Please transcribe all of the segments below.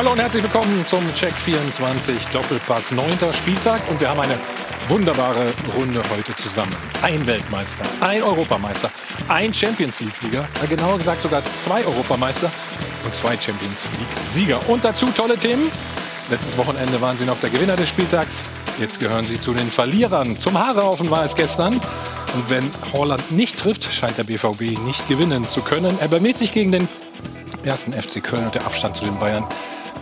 Hallo und herzlich willkommen zum Check 24 Doppelpass 9. Spieltag und wir haben eine wunderbare Runde heute zusammen. Ein Weltmeister, ein Europameister, ein Champions League-Sieger, genauer gesagt sogar zwei Europameister und zwei Champions League-Sieger. Und dazu tolle Themen. Letztes Wochenende waren sie noch der Gewinner des Spieltags. Jetzt gehören sie zu den Verlierern. Zum Haareaufen war es gestern. Und wenn Holland nicht trifft, scheint der BVB nicht gewinnen zu können. Er bemüht sich gegen den ersten FC Köln und der Abstand zu den Bayern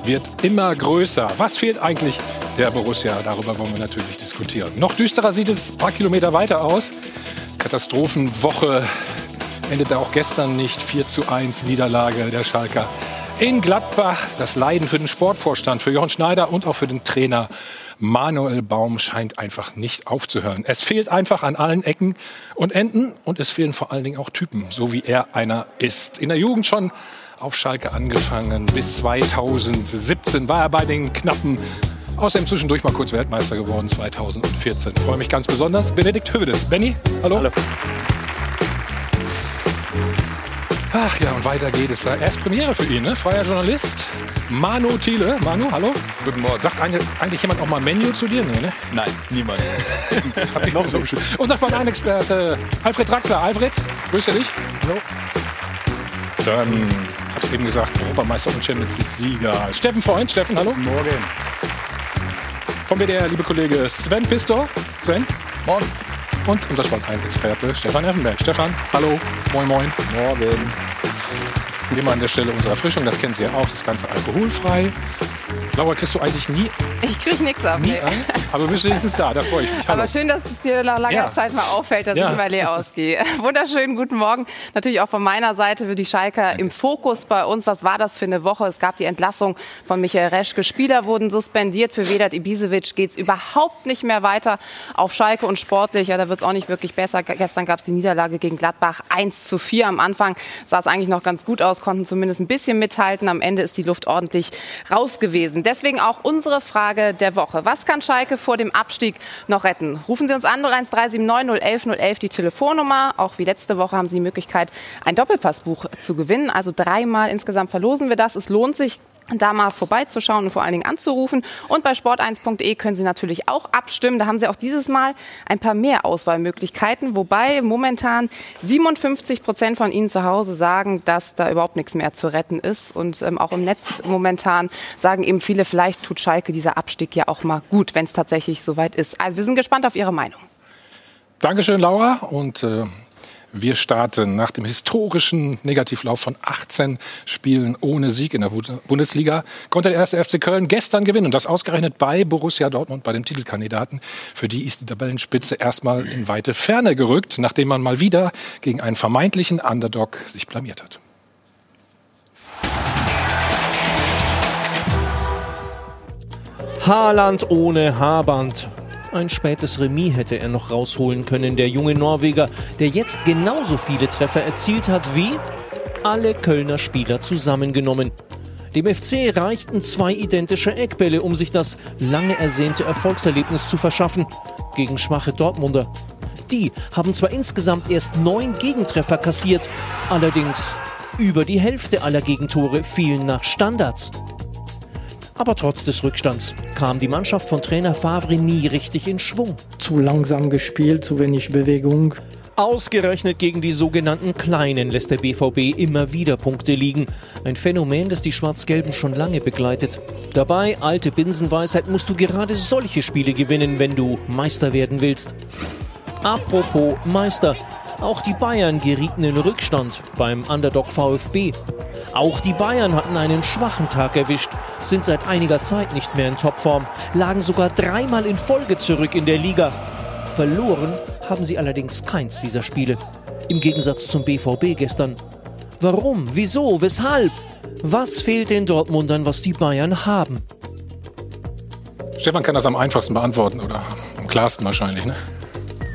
wird immer größer. Was fehlt eigentlich der Borussia? Darüber wollen wir natürlich diskutieren. Noch düsterer sieht es ein paar Kilometer weiter aus. Katastrophenwoche endete auch gestern nicht 4 zu 1 Niederlage der Schalker in Gladbach. Das Leiden für den Sportvorstand, für Jochen Schneider und auch für den Trainer Manuel Baum scheint einfach nicht aufzuhören. Es fehlt einfach an allen Ecken und Enden und es fehlen vor allen Dingen auch Typen, so wie er einer ist. In der Jugend schon auf Schalke angefangen. Bis 2017 war er bei den Knappen. Außerdem zwischendurch mal kurz Weltmeister geworden 2014. Ich freue mich ganz besonders. Benedikt Hövedes. Benny, hallo. hallo. Ach ja, und weiter geht es. Erst Premiere für ihn, ne? freier Journalist. Manu Thiele. Manu, hallo. Guten Morgen. Sagt eigentlich jemand auch mal Menu zu dir? Nee, ne? Nein, niemand. Hab ich noch so bestimmt. Unser Spontanexperte Alfred Draxler. Alfred, grüße dich. Hallo. Dann hab's eben gesagt, Europameister und Champions League-Sieger. Steffen Freund, Steffen, hallo. Morgen. Vom WDR, liebe Kollege Sven Pistor. Sven. Morgen. Und unser Sport 1-Experte Stefan Effenberg. Stefan, hallo. Moin, moin. Morgen. Immer an der Stelle unserer Erfrischung, das kennen Sie ja auch, das Ganze alkoholfrei. Laura, kriegst du eigentlich nie? Ich krieg nichts ab. Nie nee. Aber du bist wenigstens da, da freue ich mich. Hallo. Aber schön, dass es dir nach langer ja. Zeit mal auffällt, dass ja. ich immer leer ausgehe. Wunderschönen guten Morgen. Natürlich auch von meiner Seite für die Schalker Danke. im Fokus bei uns. Was war das für eine Woche? Es gab die Entlassung von Michael Reschke. Spieler wurden suspendiert. Für Vedat Ibisevic geht es überhaupt nicht mehr weiter auf Schalke und sportlich. Ja, da wird es auch nicht wirklich besser. Gestern gab es die Niederlage gegen Gladbach 1 zu 4. Am Anfang sah es eigentlich noch ganz gut aus, konnten zumindest ein bisschen mithalten. Am Ende ist die Luft ordentlich raus gewesen. Deswegen auch unsere Frage der Woche. Was kann Schalke vor dem Abstieg noch retten? Rufen Sie uns an 01379 011 011 die Telefonnummer. Auch wie letzte Woche haben Sie die Möglichkeit, ein Doppelpassbuch zu gewinnen. Also dreimal insgesamt verlosen wir das. Es lohnt sich da mal vorbeizuschauen und vor allen Dingen anzurufen. Und bei sport1.de können Sie natürlich auch abstimmen. Da haben Sie auch dieses Mal ein paar mehr Auswahlmöglichkeiten, wobei momentan 57 Prozent von Ihnen zu Hause sagen, dass da überhaupt nichts mehr zu retten ist. Und ähm, auch im Netz momentan sagen eben viele, vielleicht tut Schalke dieser Abstieg ja auch mal gut, wenn es tatsächlich soweit ist. Also wir sind gespannt auf Ihre Meinung. Dankeschön, Laura. Und äh wir starten nach dem historischen Negativlauf von 18 Spielen ohne Sieg in der Bundesliga. Konnte der erste FC Köln gestern gewinnen. Und das ausgerechnet bei Borussia Dortmund, bei dem Titelkandidaten. Für die ist die Tabellenspitze erstmal in weite Ferne gerückt, nachdem man mal wieder gegen einen vermeintlichen Underdog sich blamiert hat. Haaland ohne Haarband. Ein spätes Remis hätte er noch rausholen können, der junge Norweger, der jetzt genauso viele Treffer erzielt hat wie alle Kölner Spieler zusammengenommen. Dem FC reichten zwei identische Eckbälle, um sich das lange ersehnte Erfolgserlebnis zu verschaffen gegen schwache Dortmunder. Die haben zwar insgesamt erst neun Gegentreffer kassiert, allerdings über die Hälfte aller Gegentore fielen nach Standards. Aber trotz des Rückstands kam die Mannschaft von Trainer Favre nie richtig in Schwung. Zu langsam gespielt, zu wenig Bewegung. Ausgerechnet gegen die sogenannten Kleinen lässt der BVB immer wieder Punkte liegen. Ein Phänomen, das die Schwarz-Gelben schon lange begleitet. Dabei, alte Binsenweisheit, musst du gerade solche Spiele gewinnen, wenn du Meister werden willst. Apropos Meister. Auch die Bayern gerieten in Rückstand beim Underdog VfB. Auch die Bayern hatten einen schwachen Tag erwischt, sind seit einiger Zeit nicht mehr in Topform, lagen sogar dreimal in Folge zurück in der Liga. Verloren haben sie allerdings keins dieser Spiele. Im Gegensatz zum BVB gestern. Warum? Wieso? Weshalb? Was fehlt den Dortmundern, was die Bayern haben? Stefan kann das am einfachsten beantworten oder am klarsten wahrscheinlich, ne?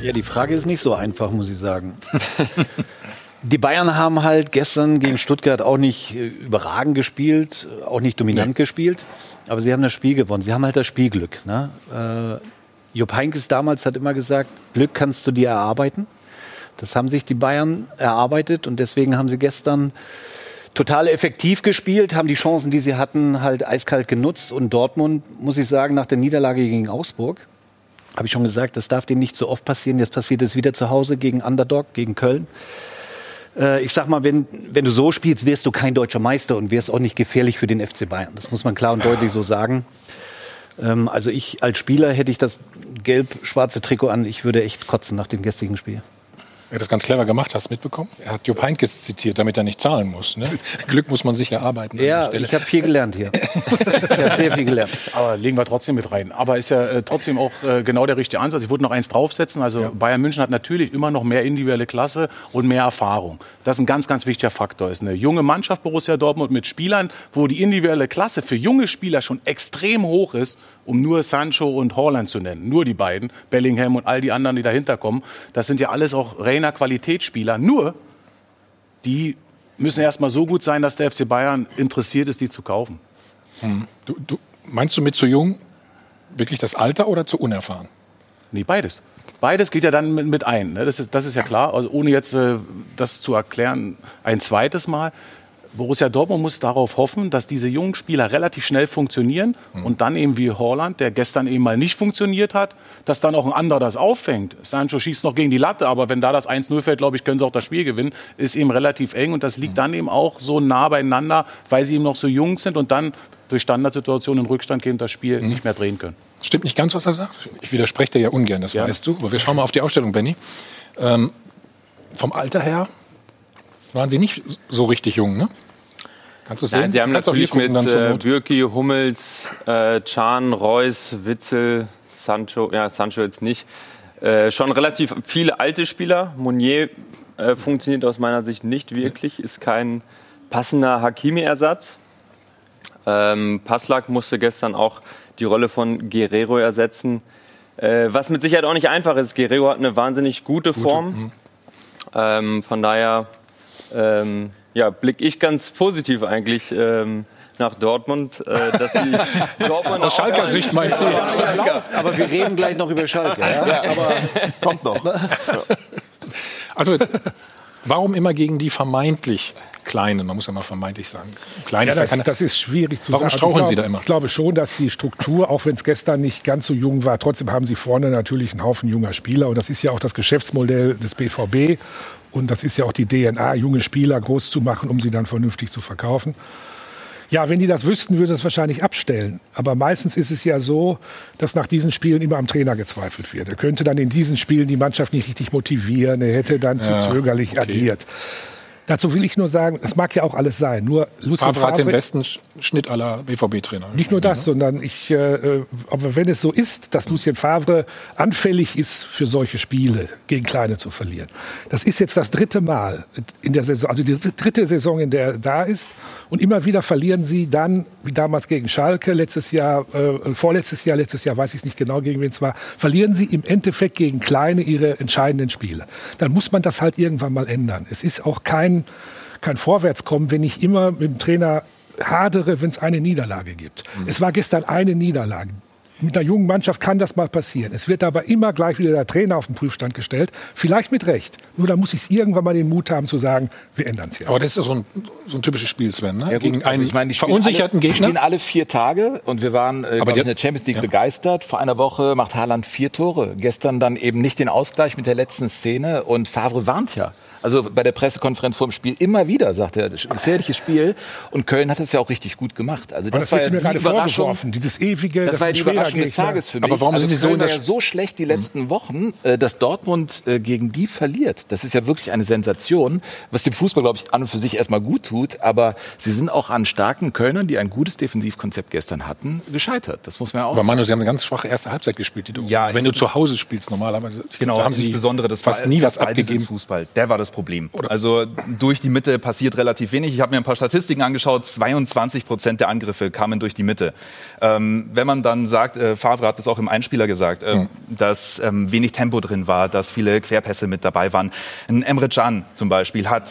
Ja, die Frage ist nicht so einfach, muss ich sagen. die Bayern haben halt gestern gegen Stuttgart auch nicht äh, überragend gespielt, auch nicht dominant nee. gespielt, aber sie haben das Spiel gewonnen. Sie haben halt das Spielglück. Ne? Äh, Jupp Heynckes damals hat immer gesagt, Glück kannst du dir erarbeiten. Das haben sich die Bayern erarbeitet und deswegen haben sie gestern total effektiv gespielt, haben die Chancen, die sie hatten, halt eiskalt genutzt. Und Dortmund, muss ich sagen, nach der Niederlage gegen Augsburg, habe ich schon gesagt, das darf denen nicht so oft passieren. Jetzt passiert es wieder zu Hause gegen Underdog, gegen Köln. Äh, ich sag mal, wenn, wenn du so spielst, wirst du kein deutscher Meister und wirst auch nicht gefährlich für den FC Bayern. Das muss man klar und deutlich so sagen. Ähm, also ich als Spieler hätte ich das gelb-schwarze Trikot an. Ich würde echt kotzen nach dem gestrigen Spiel. Er das ganz clever gemacht, hast du mitbekommen? Er hat Jupp Heynckes zitiert, damit er nicht zahlen muss. Ne? Glück muss man sich erarbeiten. Ja, ich habe viel gelernt hier. ich habe sehr viel gelernt. Aber legen wir trotzdem mit rein. Aber ist ja äh, trotzdem auch äh, genau der richtige Ansatz. Ich würde noch eins draufsetzen. Also ja. Bayern München hat natürlich immer noch mehr individuelle Klasse und mehr Erfahrung. Das ist ein ganz, ganz wichtiger Faktor. Ist eine junge Mannschaft Borussia Dortmund mit Spielern, wo die individuelle Klasse für junge Spieler schon extrem hoch ist um nur Sancho und Holland zu nennen, nur die beiden, Bellingham und all die anderen, die dahinter kommen, das sind ja alles auch reiner Qualitätsspieler. Nur, die müssen erstmal so gut sein, dass der FC Bayern interessiert ist, die zu kaufen. Hm. Du, du, meinst du mit zu jung wirklich das Alter oder zu unerfahren? Nee, beides. Beides geht ja dann mit, mit ein. Ne? Das, ist, das ist ja klar. Also ohne jetzt äh, das zu erklären, ein zweites Mal. Borussia Dortmund muss darauf hoffen, dass diese jungen Spieler relativ schnell funktionieren mhm. und dann eben wie Holland, der gestern eben mal nicht funktioniert hat, dass dann auch ein anderer das auffängt. Sancho schießt noch gegen die Latte, aber wenn da das 1-0 fällt, glaube ich, können sie auch das Spiel gewinnen. Ist eben relativ eng und das liegt mhm. dann eben auch so nah beieinander, weil sie eben noch so jung sind und dann durch Standardsituationen in Rückstand gehen und das Spiel mhm. nicht mehr drehen können. Stimmt nicht ganz, was er sagt. Ich widerspreche dir ja ungern, das ja. weißt du. Aber wir schauen mal auf die Ausstellung, Benny. Ähm, vom Alter her waren sie nicht so richtig jung, ne? Kannst du sehen? Nein, sie haben natürlich mit äh, Bürki, Hummels, äh, Can, Reus, Witzel, Sancho, ja, Sancho jetzt nicht, äh, schon relativ viele alte Spieler. Monier äh, funktioniert aus meiner Sicht nicht wirklich, ist kein passender Hakimi-Ersatz. Ähm, Passlack musste gestern auch die Rolle von Guerrero ersetzen. Äh, was mit Sicherheit auch nicht einfach ist. Guerrero hat eine wahnsinnig gute Form. Gute. Mhm. Ähm, von daher ähm, ja, blicke ich ganz positiv eigentlich ähm, nach Dortmund, äh, dass die Dortmund Aus Schalker Sicht meinst du jetzt? Aber wir reden gleich noch über Schalke. Ja? ja aber kommt noch. Also, warum immer gegen die vermeintlich Kleinen, man muss ja mal vermeintlich sagen. Klein ja, das, das, ist schwierig zu warum sagen. Warum straucheln also, Sie da immer? Ich glaube schon, dass die Struktur, auch wenn es gestern nicht ganz so jung war, trotzdem haben Sie vorne natürlich einen Haufen junger Spieler. Und das ist ja auch das Geschäftsmodell des BVB. Und das ist ja auch die DNA, junge Spieler groß zu machen, um sie dann vernünftig zu verkaufen. Ja, wenn die das wüssten, würde es wahrscheinlich abstellen. Aber meistens ist es ja so, dass nach diesen Spielen immer am Trainer gezweifelt wird. Er könnte dann in diesen Spielen die Mannschaft nicht richtig motivieren. Er hätte dann ja, zu zögerlich okay. agiert. Dazu will ich nur sagen, es mag ja auch alles sein. Nur Lucien Favre hat den besten Schnitt aller BVB-Trainer. Nicht nur das, ne? sondern ich, äh, äh, aber wenn es so ist, dass Lucien Favre anfällig ist für solche Spiele, gegen Kleine zu verlieren. Das ist jetzt das dritte Mal in der Saison, also die dritte Saison, in der er da ist. Und immer wieder verlieren sie dann, wie damals gegen Schalke, letztes Jahr, äh, vorletztes Jahr, letztes Jahr, weiß ich nicht genau, gegen wen es war, verlieren sie im Endeffekt gegen Kleine ihre entscheidenden Spiele. Dann muss man das halt irgendwann mal ändern. Es ist auch kein, kein Vorwärtskommen, wenn ich immer mit dem Trainer hadere, wenn es eine Niederlage gibt. Mhm. Es war gestern eine Niederlage mit einer jungen Mannschaft kann das mal passieren. Es wird aber immer gleich wieder der Trainer auf den Prüfstand gestellt. Vielleicht mit Recht. Nur da muss ich es irgendwann mal den Mut haben zu sagen, wir ändern es jetzt. Aber das ist ja so ein, so ein typisches Spiel, Sven. Ne? Ja, Gegen also einen ich meine, die verunsicherten alle, Gegner. Die spielen alle vier Tage und wir waren äh, aber in der Champions League ja. begeistert. Vor einer Woche macht Haaland vier Tore. Gestern dann eben nicht den Ausgleich mit der letzten Szene und Favre warnt ja. Also bei der Pressekonferenz vor dem Spiel immer wieder sagt er, gefährliches Spiel. Und Köln hat es ja auch richtig gut gemacht. Also das, das war ja mir die Überraschung. Dieses ewige, das, das war die Überraschung des Tages für mich. Aber warum also sind Sie so in der ja so schlecht die letzten mhm. Wochen, äh, dass Dortmund äh, gegen die verliert? Das ist ja wirklich eine Sensation, was dem Fußball, glaube ich, an und für sich erstmal gut tut. Aber sie sind auch an starken Kölnern, die ein gutes Defensivkonzept gestern hatten, gescheitert. Das muss man ja auch. Aber Manu, Sie haben eine ganz schwache erste Halbzeit gespielt, die du, ja, wenn du zu Hause spielst normalerweise. Genau, da haben Sie insbesondere das fast nie was abgegeben. Fußball. Der war das Problem. Oder? Also durch die Mitte passiert relativ wenig. Ich habe mir ein paar Statistiken angeschaut. 22 Prozent der Angriffe kamen durch die Mitte. Ähm, wenn man dann sagt, äh, Favre hat es auch im Einspieler gesagt, äh, mhm. dass ähm, wenig Tempo drin war, dass viele Querpässe mit dabei waren. Ein Emre Can zum Beispiel hat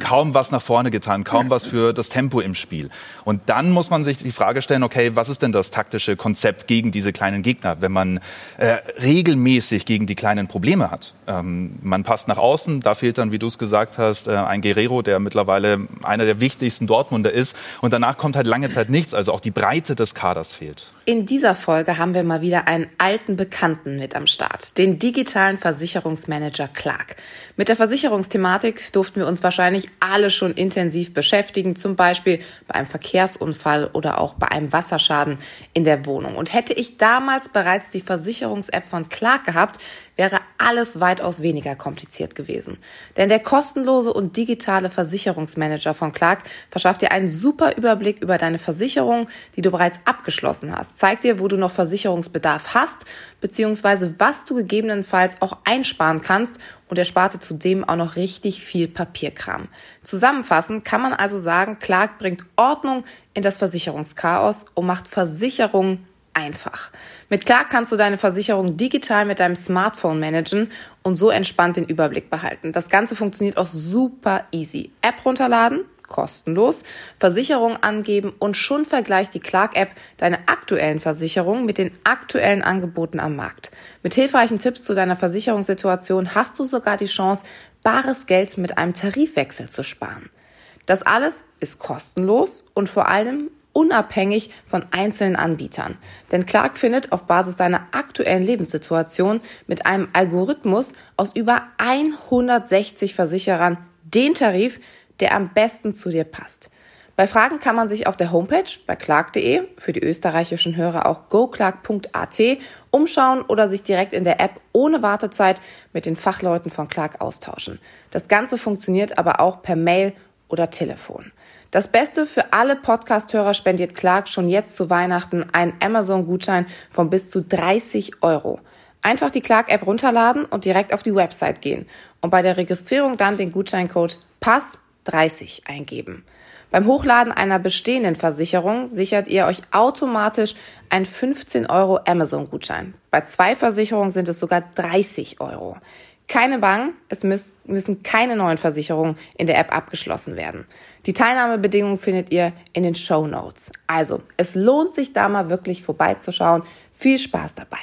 kaum was nach vorne getan, kaum was für das Tempo im Spiel. Und dann muss man sich die Frage stellen, okay, was ist denn das taktische Konzept gegen diese kleinen Gegner, wenn man äh, regelmäßig gegen die kleinen Probleme hat? Ähm, man passt nach außen, da fehlt dann, wie du es gesagt hast, äh, ein Guerrero, der mittlerweile einer der wichtigsten Dortmunder ist. Und danach kommt halt lange Zeit nichts, also auch die Breite des Kaders fehlt. In dieser Folge haben wir mal wieder einen alten Bekannten mit am Start, den digitalen Versicherungsmanager Clark. Mit der Versicherungsthematik durften wir uns wahrscheinlich alle schon intensiv beschäftigen, zum Beispiel bei einem Verkehrsunfall oder auch bei einem Wasserschaden in der Wohnung. Und hätte ich damals bereits die Versicherungs-App von Clark gehabt, wäre alles weitaus weniger kompliziert gewesen. Denn der kostenlose und digitale Versicherungsmanager von Clark verschafft dir einen super Überblick über deine Versicherung, die du bereits abgeschlossen hast, zeigt dir, wo du noch Versicherungsbedarf hast, beziehungsweise was du gegebenenfalls auch einsparen kannst und er sparte zudem auch noch richtig viel Papierkram. Zusammenfassend kann man also sagen, Clark bringt Ordnung in das Versicherungschaos und macht Versicherungen einfach. Mit Clark kannst du deine Versicherung digital mit deinem Smartphone managen und so entspannt den Überblick behalten. Das Ganze funktioniert auch super easy. App runterladen, kostenlos, Versicherung angeben und schon vergleicht die Clark-App deine aktuellen Versicherungen mit den aktuellen Angeboten am Markt. Mit hilfreichen Tipps zu deiner Versicherungssituation hast du sogar die Chance, bares Geld mit einem Tarifwechsel zu sparen. Das alles ist kostenlos und vor allem unabhängig von einzelnen Anbietern. Denn Clark findet auf Basis deiner aktuellen Lebenssituation mit einem Algorithmus aus über 160 Versicherern den Tarif, der am besten zu dir passt. Bei Fragen kann man sich auf der Homepage bei clark.de, für die österreichischen Hörer auch goclark.at, umschauen oder sich direkt in der App ohne Wartezeit mit den Fachleuten von Clark austauschen. Das Ganze funktioniert aber auch per Mail oder Telefon. Das Beste für alle Podcast-Hörer spendiert Clark schon jetzt zu Weihnachten einen Amazon-Gutschein von bis zu 30 Euro. Einfach die Clark-App runterladen und direkt auf die Website gehen und bei der Registrierung dann den Gutscheincode PASS30 eingeben. Beim Hochladen einer bestehenden Versicherung sichert ihr euch automatisch einen 15 Euro Amazon-Gutschein. Bei zwei Versicherungen sind es sogar 30 Euro. Keine Bang, es müssen keine neuen Versicherungen in der App abgeschlossen werden. Die Teilnahmebedingungen findet ihr in den Show Notes. Also, es lohnt sich da mal wirklich vorbeizuschauen. Viel Spaß dabei.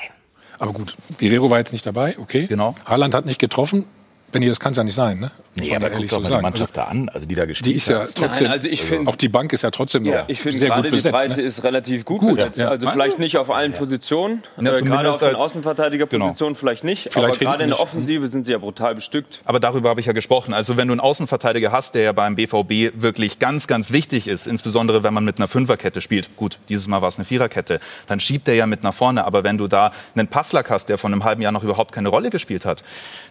Aber gut, Guerrero war jetzt nicht dabei, okay. Genau. Haaland hat nicht getroffen. Benny, das kann es ja nicht sein, ne? Nee, aber guck doch mal die Mannschaft also, da an, also die da gespielt Die ist ja trotzdem, Nein, also ich find, auch die Bank ist ja trotzdem ja, ich finde gerade die Breite ne? ist relativ gut, gut besetzt. Ja. Also vielleicht nicht auf allen Positionen, ja, äh, gerade auf den Außenverteidigerpositionen genau. vielleicht nicht, vielleicht aber gerade in der Offensive sind sie ja brutal bestückt. Aber darüber habe ich ja gesprochen. Also wenn du einen Außenverteidiger hast, der ja beim BVB wirklich ganz, ganz wichtig ist, insbesondere wenn man mit einer Fünferkette spielt, gut, dieses Mal war es eine Viererkette, dann schiebt der ja mit nach vorne. Aber wenn du da einen Passlack hast, der von einem halben Jahr noch überhaupt keine Rolle gespielt hat,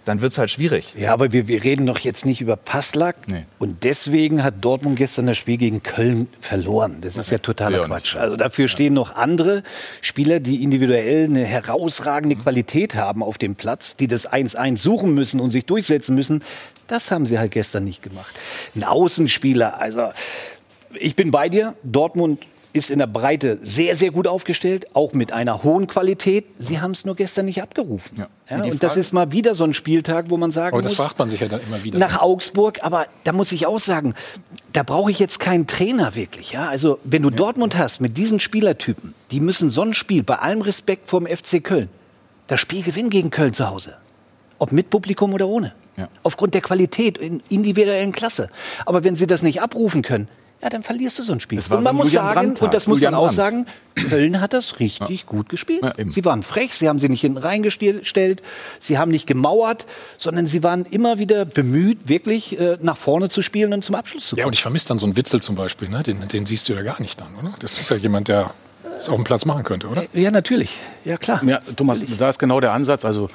dann wird es halt schwierig. Ja, aber wir, wir reden doch jetzt nicht über Passlack. Nee. Und deswegen hat Dortmund gestern das Spiel gegen Köln verloren. Das ist ja totaler Quatsch. Also dafür stehen noch andere Spieler, die individuell eine herausragende mhm. Qualität haben auf dem Platz, die das 1-1 suchen müssen und sich durchsetzen müssen. Das haben sie halt gestern nicht gemacht. Ein Außenspieler, also ich bin bei dir. Dortmund ist in der Breite sehr, sehr gut aufgestellt, auch mit einer hohen Qualität. Sie haben es nur gestern nicht abgerufen. Ja. Ja, und das ist mal wieder so ein Spieltag, wo man sagen aber das muss, fragt man sich ja dann immer wieder. Nach Augsburg, aber da muss ich auch sagen, da brauche ich jetzt keinen Trainer wirklich. Ja? Also wenn du ja. Dortmund hast mit diesen Spielertypen, die müssen so ein Spiel, bei allem Respekt vor dem FC Köln, das Spiel gewinnen gegen Köln zu Hause. Ob mit Publikum oder ohne. Aufgrund der Qualität in individuellen Klasse. Aber wenn sie das nicht abrufen können, ja, dann verlierst du so ein Spiel. Und man so muss Julian sagen, und das muss Julian man auch sagen, Köln hat das richtig ja. gut gespielt. Ja, sie waren frech, sie haben sie nicht hinten reingestellt, sie haben nicht gemauert, sondern sie waren immer wieder bemüht, wirklich äh, nach vorne zu spielen und zum Abschluss zu kommen. Ja, und ich vermisse dann so einen Witzel zum Beispiel, ne? den, den siehst du ja gar nicht dann, oder? Das ist ja jemand, der es auf dem Platz machen könnte, oder? Ja, natürlich. Ja, klar. Ja, Thomas, da ist genau der Ansatz. Also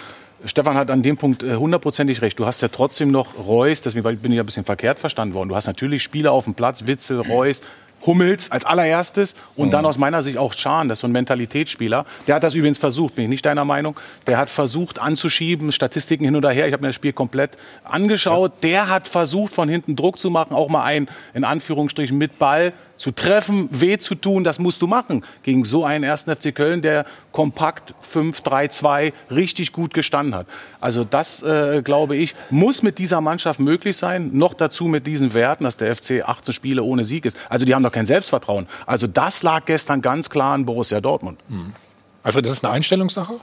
Stefan hat an dem Punkt äh, hundertprozentig recht. Du hast ja trotzdem noch Reus, deswegen bin ich ein bisschen verkehrt verstanden worden. Du hast natürlich Spieler auf dem Platz, Witzel, Reus, Hummels als allererstes und mhm. dann aus meiner Sicht auch Schahn, das ist so ein Mentalitätsspieler. Der hat das übrigens versucht, bin ich nicht deiner Meinung. Der hat versucht anzuschieben, Statistiken hin oder her. Ich habe mir das Spiel komplett angeschaut. Ja. Der hat versucht, von hinten Druck zu machen, auch mal einen in Anführungsstrichen mit Ball zu treffen, weh zu tun, das musst du machen. Gegen so einen ersten FC Köln, der kompakt 5-3-2 richtig gut gestanden hat. Also das, äh, glaube ich, muss mit dieser Mannschaft möglich sein. Noch dazu mit diesen Werten, dass der FC 18 Spiele ohne Sieg ist. Also die haben doch kein Selbstvertrauen. Also das lag gestern ganz klar an Borussia Dortmund. Mhm. Alfred, das ist eine Einstellungssache?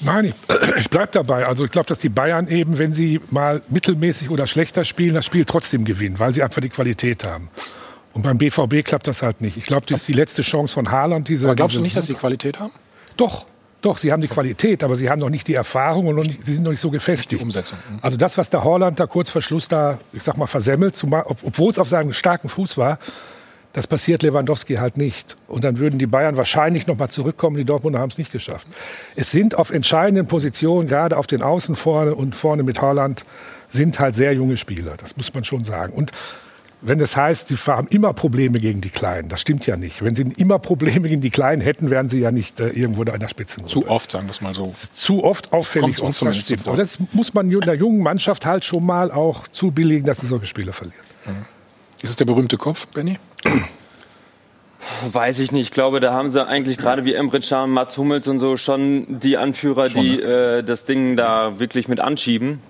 Nein, ich, ich bleibe dabei. Also ich glaube, dass die Bayern eben, wenn sie mal mittelmäßig oder schlechter spielen, das Spiel trotzdem gewinnen, weil sie einfach die Qualität haben. Und beim BVB klappt das halt nicht. Ich glaube, das ist die letzte Chance von Haaland. Diese, aber glaubst diese du nicht, dass sie Qualität haben? Doch, doch, sie haben die Qualität, aber sie haben noch nicht die Erfahrung und nicht, sie sind noch nicht so gefestigt. Die Umsetzung. Mhm. Also das, was der Holland da kurz vor Schluss da, ich sag mal, versemmelt, zumal, obwohl es auf seinem starken Fuß war, das passiert Lewandowski halt nicht. Und dann würden die Bayern wahrscheinlich noch mal zurückkommen. Die Dortmunder haben es nicht geschafft. Es sind auf entscheidenden Positionen, gerade auf den Außen vorne und vorne mit Holland, sind halt sehr junge Spieler. Das muss man schon sagen. Und wenn das heißt, sie haben immer Probleme gegen die Kleinen, das stimmt ja nicht. Wenn sie immer Probleme gegen die Kleinen hätten, wären sie ja nicht äh, irgendwo da in der Spitze. Zu oft, sagen wir es mal so. Zu oft auffällig. Kommt uns zumindest das, Aber das muss man der jungen Mannschaft halt schon mal auch zubilligen, dass sie solche Spiele verliert. Mhm. Ist es der berühmte Kopf, Benny? Weiß ich nicht. Ich glaube, da haben sie eigentlich gerade wie Emre Can, Mats Hummels und so schon die Anführer, schon, die ne? äh, das Ding da wirklich mit anschieben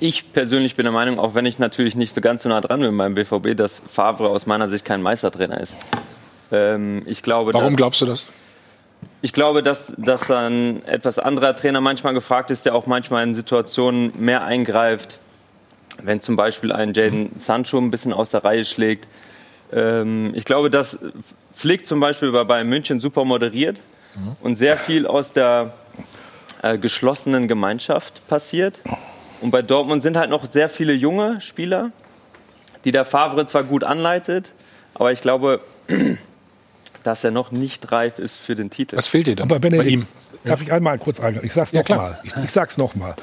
ich persönlich bin der Meinung, auch wenn ich natürlich nicht so ganz so nah dran bin beim BVB, dass Favre aus meiner Sicht kein Meistertrainer ist. Ähm, ich glaube, Warum dass, glaubst du das? Ich glaube, dass, dass ein etwas anderer Trainer manchmal gefragt ist, der auch manchmal in Situationen mehr eingreift. Wenn zum Beispiel ein Jaden Sancho ein bisschen aus der Reihe schlägt. Ähm, ich glaube, dass Flick zum Beispiel bei Bayern München super moderiert mhm. und sehr viel aus der äh, geschlossenen Gemeinschaft passiert. Und bei Dortmund sind halt noch sehr viele junge Spieler, die der Favre zwar gut anleitet, aber ich glaube, dass er noch nicht reif ist für den Titel. Was fehlt dir dann aber Benedikt, bei ihm? Darf ich einmal kurz eingehen? Ich sag's ja, nochmal. Ich, ich sag's nochmal.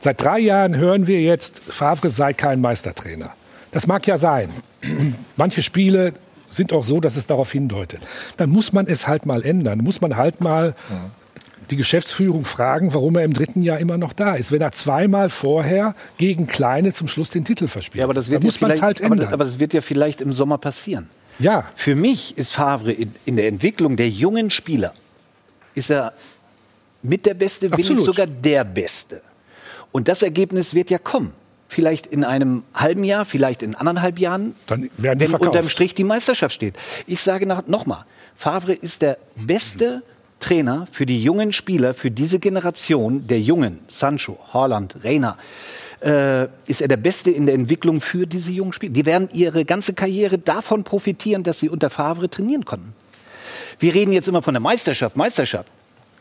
Seit drei Jahren hören wir jetzt, Favre sei kein Meistertrainer. Das mag ja sein. Manche Spiele sind auch so, dass es darauf hindeutet. Dann muss man es halt mal ändern. Muss man halt mal ja die Geschäftsführung fragen, warum er im dritten Jahr immer noch da ist. Wenn er zweimal vorher gegen Kleine zum Schluss den Titel verspielt. Ja, aber das wird ja muss man halt ändern. Aber, aber das wird ja vielleicht im Sommer passieren. Ja. Für mich ist Favre in, in der Entwicklung der jungen Spieler ist er mit der Beste, wenn nicht sogar der Beste. Und das Ergebnis wird ja kommen. Vielleicht in einem halben Jahr, vielleicht in anderthalb Jahren, Dann werden wenn verkauft. unterm Strich die Meisterschaft steht. Ich sage nochmal, Favre ist der beste Trainer für die jungen Spieler, für diese Generation der Jungen, Sancho, Haaland, Reina, äh, ist er der Beste in der Entwicklung für diese jungen Spieler. Die werden ihre ganze Karriere davon profitieren, dass sie unter Favre trainieren konnten. Wir reden jetzt immer von der Meisterschaft, Meisterschaft.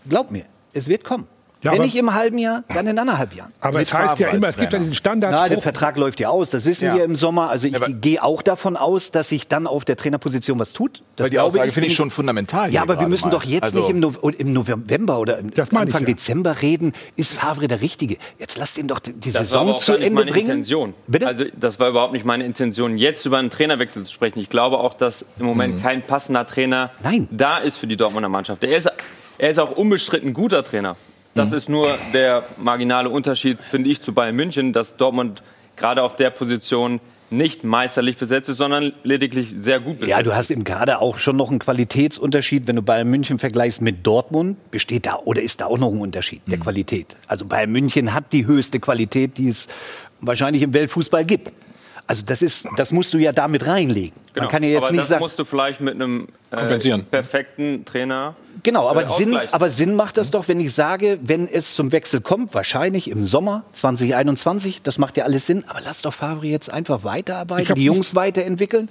Glaub mir, es wird kommen. Ja, Wenn nicht im halben Jahr, dann in anderthalb Jahren. Aber es heißt ja immer, es gibt ja diesen Standard. Na, der Vertrag läuft ja aus, das wissen ja. wir im Sommer. Also ich ja, gehe auch davon aus, dass sich dann auf der Trainerposition was tut. Das weil die Aussage finde ich schon fundamental. Ja, aber wir müssen mal. doch jetzt also nicht im, no im, November oder im Anfang ich, ja. Dezember reden, ist Favre der Richtige. Jetzt lasst ihn doch die das Saison zu Ende bringen. Intention. Bitte? Also das war überhaupt nicht meine Intention, jetzt über einen Trainerwechsel zu sprechen. Ich glaube auch, dass im Moment mhm. kein passender Trainer Nein. da ist für die Dortmunder Mannschaft. Er ist, er ist auch unbestritten guter Trainer. Das mhm. ist nur der marginale Unterschied, finde ich, zu Bayern München, dass Dortmund gerade auf der Position nicht meisterlich besetzt ist, sondern lediglich sehr gut besetzt. Ja, du hast im Kader auch schon noch einen Qualitätsunterschied. Wenn du Bayern München vergleichst mit Dortmund, besteht da oder ist da auch noch ein Unterschied der mhm. Qualität. Also Bayern München hat die höchste Qualität, die es wahrscheinlich im Weltfußball gibt. Also das ist, das musst du ja damit reinlegen. Genau. Man kann ja jetzt aber nicht das sagen, musst du vielleicht mit einem äh, perfekten Trainer Genau, aber, äh, Sinn, aber Sinn macht das doch, wenn ich sage, wenn es zum Wechsel kommt, wahrscheinlich im Sommer 2021, das macht ja alles Sinn, aber lass doch Favre jetzt einfach weiterarbeiten, die Jungs weiterentwickeln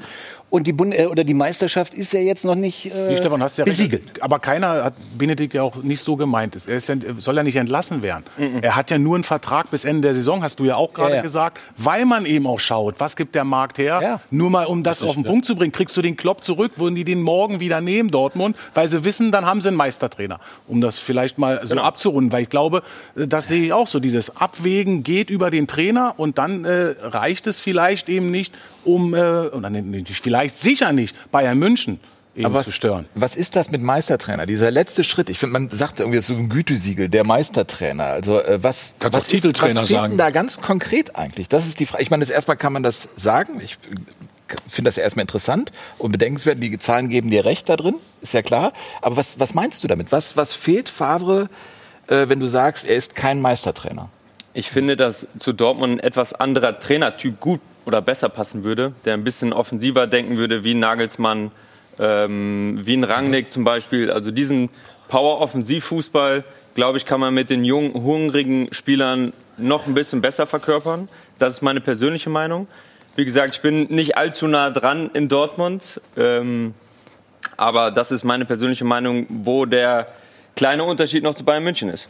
und die Bund äh, oder die Meisterschaft ist ja jetzt noch nicht äh, nee, Stefan, hast ja besiegelt. Recht. Aber keiner hat Benedikt ja auch nicht so gemeint. Er ja, soll ja nicht entlassen werden. Mhm. Er hat ja nur einen Vertrag bis Ende der Saison, hast du ja auch gerade ja, ja. gesagt, weil man eben auch schaut, was gibt der Markt her. Nur mal, um das, das auf den. Punkt zu bringen, kriegst du den Klopp zurück, würden die den morgen Sorgen wieder nehmen, Dortmund, weil sie wissen, dann haben sie einen Meistertrainer. Um das vielleicht mal so genau. abzurunden, weil ich glaube, äh, das sehe ich auch so. Dieses Abwägen geht über den Trainer und dann äh, reicht es vielleicht eben nicht, um, äh, und dann nicht, vielleicht sicher nicht, Bayern München aber was, zu stören. Was ist das mit Meistertrainer? Dieser letzte Schritt. Ich finde, man sagt irgendwie so ein Gütesiegel, der Meistertrainer. Also äh, was, Kannst was, Titeltrainer was sagen. da ganz konkret eigentlich? Das ist die Frage. Ich meine, erstmal kann man das sagen. Ich finde das erstmal interessant und bedenkenswert. Die Zahlen geben dir recht da drin, ist ja klar. Aber was, was meinst du damit? Was, was fehlt Favre, äh, wenn du sagst, er ist kein Meistertrainer? Ich finde, dass zu Dortmund ein etwas anderer Trainertyp gut oder besser passen würde, der ein bisschen offensiver denken würde, wie Nagelsmann, ähm, wie ein Rangnick zum Beispiel. Also diesen Power-Offensiv-Fußball, glaube ich, kann man mit den jungen, hungrigen Spielern noch ein bisschen besser verkörpern. Das ist meine persönliche Meinung. Wie gesagt, ich bin nicht allzu nah dran in Dortmund, ähm, aber das ist meine persönliche Meinung, wo der kleine Unterschied noch zu Bayern München ist.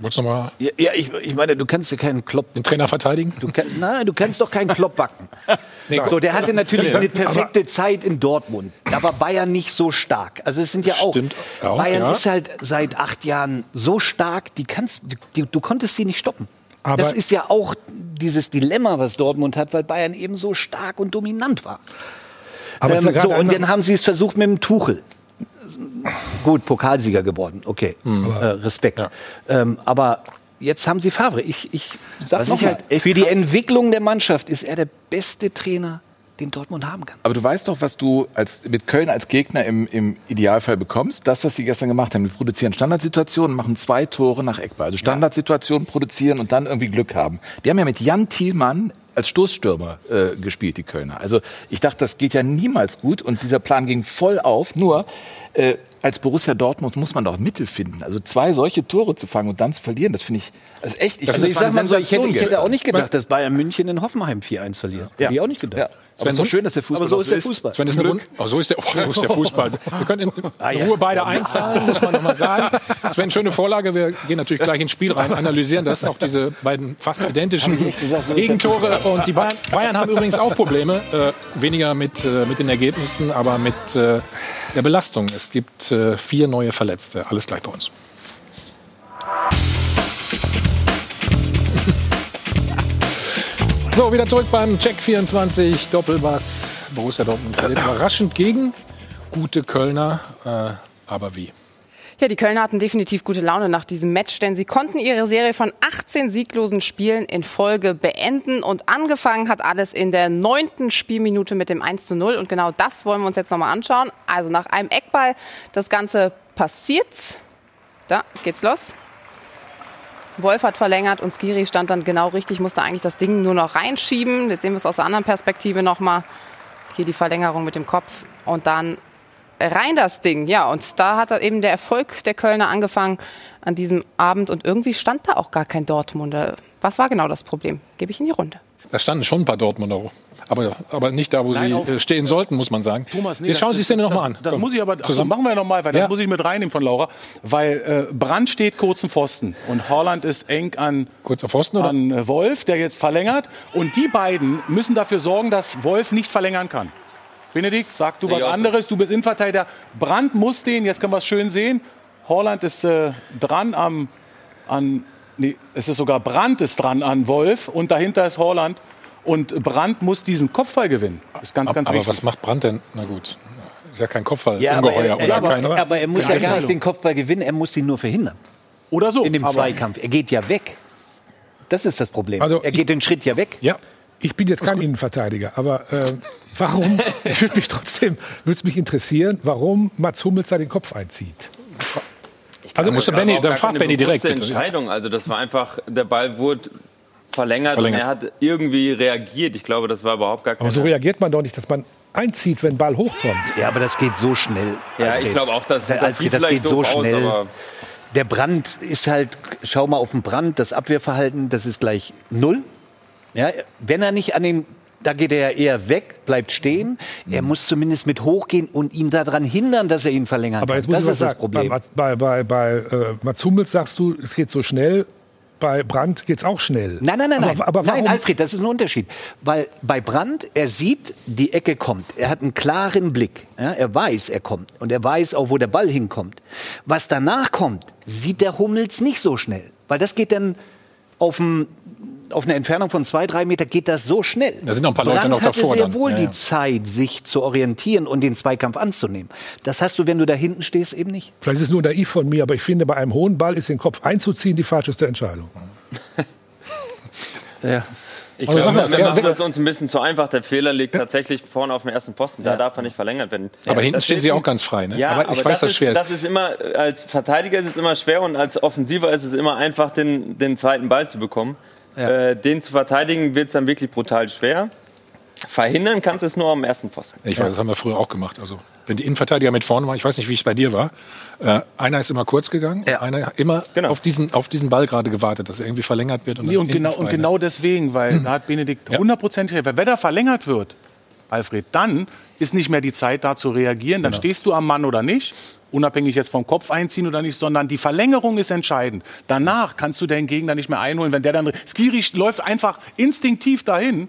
Wolltest du mal ja, ja ich, ich, meine, du kannst ja keinen Klopp. Den Trainer verteidigen? Du kann, nein, du kannst doch keinen Klopp backen. nee, so, der hatte natürlich eine perfekte aber, Zeit in Dortmund. Da war Bayern nicht so stark. Also es sind ja auch. Stimmt auch Bayern ja. ist halt seit acht Jahren so stark, die kannst, die, du konntest sie nicht stoppen. Aber das ist ja auch dieses Dilemma, was Dortmund hat, weil Bayern eben so stark und dominant war. Aber ähm, so, und dann haben sie es versucht mit dem Tuchel gut, Pokalsieger geworden, okay, mhm. äh, Respekt. Ja. Ähm, aber jetzt haben sie Favre. Ich, ich sag noch halt für die Entwicklung der Mannschaft ist er der beste Trainer, den Dortmund haben kann. Aber du weißt doch, was du als, mit Köln als Gegner im, im Idealfall bekommst. Das, was sie gestern gemacht haben. Die produzieren Standardsituationen, machen zwei Tore nach Eckball. Also Standardsituationen produzieren und dann irgendwie Glück haben. Die haben ja mit Jan Thielmann als Stoßstürmer äh, gespielt, die Kölner. Also ich dachte, das geht ja niemals gut und dieser Plan ging voll auf. Nur äh, als Borussia Dortmund muss man doch Mittel finden. Also zwei solche Tore zu fangen und dann zu verlieren, das finde ich also echt. Ich, also ich sag mal so, ich hätte, ich hätte auch nicht gedacht, dass Bayern München in Hoffenheim 4-1 verliert. Ja. Hätte ich auch nicht gedacht. Ja. Aber ist so schön, dass der Fußball aber so ist der Fußball. Sven, ist eine oh, so, ist der, oh, so ist der Fußball. Wir können in ah, Ruhe beide einzahlen, muss man nochmal sagen. Das wäre eine schöne Vorlage. Wir gehen natürlich gleich ins Spiel rein, analysieren das. Auch diese beiden fast identischen gesagt, so Gegentore. Und die Bayern, Bayern, haben übrigens auch Probleme. Äh, weniger mit, äh, mit den Ergebnissen, aber mit äh, der Belastung. Es gibt äh, vier neue Verletzte. Alles gleich bei uns. So, wieder zurück beim Check 24 Doppelbass. Borussia Dortmund verliert überraschend gegen gute Kölner. Äh, aber wie? Ja, die Kölner hatten definitiv gute Laune nach diesem Match, denn sie konnten ihre Serie von 18 sieglosen Spielen in Folge beenden. Und angefangen hat alles in der neunten Spielminute mit dem 1 zu 0. Und genau das wollen wir uns jetzt nochmal anschauen. Also nach einem Eckball das Ganze passiert. Da geht's los. Wolf hat verlängert und Skiri stand dann genau richtig, musste eigentlich das Ding nur noch reinschieben. Jetzt sehen wir es aus der anderen Perspektive nochmal. Hier die Verlängerung mit dem Kopf und dann rein das Ding. Ja, und da hat eben der Erfolg der Kölner angefangen an diesem Abend und irgendwie stand da auch gar kein Dortmunder. Was war genau das Problem? Gebe ich in die Runde. Da standen schon ein paar Dortmunder aber, aber nicht da, wo Nein, sie äh, stehen sollten, muss man sagen. Thomas, nee, Jetzt schauen Sie sich Szene nochmal an. Das Komm, muss ich aber, also machen wir nochmal, weil ja. das muss ich mit reinnehmen von Laura. Weil äh, Brand steht kurzen Pfosten und Holland ist eng an, Kurzer Pfosten, oder? an äh, Wolf, der jetzt verlängert. Und die beiden müssen dafür sorgen, dass Wolf nicht verlängern kann. Benedikt, sag du was anderes, du bist Innenverteidiger. Brand muss den, jetzt können wir es schön sehen. Holland ist äh, dran am, an, nee, es ist sogar Brand ist dran an Wolf und dahinter ist Holland. Und Brandt muss diesen Kopfball gewinnen. Das ist ganz, ganz aber wichtig. was macht Brandt denn? Na gut. Ist ja kein Kopfball. Ja, aber, er, oder aber, kein, aber er muss ja gar nicht den Kopfball gewinnen, er muss ihn nur verhindern. Oder so. In dem Zweikampf. Er geht ja weg. Das ist das Problem. Also er geht ich, den Schritt ja weg. Ja. Ich bin jetzt kein Innenverteidiger, aber äh, warum, ich würde mich trotzdem, würde es mich interessieren, warum Mats Hummels da den Kopf einzieht. Also musste Benny, dann fragt Benny direkt. Bitte. Entscheidung. Also das war einfach, der Ball wurde verlängert, verlängert. und er hat irgendwie reagiert. Ich glaube, das war überhaupt gar kein. Aber so reagiert man doch nicht, dass man einzieht, wenn Ball hochkommt. Ja, aber das geht so schnell. Ja, Alfred. ich glaube auch, dass das, das, das geht so schnell. Aus, der Brand ist halt, schau mal auf den Brand, das Abwehrverhalten, das ist gleich null. Ja, wenn er nicht an den da geht er ja eher weg, bleibt stehen. Er mhm. muss zumindest mit hochgehen und ihn daran hindern, dass er ihn verlängern Aber jetzt muss das ist sagen, das Problem. Bei, bei, bei, bei äh, Mats Hummels sagst du, es geht so schnell. bei Brandt geht es auch schnell. Nein, nein, nein, aber. Aber nein, Alfred, das ist ein Unterschied. Weil bei Brandt, er sieht, die Ecke kommt. Er hat einen klaren Blick. Ja, er weiß, er kommt. Und er weiß auch, wo der Ball hinkommt. Was danach kommt, sieht der Hummels nicht so schnell. Weil das geht dann auf dem auf eine Entfernung von zwei, drei Meter geht das so schnell. Da sind noch ein paar Leute Brand noch davor. hatte sehr wohl ja, ja. die Zeit, sich zu orientieren und den Zweikampf anzunehmen. Das hast du, wenn du da hinten stehst, eben nicht. Vielleicht ist es nur naiv von mir, aber ich finde, bei einem hohen Ball ist den Kopf einzuziehen die falscheste Entscheidung. ja. Ich glaube, wir, wir machen das uns ein bisschen zu einfach. Der Fehler liegt tatsächlich vorne auf dem ersten Posten. Da ja. darf er nicht verlängert werden. Aber hinten stehen sie auch ganz frei. Ne? Ja, aber ich aber weiß, das dass schwer ist. Das ist immer, als Verteidiger ist es immer schwer und als Offensiver ist es immer einfach, den, den zweiten Ball zu bekommen. Ja. Äh, den zu verteidigen wird es dann wirklich brutal schwer. Verhindern kannst du es nur am ersten Pfosten. Ich weiß, das haben wir früher auch gemacht. Also wenn die Innenverteidiger mit vorne waren, ich weiß nicht, wie es bei dir war, äh, einer ist immer kurz gegangen, ja. einer immer genau. auf, diesen, auf diesen Ball gerade gewartet, dass er irgendwie verlängert wird. Und, nee, und, genau, und genau deswegen, weil da hat Benedikt hundertprozentig recht. Wenn er verlängert wird, Alfred, dann ist nicht mehr die Zeit da zu reagieren. Dann genau. stehst du am Mann oder nicht unabhängig jetzt vom Kopf einziehen oder nicht, sondern die Verlängerung ist entscheidend. Danach kannst du den Gegner nicht mehr einholen, wenn der dann Skiri läuft einfach instinktiv dahin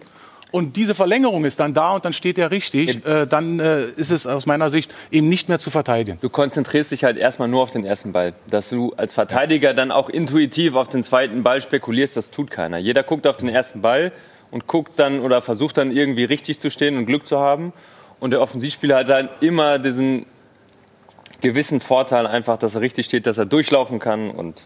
und diese Verlängerung ist dann da und dann steht er richtig, äh, dann äh, ist es aus meiner Sicht eben nicht mehr zu verteidigen. Du konzentrierst dich halt erstmal nur auf den ersten Ball. Dass du als Verteidiger dann auch intuitiv auf den zweiten Ball spekulierst, das tut keiner. Jeder guckt auf den ersten Ball und guckt dann oder versucht dann irgendwie richtig zu stehen und Glück zu haben. Und der Offensivspieler hat dann immer diesen gewissen Vorteil einfach, dass er richtig steht, dass er durchlaufen kann. Und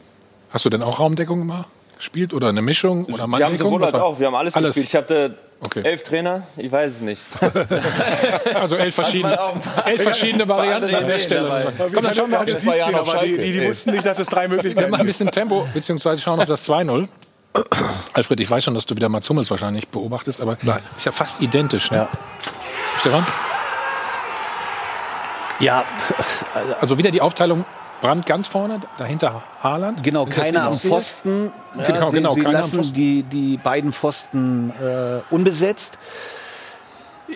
Hast du denn auch Raumdeckung mal gespielt oder eine Mischung oder Wir haben sowohl als auch, wir haben alles, alles. gespielt. Ich hatte okay. elf Trainer, ich weiß es nicht. also elf verschiedene, elf verschiedene Varianten an der Stelle. Komm, dann schauen wir auf das 17, aber die, die, die wussten nicht, dass es drei Möglichkeiten gibt. Wir machen ein bisschen Tempo, beziehungsweise schauen auf das 2-0. Alfred, ich weiß schon, dass du wieder Mats Hummels wahrscheinlich beobachtest, aber Nein. ist ja fast identisch. Ne? Ja. Stefan? Ja. Also wieder die Aufteilung Brand ganz vorne, dahinter Haaland. Genau, keiner am Pfosten. Ja, genau, sie, genau, sie lassen die, die beiden Pfosten äh, unbesetzt.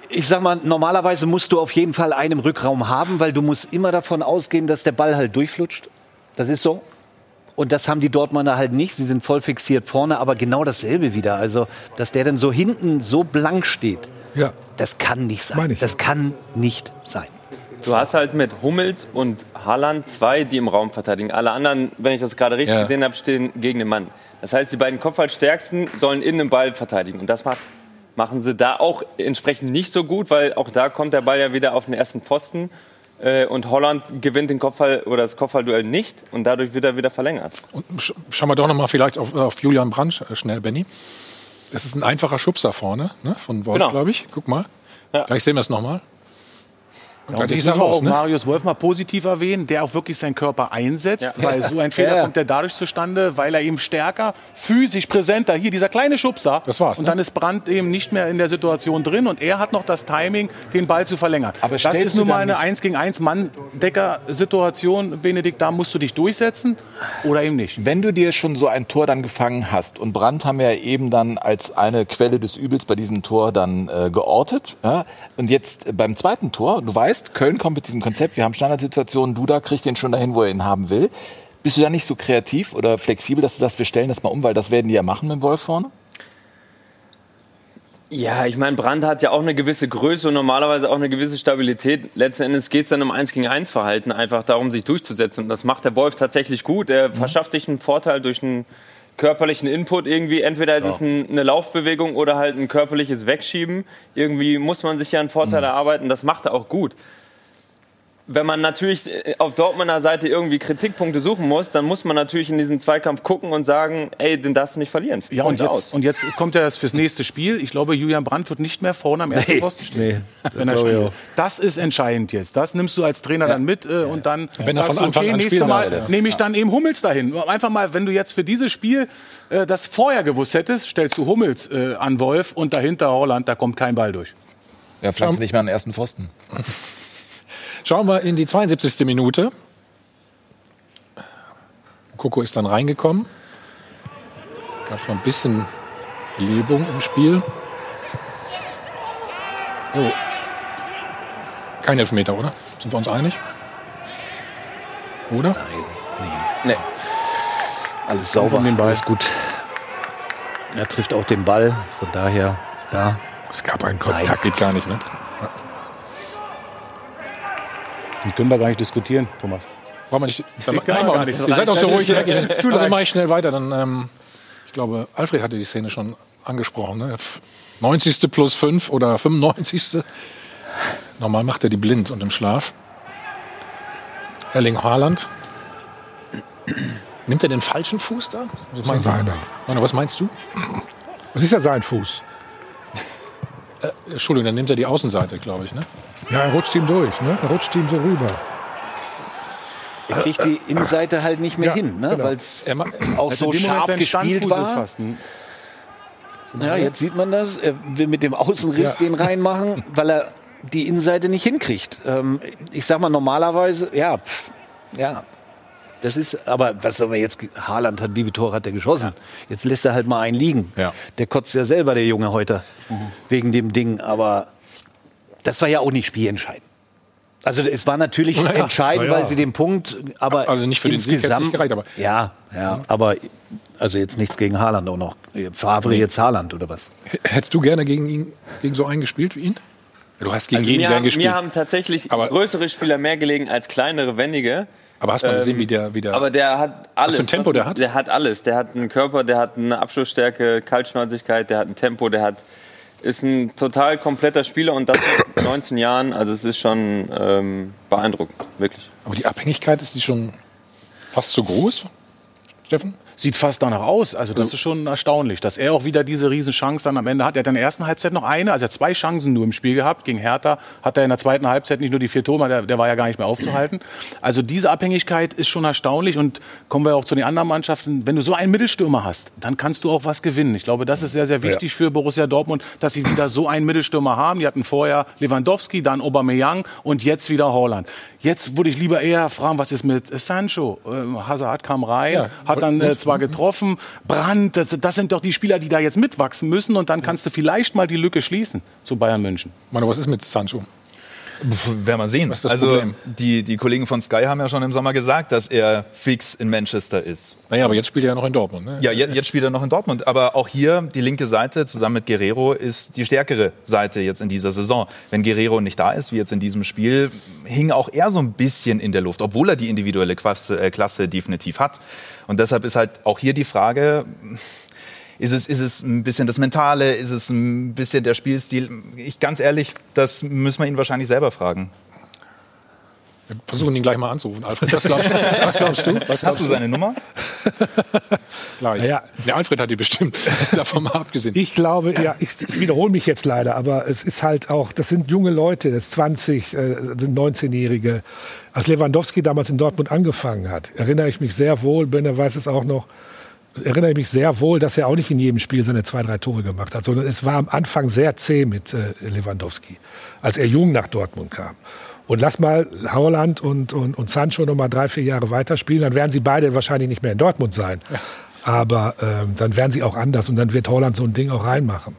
Ich sag mal, normalerweise musst du auf jeden Fall einen Rückraum haben, weil du musst immer davon ausgehen, dass der Ball halt durchflutscht. Das ist so. Und das haben die Dortmunder halt nicht. Sie sind voll fixiert vorne, aber genau dasselbe wieder. Also, dass der dann so hinten so blank steht, ja. das kann nicht sein. Das kann nicht sein. Du hast halt mit Hummels und Haaland zwei, die im Raum verteidigen. Alle anderen, wenn ich das gerade richtig ja. gesehen habe, stehen gegen den Mann. Das heißt, die beiden Kopfballstärksten sollen innen den Ball verteidigen. Und das macht, machen sie da auch entsprechend nicht so gut, weil auch da kommt der Ball ja wieder auf den ersten Pfosten. Äh, und Holland gewinnt den Kopfball oder das Kopfballduell nicht und dadurch wird er wieder verlängert. Und schauen wir doch noch mal vielleicht auf, auf Julian Brandt äh, schnell, Benny. Das ist ein einfacher Schubser vorne ne, von Wolf, genau. glaube ich. Guck mal. Ja. Gleich sehen wir es noch mal. Und ja, ich sage auch ne? Marius Wolf mal positiv erwähnen, der auch wirklich seinen Körper einsetzt, ja. weil so ein Fehler ja. kommt ja dadurch zustande, weil er eben stärker, physisch präsenter, hier dieser kleine Schubser. Das war's. Und ne? dann ist Brandt eben nicht mehr in der Situation drin und er hat noch das Timing, den Ball zu verlängern. Aber das ist nun mal eine 1 gegen 1 Mann-Decker-Situation, Benedikt, da musst du dich durchsetzen oder eben nicht. Wenn du dir schon so ein Tor dann gefangen hast und Brandt haben wir ja eben dann als eine Quelle des Übels bei diesem Tor dann äh, geortet ja, und jetzt beim zweiten Tor, du weißt, weißt, Köln kommt mit diesem Konzept, wir haben Standardsituationen, Duda kriegt den schon dahin, wo er ihn haben will. Bist du da nicht so kreativ oder flexibel, dass du sagst, wir stellen das mal um, weil das werden die ja machen mit dem Wolf vorne? Ja, ich meine, Brandt hat ja auch eine gewisse Größe und normalerweise auch eine gewisse Stabilität. Letzten Endes geht es dann um 1 gegen 1 Verhalten, einfach darum, sich durchzusetzen. Und das macht der Wolf tatsächlich gut. Er mhm. verschafft sich einen Vorteil durch einen körperlichen Input irgendwie. Entweder ist ja. es ein, eine Laufbewegung oder halt ein körperliches Wegschieben. Irgendwie muss man sich ja einen Vorteil mhm. erarbeiten. Das macht er auch gut wenn man natürlich äh, auf Dortmunder Seite irgendwie Kritikpunkte suchen muss, dann muss man natürlich in diesen Zweikampf gucken und sagen, ey, den darfst du nicht verlieren. Ja, und jetzt, und jetzt kommt ja das fürs nächste Spiel. Ich glaube, Julian Brandt wird nicht mehr vorne am ersten nee. Posten stehen. Nee, wenn er spielt. Das ist entscheidend jetzt. Das nimmst du als Trainer ja. dann mit äh, und dann wenn er von Anfang okay, an nächstes Mal ja. nehme ich dann eben Hummels dahin. Einfach mal, wenn du jetzt für dieses Spiel äh, das vorher gewusst hättest, stellst du Hummels äh, an Wolf und dahinter Holland, da kommt kein Ball durch. Ja, pflanzt nicht mehr an den ersten Pfosten. Schauen wir in die 72. Minute. Koko ist dann reingekommen. Gab noch ein bisschen Belebung im Spiel. So. Kein Elfmeter, oder? Sind wir uns einig? Oder? Nein. Nee. nee. Alles sauber. Alles gut. Er trifft auch den Ball, von daher, ja. Es gab einen Kontakt. Nein, geht gar nicht, ne? Die können wir gar nicht diskutieren, Thomas. Wollen wir nicht, dann, nein, gar nicht. Ihr seid auch so ruhig. Ist, also mache ich schnell weiter. Dann, ähm, ich glaube, Alfred hatte die Szene schon angesprochen. Ne? 90. plus 5 oder 95. Normal macht er die blind und im Schlaf. Erling Haaland. Nimmt er den falschen Fuß da? Was, das seiner. was meinst du? Was ist ja sein Fuß? Äh, Entschuldigung, dann nimmt er die Außenseite, glaube ich, ne? Ja, er rutscht ihm durch, ne? Er rutscht ihm so rüber. Er kriegt die Innenseite halt nicht mehr ja, hin, ne? Genau. weil es auch so scharf gespielt war. Fassen. Ja, jetzt sieht man das. Er will mit dem Außenriss ja. den reinmachen, weil er die Innenseite nicht hinkriegt. Ähm, ich sag mal, normalerweise, ja, pff, ja. Das ist, aber was soll man jetzt, Haaland hat, wie viele Tore hat er geschossen? Ja. Jetzt lässt er halt mal einen liegen. Ja. Der kotzt ja selber, der Junge heute, mhm. wegen dem Ding. Aber das war ja auch nicht spielentscheidend. Also es war natürlich ja, entscheidend, ja. weil sie den Punkt, aber also nicht für den Sieg nicht gereicht, aber ja, ja, aber also jetzt nichts gegen Haaland auch noch. Favre jetzt Haaland oder was? Hättest du gerne gegen ihn gegen so einen gespielt wie ihn? Du hast gegen also jeden gern gespielt. Mir haben tatsächlich aber größere Spieler mehr gelegen als kleinere, wendige. Aber hast du mal gesehen, wie der, wie der. Aber der hat alles. Was für ein Tempo der hat? Der hat alles. Der hat einen Körper, der hat eine Abschlussstärke, Kaltschnäuzigkeit, der hat ein Tempo, der hat ist ein total kompletter Spieler und das mit 19 Jahren, also es ist schon ähm, beeindruckend, wirklich. Aber die Abhängigkeit ist die schon fast zu groß, Steffen? sieht fast danach aus. Also das ist schon erstaunlich, dass er auch wieder diese Riesenchance dann am Ende hat. Er hat in der ersten Halbzeit noch eine, also er hat zwei Chancen nur im Spiel gehabt. Gegen Hertha hat er in der zweiten Halbzeit nicht nur die vier Tore, der, der war ja gar nicht mehr aufzuhalten. Also diese Abhängigkeit ist schon erstaunlich und kommen wir auch zu den anderen Mannschaften. Wenn du so einen Mittelstürmer hast, dann kannst du auch was gewinnen. Ich glaube, das ist sehr, sehr wichtig ja. für Borussia Dortmund, dass sie wieder so einen Mittelstürmer haben. Die hatten vorher Lewandowski, dann Aubameyang und jetzt wieder Holland. Jetzt würde ich lieber eher fragen, was ist mit Sancho? Äh, Hazard kam rein, ja, hat dann äh, zwar getroffen, Brand, das, das, sind doch die Spieler, die da jetzt mitwachsen müssen und dann kannst du vielleicht mal die Lücke schließen zu Bayern München. Manu, was ist mit Sancho? Werden wir sehen. also die, die Kollegen von Sky haben ja schon im Sommer gesagt, dass er fix in Manchester ist. Naja, aber jetzt spielt er ja noch in Dortmund. Ne? Ja, jetzt, jetzt spielt er noch in Dortmund. Aber auch hier die linke Seite zusammen mit Guerrero ist die stärkere Seite jetzt in dieser Saison. Wenn Guerrero nicht da ist, wie jetzt in diesem Spiel, hing auch er so ein bisschen in der Luft, obwohl er die individuelle Klasse, äh, Klasse definitiv hat. Und deshalb ist halt auch hier die Frage, ist es, ist es ein bisschen das Mentale? Ist es ein bisschen der Spielstil? Ich ganz ehrlich, das müssen wir ihn wahrscheinlich selber fragen. Wir versuchen ihn gleich mal anzurufen. Alfred, was glaubst, was glaubst du? Was glaubst Hast du seine Nummer? Gleich. Ja. Der Alfred hat die bestimmt, davon mal abgesehen. Ich glaube, ja, ich, wiederhole mich jetzt leider, aber es ist halt auch, das sind junge Leute, das 20, äh, sind 19-Jährige. Als Lewandowski damals in Dortmund angefangen hat, erinnere ich mich sehr wohl, Benner weiß es auch noch, erinnere ich mich sehr wohl, dass er auch nicht in jedem Spiel seine zwei, drei Tore gemacht hat, sondern es war am Anfang sehr zäh mit äh, Lewandowski, als er jung nach Dortmund kam. Und lass mal Hauland und, und, und Sancho noch mal drei, vier Jahre weiterspielen, dann werden sie beide wahrscheinlich nicht mehr in Dortmund sein. Ja. Aber ähm, dann werden sie auch anders und dann wird Holland so ein Ding auch reinmachen.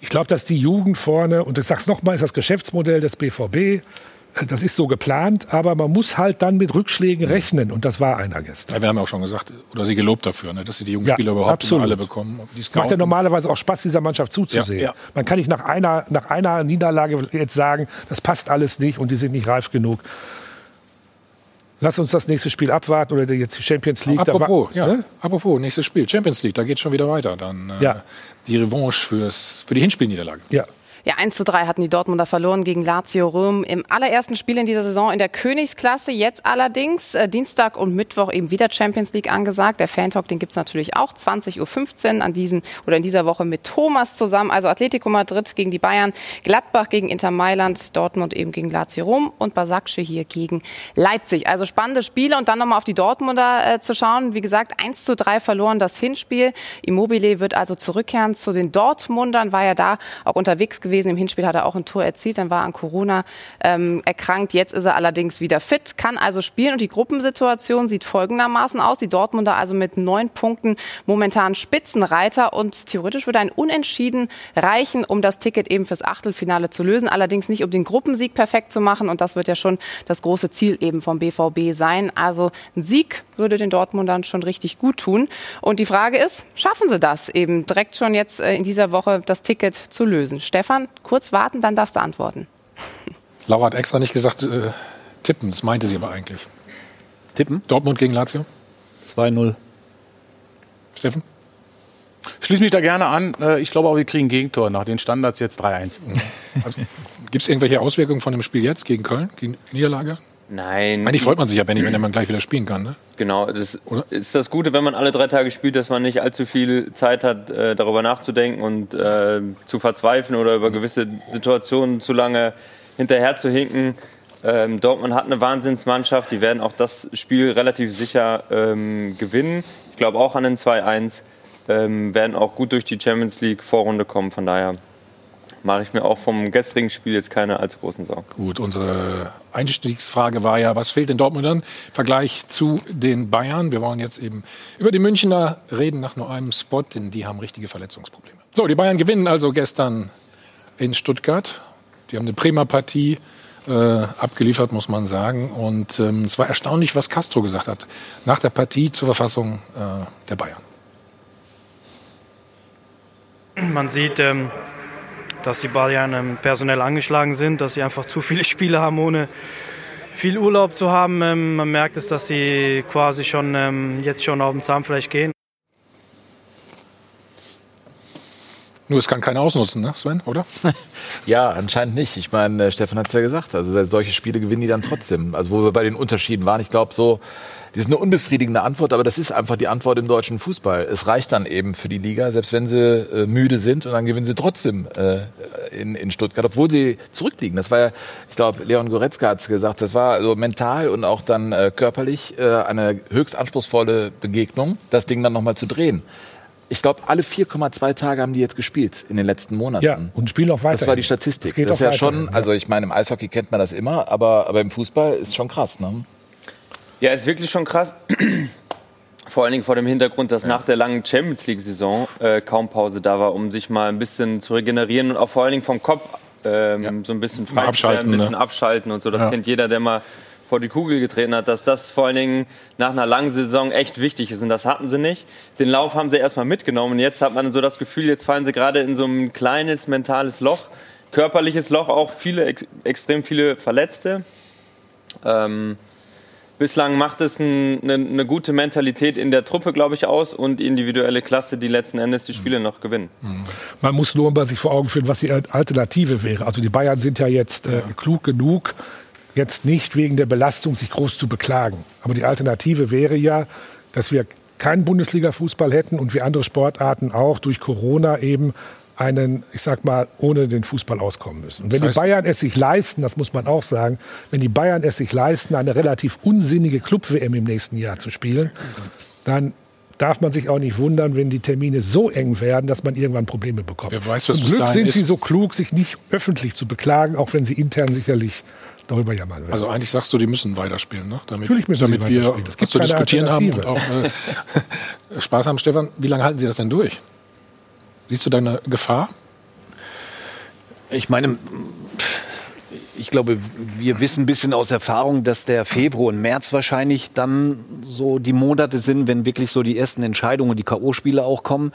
Ich glaube, dass die Jugend vorne, und ich sage es nochmal, ist das Geschäftsmodell des BVB, das ist so geplant, aber man muss halt dann mit Rückschlägen rechnen und das war einer gestern. Ja, wir haben ja auch schon gesagt, oder sie gelobt dafür, ne, dass sie die jungen Spieler ja, überhaupt alle bekommen. Macht ja normalerweise auch Spaß, dieser Mannschaft zuzusehen. Ja. Man kann nicht nach einer, nach einer Niederlage jetzt sagen, das passt alles nicht und die sind nicht reif genug. Lass uns das nächste Spiel abwarten oder jetzt die Champions League. Apropos, ja, ne? apropos, nächstes Spiel, Champions League, da geht schon wieder weiter. Dann äh, ja. die Revanche fürs, für die Hinspielniederlage. Ja, ja, 1 zu 3 hatten die Dortmunder verloren gegen Lazio Rom im allerersten Spiel in dieser Saison in der Königsklasse. Jetzt allerdings äh, Dienstag und Mittwoch eben wieder Champions League angesagt. Der Fan-Talk, den gibt's natürlich auch. 20.15 Uhr an diesem oder in dieser Woche mit Thomas zusammen. Also Atletico Madrid gegen die Bayern, Gladbach gegen Inter Mailand, Dortmund eben gegen Lazio Rom und Basakce hier gegen Leipzig. Also spannende Spiele und dann nochmal auf die Dortmunder äh, zu schauen. Wie gesagt, 1 zu 3 verloren das Hinspiel. Immobile wird also zurückkehren zu den Dortmundern, war ja da auch unterwegs gewesen gewesen. Im Hinspiel hat er auch ein Tor erzielt, dann war er an Corona ähm, erkrankt. Jetzt ist er allerdings wieder fit, kann also spielen. Und die Gruppensituation sieht folgendermaßen aus. Die Dortmunder also mit neun Punkten momentan Spitzenreiter und theoretisch würde ein Unentschieden reichen, um das Ticket eben fürs Achtelfinale zu lösen. Allerdings nicht, um den Gruppensieg perfekt zu machen. Und das wird ja schon das große Ziel eben vom BVB sein. Also ein Sieg würde den Dortmundern schon richtig gut tun. Und die Frage ist, schaffen sie das eben direkt schon jetzt äh, in dieser Woche das Ticket zu lösen? Stefan, kurz warten, dann darfst du antworten. Laura hat extra nicht gesagt, äh, tippen, das meinte sie aber eigentlich. Tippen? Dortmund gegen Lazio? 2-0. Steffen? Schließe mich da gerne an. Äh, ich glaube auch, wir kriegen Gegentor nach den Standards jetzt 3-1. Also, Gibt es irgendwelche Auswirkungen von dem Spiel jetzt gegen Köln, gegen Niederlage? Nein. Eigentlich freut man sich ja, Benny, wenn man gleich wieder spielen kann. Ne? Genau, das Oder? ist das Gute, wenn man alle drei Tage spielt, dass man nicht allzu viel Zeit hat, äh, darüber nachzudenken und äh, zu verzweifeln oder über gewisse Situationen zu lange hinterher zu hinken. Ähm, Dortmund hat eine Wahnsinnsmannschaft, die werden auch das Spiel relativ sicher ähm, gewinnen. Ich glaube auch an den 2-1, ähm, werden auch gut durch die Champions League Vorrunde kommen, von daher mache ich mir auch vom gestrigen Spiel jetzt keine allzu großen Sorgen. Gut, unsere Einstiegsfrage war ja, was fehlt den Dortmundern im Vergleich zu den Bayern? Wir wollen jetzt eben über die Münchner reden nach nur einem Spot, denn die haben richtige Verletzungsprobleme. So, die Bayern gewinnen also gestern in Stuttgart. Die haben eine prima Partie äh, abgeliefert, muss man sagen. Und ähm, es war erstaunlich, was Castro gesagt hat nach der Partie zur Verfassung äh, der Bayern. Man sieht, ähm, dass die Bayern ähm, personell angeschlagen sind, dass sie einfach zu viele Spiele haben, ohne viel Urlaub zu haben. Ähm, man merkt es, dass sie quasi schon ähm, jetzt schon auf dem Zahnfleisch gehen. Nur es kann keiner ausnutzen, ne, Sven, oder? ja, anscheinend nicht. Ich meine, äh, Stefan hat es ja gesagt. Also solche Spiele gewinnen die dann trotzdem. Also wo wir bei den Unterschieden waren, ich glaube so, das ist eine unbefriedigende Antwort, aber das ist einfach die Antwort im deutschen Fußball. Es reicht dann eben für die Liga, selbst wenn sie äh, müde sind und dann gewinnen sie trotzdem äh, in, in Stuttgart, obwohl sie zurückliegen. Das war ja, ich glaube, Leon Goretzka hat es gesagt, das war also mental und auch dann äh, körperlich äh, eine höchst anspruchsvolle Begegnung, das Ding dann nochmal zu drehen. Ich glaube, alle 4,2 Tage haben die jetzt gespielt in den letzten Monaten. Ja, und spielen auch weiter. Das war die Statistik. Das, das ist ja schon, also ich meine, im Eishockey kennt man das immer, aber, aber im Fußball ist schon krass. Ne? Ja, ist wirklich schon krass. Vor allen Dingen vor dem Hintergrund, dass ja. nach der langen Champions League-Saison äh, kaum Pause da war, um sich mal ein bisschen zu regenerieren und auch vor allen Dingen vom Kopf ähm, ja. so ein bisschen frei abschalten, ein bisschen ne? abschalten und so. Das ja. kennt jeder, der mal vor die Kugel getreten hat, dass das vor allen Dingen nach einer langen Saison echt wichtig ist. Und das hatten sie nicht. Den Lauf haben sie erstmal mitgenommen. Und jetzt hat man so das Gefühl, jetzt fallen sie gerade in so ein kleines mentales Loch, körperliches Loch, auch viele, ex extrem viele Verletzte. Ähm, Bislang macht es ein, eine, eine, gute Mentalität in der Truppe, glaube ich, aus und individuelle Klasse, die letzten Endes die Spiele noch gewinnen. Man muss nur mal sich vor Augen führen, was die Alternative wäre. Also die Bayern sind ja jetzt äh, klug genug, jetzt nicht wegen der Belastung sich groß zu beklagen. Aber die Alternative wäre ja, dass wir keinen Bundesliga-Fußball hätten und wie andere Sportarten auch durch Corona eben einen, ich sag mal, ohne den Fußball auskommen müssen. Und wenn das heißt, die Bayern es sich leisten, das muss man auch sagen, wenn die Bayern es sich leisten, eine relativ unsinnige Club-WM im nächsten Jahr zu spielen, dann darf man sich auch nicht wundern, wenn die Termine so eng werden, dass man irgendwann Probleme bekommt. Wer weiß, was Zum Glück sind ist. sie so klug, sich nicht öffentlich zu beklagen, auch wenn sie intern sicherlich darüber jammern werden. Also eigentlich sagst du, die müssen weiterspielen, ne? damit, Natürlich müssen damit wir was zu diskutieren haben und auch äh, Spaß haben. Stefan, wie lange halten Sie das denn durch? Siehst du da eine Gefahr? Ich meine, ich glaube, wir wissen ein bisschen aus Erfahrung, dass der Februar und März wahrscheinlich dann so die Monate sind, wenn wirklich so die ersten Entscheidungen, die K.O.-Spiele auch kommen,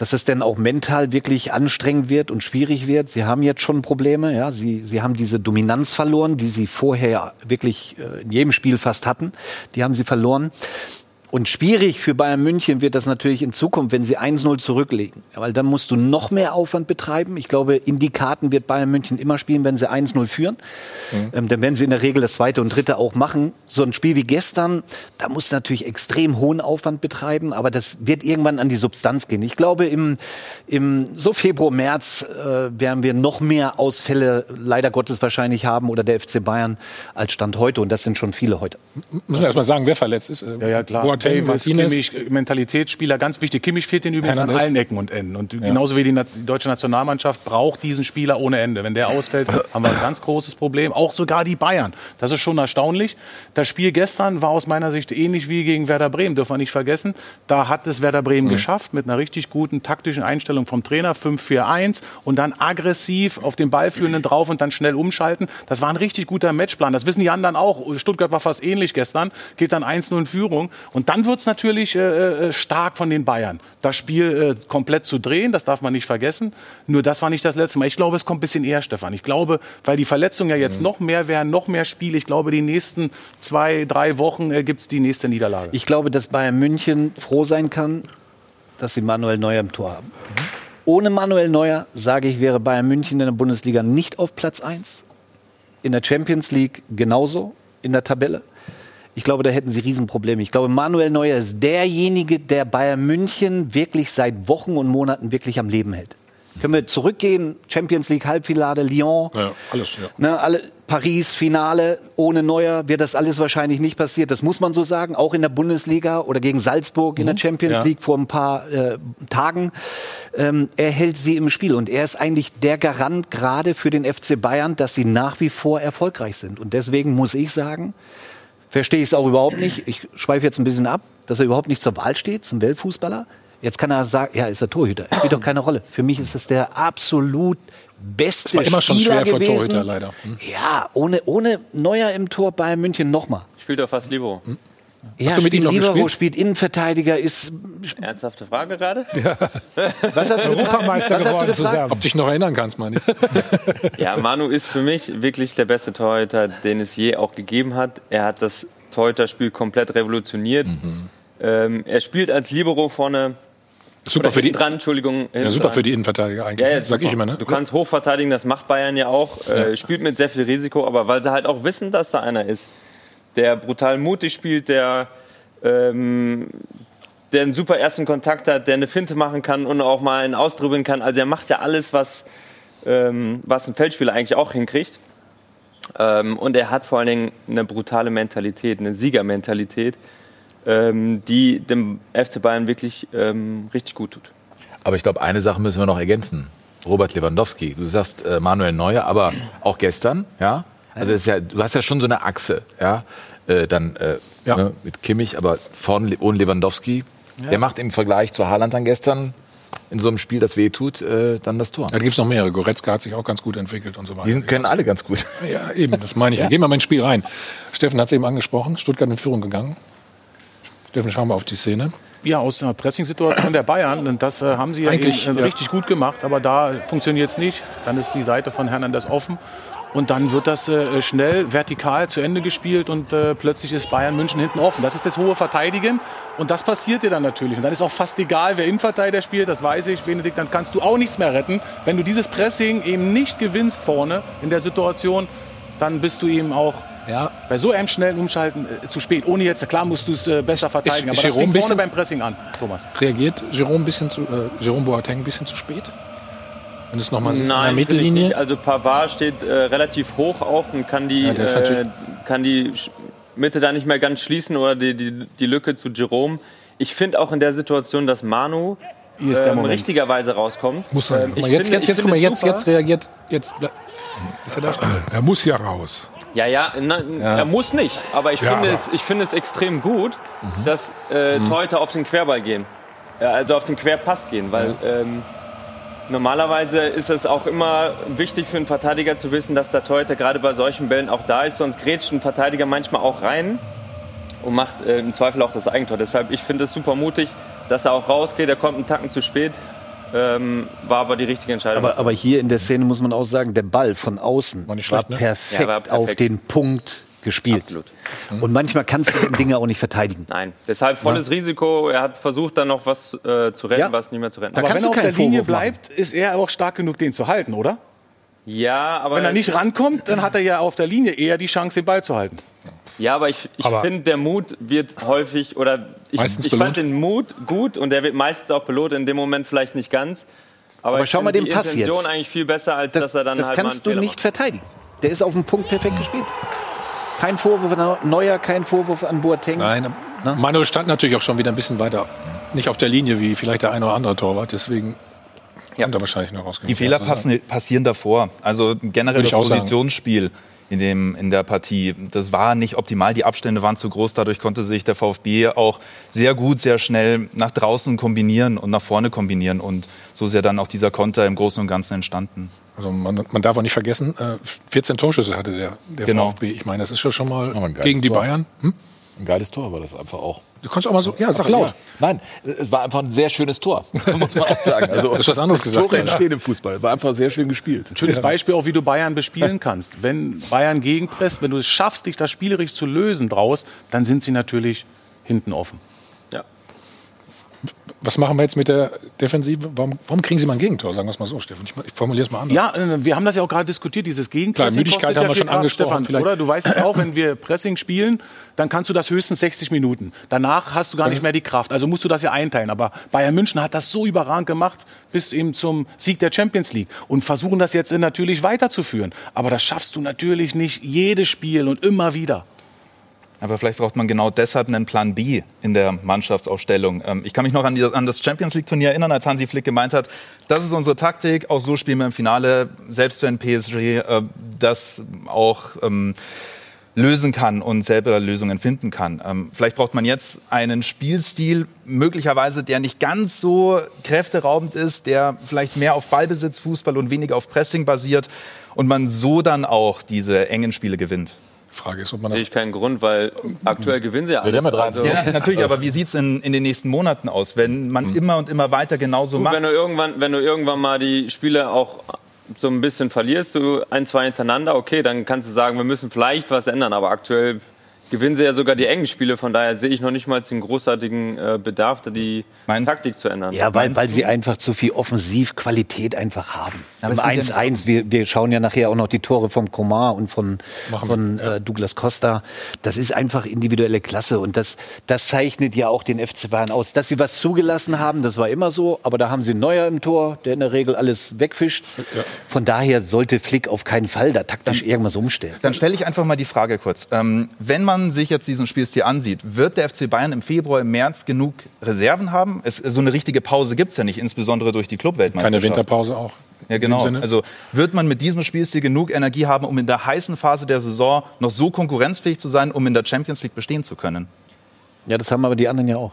dass es dann auch mental wirklich anstrengend wird und schwierig wird. Sie haben jetzt schon Probleme, ja. Sie, sie haben diese Dominanz verloren, die sie vorher wirklich äh, in jedem Spiel fast hatten. Die haben sie verloren. Und schwierig für Bayern München wird das natürlich in Zukunft, wenn sie 1-0 zurücklegen. Weil dann musst du noch mehr Aufwand betreiben. Ich glaube, in die Karten wird Bayern München immer spielen, wenn sie 1-0 führen. Mhm. Ähm, dann werden sie in der Regel das zweite und dritte auch machen. So ein Spiel wie gestern, da musst du natürlich extrem hohen Aufwand betreiben, aber das wird irgendwann an die Substanz gehen. Ich glaube, im, im so Februar, März äh, werden wir noch mehr Ausfälle leider Gottes wahrscheinlich haben oder der FC Bayern als Stand heute. Und das sind schon viele heute. Müssen wir erst mal sagen, wer verletzt ist. Ja, ja, klar. Boateng, Davis, Kimmich, Mentalitätsspieler, ganz wichtig. Kimmich fehlt den übrigens Hernandez. an allen Ecken und Enden. Und genauso wie die, die, deutsche Nationalmannschaft braucht diesen Spieler ohne Ende. Wenn der ausfällt, haben wir ein ganz großes Problem. Auch sogar die Bayern. Das ist schon erstaunlich. Das Spiel gestern war aus meiner Sicht ähnlich wie gegen Werder Bremen, dürfen wir nicht vergessen. Da hat es Werder Bremen mhm. geschafft mit einer richtig guten taktischen Einstellung vom Trainer, 5-4-1 und dann aggressiv auf den Ballführenden drauf und dann schnell umschalten. Das war ein richtig guter Matchplan. Das wissen die anderen auch. Stuttgart war fast ähnlich gestern, geht dann 1-0 in Führung. Und dann wird es natürlich äh, äh, stark von den Bayern, das Spiel äh, komplett zu drehen. Das darf man nicht vergessen. Nur das war nicht das letzte Mal. Ich glaube, es kommt ein bisschen eher, Stefan. Ich glaube, weil die Verletzungen ja jetzt mhm. noch mehr werden, noch mehr Spiele. Ich glaube, die nächsten zwei, drei Wochen äh, gibt es die nächste Niederlage. Ich glaube, dass Bayern München froh sein kann, dass sie Manuel Neuer im Tor haben. Mhm. Ohne Manuel Neuer, sage ich, wäre Bayern München in der Bundesliga nicht auf Platz 1. In der Champions League genauso in der Tabelle. Ich glaube, da hätten sie Riesenprobleme. Ich glaube, Manuel Neuer ist derjenige, der Bayern München wirklich seit Wochen und Monaten wirklich am Leben hält. Können wir zurückgehen? Champions League Halbfinale, Lyon. Ja, alles, ja. Ne, alle, Paris, Finale, ohne Neuer wird das alles wahrscheinlich nicht passiert. Das muss man so sagen. Auch in der Bundesliga oder gegen Salzburg mhm. in der mhm. Champions ja. League vor ein paar äh, Tagen. Ähm, er hält sie im Spiel. Und er ist eigentlich der Garant gerade für den FC Bayern, dass sie nach wie vor erfolgreich sind. Und deswegen muss ich sagen, verstehe ich es auch überhaupt nicht. Ich schweife jetzt ein bisschen ab, dass er überhaupt nicht zur Wahl steht, zum Weltfußballer. Jetzt kann er sagen, ja, ist er Torhüter. Spielt doch keine Rolle. Für mich ist das der absolut beste das war immer schon Spieler schwer gewesen. für Torhüter leider. Hm? Ja, ohne, ohne Neuer im Tor bei München nochmal. Spielt doch fast Libero. Hm? Ja, Hast du mit ihm noch Libero, gespielt? spielt Innenverteidiger, ist... Ernsthafte Frage gerade? Ja. Was hast du Europameister Was hast du gefragt? Ob du dich noch erinnern kannst, meine ich. ja, Manu ist für mich wirklich der beste Torhüter, den es je auch gegeben hat. Er hat das Torhüterspiel komplett revolutioniert. Mhm. Ähm, er spielt als Libero vorne Super für die dran, Entschuldigung. Ja, super für die Innenverteidiger eigentlich. Ja, ja, sag ich immer, ne? Du kannst hochverteidigen, das macht Bayern ja auch. Äh, spielt mit sehr viel Risiko, aber weil sie halt auch wissen, dass da einer ist, der brutal mutig spielt, der, ähm, der einen super ersten Kontakt hat, der eine Finte machen kann und auch mal einen ausdribbeln kann. Also er macht ja alles, was, ähm, was ein Feldspieler eigentlich auch hinkriegt. Ähm, und er hat vor allen Dingen eine brutale Mentalität, eine Siegermentalität ähm, die dem FC Bayern wirklich ähm, richtig gut tut. Aber ich glaube, eine Sache müssen wir noch ergänzen. Robert Lewandowski, du sagst äh, Manuel Neuer, aber auch gestern, ja. Also ist ja, du hast ja schon so eine Achse, ja. Äh, dann äh, ja. Ne, mit Kimmich, aber vorne ohne Lewandowski. Ja. Der macht im Vergleich zu Haaland dann gestern in so einem Spiel, das weh tut, äh, dann das Tor. Ja, da gibt es noch mehrere. Goretzka hat sich auch ganz gut entwickelt und so weiter. Die sind, können alle ganz gut. Ja, eben, das meine ich. Ja. Gehen wir mal ins Spiel rein. Steffen hat es eben angesprochen, Stuttgart in Führung gegangen. Steffen, schauen wir auf die Szene. Ja, aus einer Pressing-Situation der Bayern. Und das äh, haben sie Eigentlich, ja, äh, richtig gut gemacht. Aber da funktioniert es nicht. Dann ist die Seite von Hernandez offen. Und dann wird das äh, schnell vertikal zu Ende gespielt und äh, plötzlich ist Bayern München hinten offen. Das ist das hohe Verteidigen und das passiert dir dann natürlich. Und dann ist auch fast egal, wer Innenverteidiger spielt, das weiß ich, Benedikt, dann kannst du auch nichts mehr retten. Wenn du dieses Pressing eben nicht gewinnst vorne in der Situation, dann bist du ihm auch ja. Bei so einem schnellen Umschalten äh, zu spät, ohne jetzt, klar musst du es äh, besser verteidigen, aber Jerome das fängt vorne beim Pressing an, Thomas. Reagiert Jerome, bisschen zu, äh, Jerome Boateng ein bisschen zu spät? Wenn es nochmal in der Mittellinie? Also Pavard steht äh, relativ hoch auch und kann die, ja, äh, kann die Mitte da nicht mehr ganz schließen oder die, die, die Lücke zu Jerome. Ich finde auch in der Situation, dass Manu ähm, richtigerweise rauskommt. Muss er. Ähm, jetzt, finde, jetzt, jetzt, guck mal, jetzt, jetzt reagiert. Jetzt, ist er da? Er muss ja raus. Ja, ja, na, ja, er muss nicht. Aber ich, ja, finde, aber es, ich finde es extrem gut, mhm. dass äh, mhm. Torhüter auf den Querball gehen. Ja, also auf den Querpass gehen. Weil ähm, normalerweise ist es auch immer wichtig für einen Verteidiger zu wissen, dass der Torhüter gerade bei solchen Bällen auch da ist. Sonst grätscht ein Verteidiger manchmal auch rein und macht äh, im Zweifel auch das Eigentor. Deshalb, ich finde es super mutig, dass er auch rausgeht. Er kommt einen Tacken zu spät. Ähm, war aber die richtige Entscheidung. Aber, aber, hier in der Szene muss man auch sagen, der Ball von außen war, schlecht, war, ne? perfekt, ja, war perfekt auf den Punkt gespielt. Absolut. Und manchmal kannst du Dinge auch nicht verteidigen. Nein, deshalb volles ja. Risiko. Er hat versucht, dann noch was äh, zu retten, ja. was nicht mehr zu retten. Aber wenn er auf der Linie bleibt, ist er auch stark genug, den zu halten, oder? Ja, aber wenn er nicht rankommt, dann hat er ja auf der Linie eher die Chance, den Ball zu halten. Ja, aber ich, ich finde, der Mut wird häufig, oder ich, ich fand den Mut gut und der wird meistens auch belohnt, in dem Moment vielleicht nicht ganz. Aber, aber schau mal den Pass Intention jetzt. eigentlich viel besser, als das, dass er dann das halt kannst du nicht macht. verteidigen. Der ist auf dem Punkt perfekt gespielt. Kein Vorwurf an Neuer, kein Vorwurf an Boateng. Nein, Ne? Manuel stand natürlich auch schon wieder ein bisschen weiter, nicht auf der Linie wie vielleicht der eine oder andere Torwart, deswegen ja. kommt er wahrscheinlich noch raus. Die Fehler passen, passieren davor. Also generell das Positionsspiel in, dem, in der Partie. Das war nicht optimal, die Abstände waren zu groß, dadurch konnte sich der VfB auch sehr gut, sehr schnell nach draußen kombinieren und nach vorne kombinieren und so ist ja dann auch dieser Konter im Großen und Ganzen entstanden. Also man, man darf auch nicht vergessen, 14 äh, Torschüsse hatte der, der genau. VfB. Ich meine, das ist schon mal gegen die Tor. Bayern. Hm? Ein geiles Tor war das einfach auch. Du kannst auch mal so, ja, sag laut. Ja. Nein, es war einfach ein sehr schönes Tor, muss man auch sagen. Also, das ist was anderes gesagt. Tore entstehen im Fußball. War einfach sehr schön gespielt. Ein schönes ja. Beispiel auch, wie du Bayern bespielen kannst. Wenn Bayern gegenpresst, wenn du es schaffst, dich das spielerisch zu lösen draus, dann sind sie natürlich hinten offen. Was machen wir jetzt mit der Defensive? Warum, warum kriegen Sie mal ein Gegentor? Sagen wir es mal so, Stefan. Ich, ich formuliere es mal anders. Ja, äh, wir haben das ja auch gerade diskutiert, dieses Gegentor. Klar, Müdigkeit haben wir schon angesprochen. Stefan, oder? Du weißt es auch, wenn wir Pressing spielen, dann kannst du das höchstens 60 Minuten. Danach hast du gar nicht mehr die Kraft. Also musst du das ja einteilen. Aber Bayern München hat das so überragend gemacht bis eben zum Sieg der Champions League und versuchen das jetzt natürlich weiterzuführen. Aber das schaffst du natürlich nicht jedes Spiel und immer wieder. Aber vielleicht braucht man genau deshalb einen Plan B in der Mannschaftsaufstellung. Ähm, ich kann mich noch an, das Champions League-Turnier erinnern, als Hansi Flick gemeint hat, das ist unsere Taktik, auch so spielen wir im Finale, selbst wenn PSG äh, das auch ähm, lösen kann und selber Lösungen finden kann. Ähm, vielleicht braucht man jetzt einen Spielstil, möglicherweise, der nicht ganz so kräfteraubend ist, der vielleicht mehr auf Ballbesitz, Fußball und weniger auf Pressing basiert und man so dann auch diese engen Spiele gewinnt. Frage ist, ob man das. Sehe ich keinen Grund, weil aktuell gewinnen sie ja alles. Also ja, natürlich, aber wie sieht es in, in den nächsten Monaten aus, wenn man mhm. immer und immer weiter genauso Gut, macht? Wenn du, irgendwann, wenn du irgendwann mal die Spiele auch so ein bisschen verlierst, du ein, zwei hintereinander, okay, dann kannst du sagen, wir müssen vielleicht was ändern, aber aktuell gewinnen sie ja sogar die engen Spiele. Von daher sehe ich noch nicht mal den großartigen äh, Bedarf, da die Meinst, Taktik zu ändern. Ja, weil, weil sie einfach zu viel Offensivqualität einfach haben. Aber 1-1, wir, wir schauen ja nachher auch noch die Tore vom Komar und von, von äh, Douglas Costa. Das ist einfach individuelle Klasse und das, das zeichnet ja auch den FC Bayern aus. Dass sie was zugelassen haben, das war immer so, aber da haben sie einen Neuer im Tor, der in der Regel alles wegfischt. Ja. Von daher sollte Flick auf keinen Fall da taktisch dann, irgendwas umstellen. Dann stelle ich einfach mal die Frage kurz. Ähm, wenn man man sich jetzt diesen Spielstil ansieht, wird der FC Bayern im Februar, im März genug Reserven haben? Es, so eine richtige Pause gibt es ja nicht, insbesondere durch die Clubweltmeisterschaft. Keine Winterpause auch. Ja, genau. Also wird man mit diesem Spielstil genug Energie haben, um in der heißen Phase der Saison noch so konkurrenzfähig zu sein, um in der Champions League bestehen zu können? Ja, das haben aber die anderen ja auch.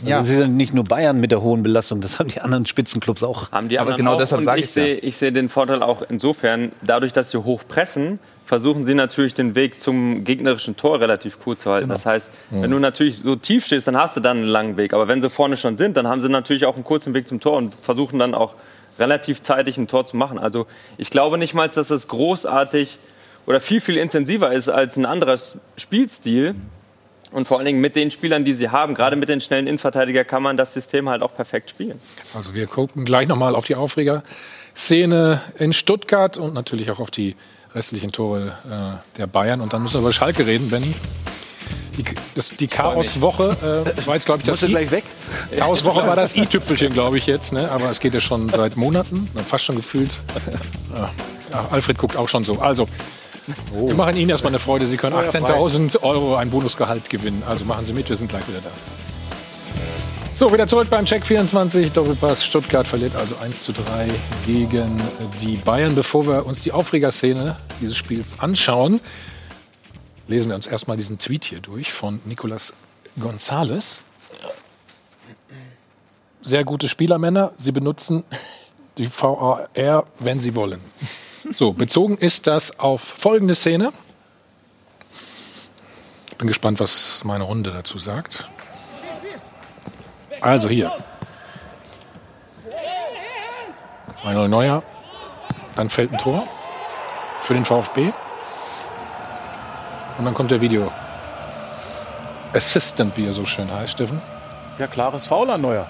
Also ja. Das ist ja nicht nur Bayern mit der hohen Belastung, das haben die anderen Spitzenclubs auch. Haben die anderen aber genau auch. deshalb sage ich sehe ja. seh den Vorteil auch insofern, dadurch, dass sie hoch pressen, versuchen sie natürlich den Weg zum gegnerischen Tor relativ kurz zu halten. Genau. Das heißt, mhm. wenn du natürlich so tief stehst, dann hast du dann einen langen Weg. Aber wenn sie vorne schon sind, dann haben sie natürlich auch einen kurzen Weg zum Tor und versuchen dann auch relativ zeitig ein Tor zu machen. Also ich glaube nicht mal, dass das großartig oder viel, viel intensiver ist als ein anderer Spielstil. Und vor allen Dingen mit den Spielern, die sie haben, gerade mit den schnellen Innenverteidiger, kann man das System halt auch perfekt spielen. Also wir gucken gleich nochmal auf die Aufreger-Szene in Stuttgart und natürlich auch auf die restlichen Tore äh, der Bayern. Und dann müssen wir über Schalke reden, Benny. Die, die Chaoswoche äh, war jetzt, glaube ich, das. Musst gleich weg? Chaoswoche war das i-Tüpfelchen, glaube ich, jetzt. Ne? Aber es geht ja schon seit Monaten, fast schon gefühlt. Ja, Alfred guckt auch schon so. Also, oh. wir machen Ihnen erstmal eine Freude. Sie können 18.000 Euro ein Bonusgehalt gewinnen. Also machen Sie mit, wir sind gleich wieder da. So, wieder zurück beim Check 24. Doppelpass. Stuttgart verliert also 1 zu 3 gegen die Bayern. Bevor wir uns die Aufregerszene dieses Spiels anschauen, lesen wir uns erstmal diesen Tweet hier durch von Nicolas Gonzales. Sehr gute Spielermänner. Sie benutzen die VAR, wenn sie wollen. So, bezogen ist das auf folgende Szene. Ich bin gespannt, was meine Runde dazu sagt. Also hier. Manuel Neuer. Dann fällt ein Tor für den VfB. Und dann kommt der Video. Assistant, wie er so schön heißt, Steffen. Ja, klares Foul an Neuer.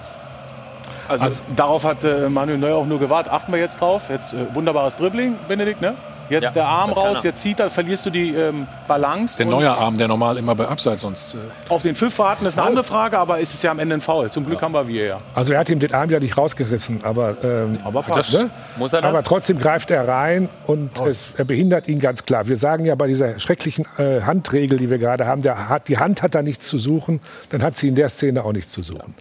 Also, also darauf hat äh, Manuel Neuer auch nur gewartet. Achten wir jetzt drauf. Jetzt äh, wunderbares Dribbling, Benedikt, ne? Jetzt ja, der Arm raus, jetzt zieht er, verlierst du die ähm, Balance. Der neue Arm, der normal immer bei Abseits sonst. Äh auf den Pfiff warten ist eine andere Frage, aber ist es ja am Ende ein Foul. Zum Glück ja. haben wir wir ja. Also er hat ihm den Arm ja nicht rausgerissen, aber, ähm, aber, fast, das, ne? Muss er das? aber trotzdem greift er rein und oh. es, er behindert ihn ganz klar. Wir sagen ja bei dieser schrecklichen äh, Handregel, die wir gerade haben, der hat, die Hand hat da nichts zu suchen, dann hat sie in der Szene auch nichts zu suchen.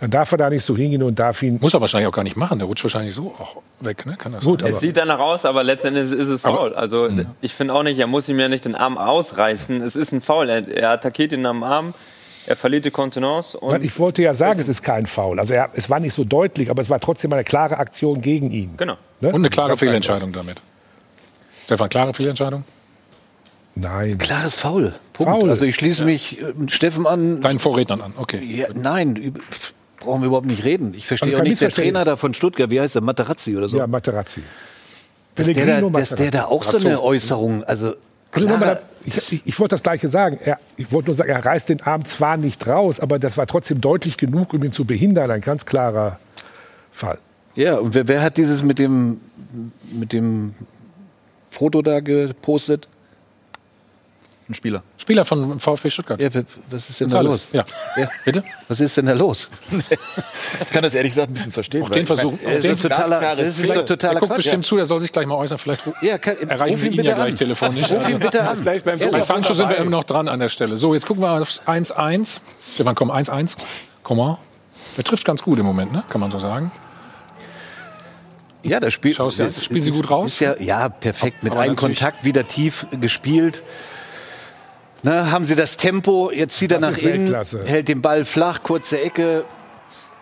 Dann darf er da nicht so hingehen und darf ihn. Muss er wahrscheinlich auch gar nicht machen. Der rutscht wahrscheinlich so auch weg. Ne? Kann das Gut, es sieht danach aus, aber letztendlich ist es faul. Also mhm. ich finde auch nicht, er muss ihm ja nicht den Arm ausreißen. Es ist ein Foul. Er, er attackiert ihn am Arm. Er verliert die Kontenance. ich wollte ja sagen, es ist kein Foul. Also er, es war nicht so deutlich, aber es war trotzdem eine klare Aktion gegen ihn. Genau. Ne? Und eine klare Fehlentscheidung damit. Stefan, klare Fehlentscheidung? Nein. Klares Foul. Punkt. Foul. Also ich schließe ja. mich äh, Steffen an. Deinen Vorrednern an, okay. Ja, nein, brauchen wir überhaupt nicht reden. Ich verstehe auch nicht, der Trainer da von Stuttgart, wie heißt der, Materazzi oder so? Ja, Materazzi. Dass der, da, dass der da auch so eine Äußerung, also also klar, ich, ich, wollte das Gleiche sagen. Er, ich wollte nur sagen, er reißt den Arm zwar nicht raus, aber das war trotzdem deutlich genug, um ihn zu behindern. Ein ganz klarer Fall. Ja, und wer, wer hat dieses mit dem, mit dem Foto da gepostet? Ein Spieler. Spieler von VfB Stuttgart. Ja, was ist denn da los? Ja. ja. Bitte? Was ist denn da los? ich kann das ehrlich gesagt ein bisschen verstehen. Auch den Versuch. Auch den totaler, das ist ein totaler er guckt bestimmt ja. zu, er soll sich gleich mal äußern. Vielleicht ja, kann, erreichen wir ihn ja gleich an. telefonisch. Ruf ihn bitte an. Bei, bei Sancho sind wir immer noch dran an der Stelle. So, jetzt gucken wir aufs 1-1. Stefan, komm, 1-1. Komm mal. Der trifft ganz gut im Moment, ne? kann man so sagen. Ja, das Spiel. Schaust ja, spielen Sie gut raus? Ja, ja, perfekt. Mit einem Kontakt wieder tief gespielt. Ne, haben sie das Tempo, jetzt zieht er nach innen, Weltklasse. hält den Ball flach, kurze Ecke.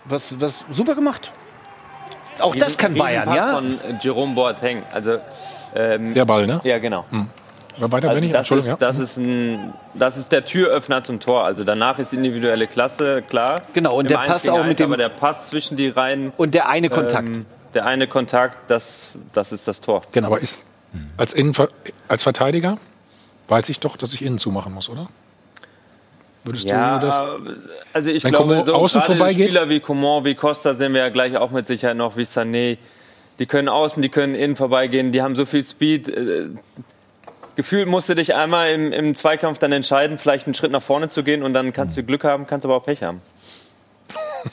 Was, was super gemacht. Auch Riesen, das kann Bayern, ja? von Jerome Boateng. Also, ähm, der Ball, ne? Ja, genau. Hm. Weiter also ich, das, ist, ja. das, ist ein, das ist der Türöffner zum Tor. Also danach ist individuelle Klasse, klar. Genau, und der Pass auch mit dem... Aber der Pass zwischen die Reihen... Und der eine Kontakt. Ähm, der eine Kontakt, das, das ist das Tor. Genau. Aber ist als, Innenver als Verteidiger weiß ich doch, dass ich innen zumachen muss, oder? Würdest ja, du das? Also ich glaube, so außen vorbeigeht? Spieler wie Coman, wie Costa sehen wir ja gleich auch mit Sicherheit noch, wie Sané. Die können außen, die können innen vorbeigehen, die haben so viel Speed. Äh, gefühlt musst du dich einmal im, im Zweikampf dann entscheiden, vielleicht einen Schritt nach vorne zu gehen und dann kannst du Glück haben, kannst aber auch Pech haben.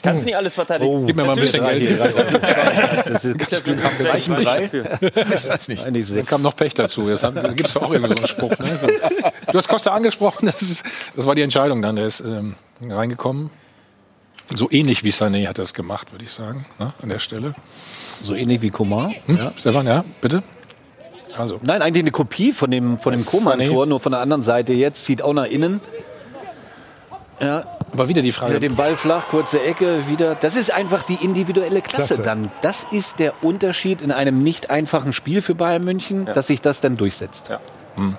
Kannst nicht alles verteidigen. Oh, Gib mir mal ein bisschen Geld. Das ist das Glück haben Zeichen drei. Ich weiß nicht. Da kam noch Pech dazu. Das gibt es auch irgendwie so einen Spruch. Ne? Du hast Costa angesprochen. Das, ist, das war die Entscheidung dann. Der ist ähm, reingekommen. So ähnlich wie Sané hat er es gemacht, würde ich sagen, ne? an der Stelle. So ähnlich wie Coman. Hm? Ja. Stefan, ja, bitte. Also. Nein, eigentlich eine Kopie von dem, von dem Coman-Tor, nur von der anderen Seite jetzt. Zieht auch nach innen. Ja. Aber wieder die Frage. Wieder den Ball flach, kurze Ecke, wieder. Das ist einfach die individuelle Klasse, Klasse. dann. Das ist der Unterschied in einem nicht einfachen Spiel für Bayern München, ja. dass sich das dann durchsetzt. Ja. Hm.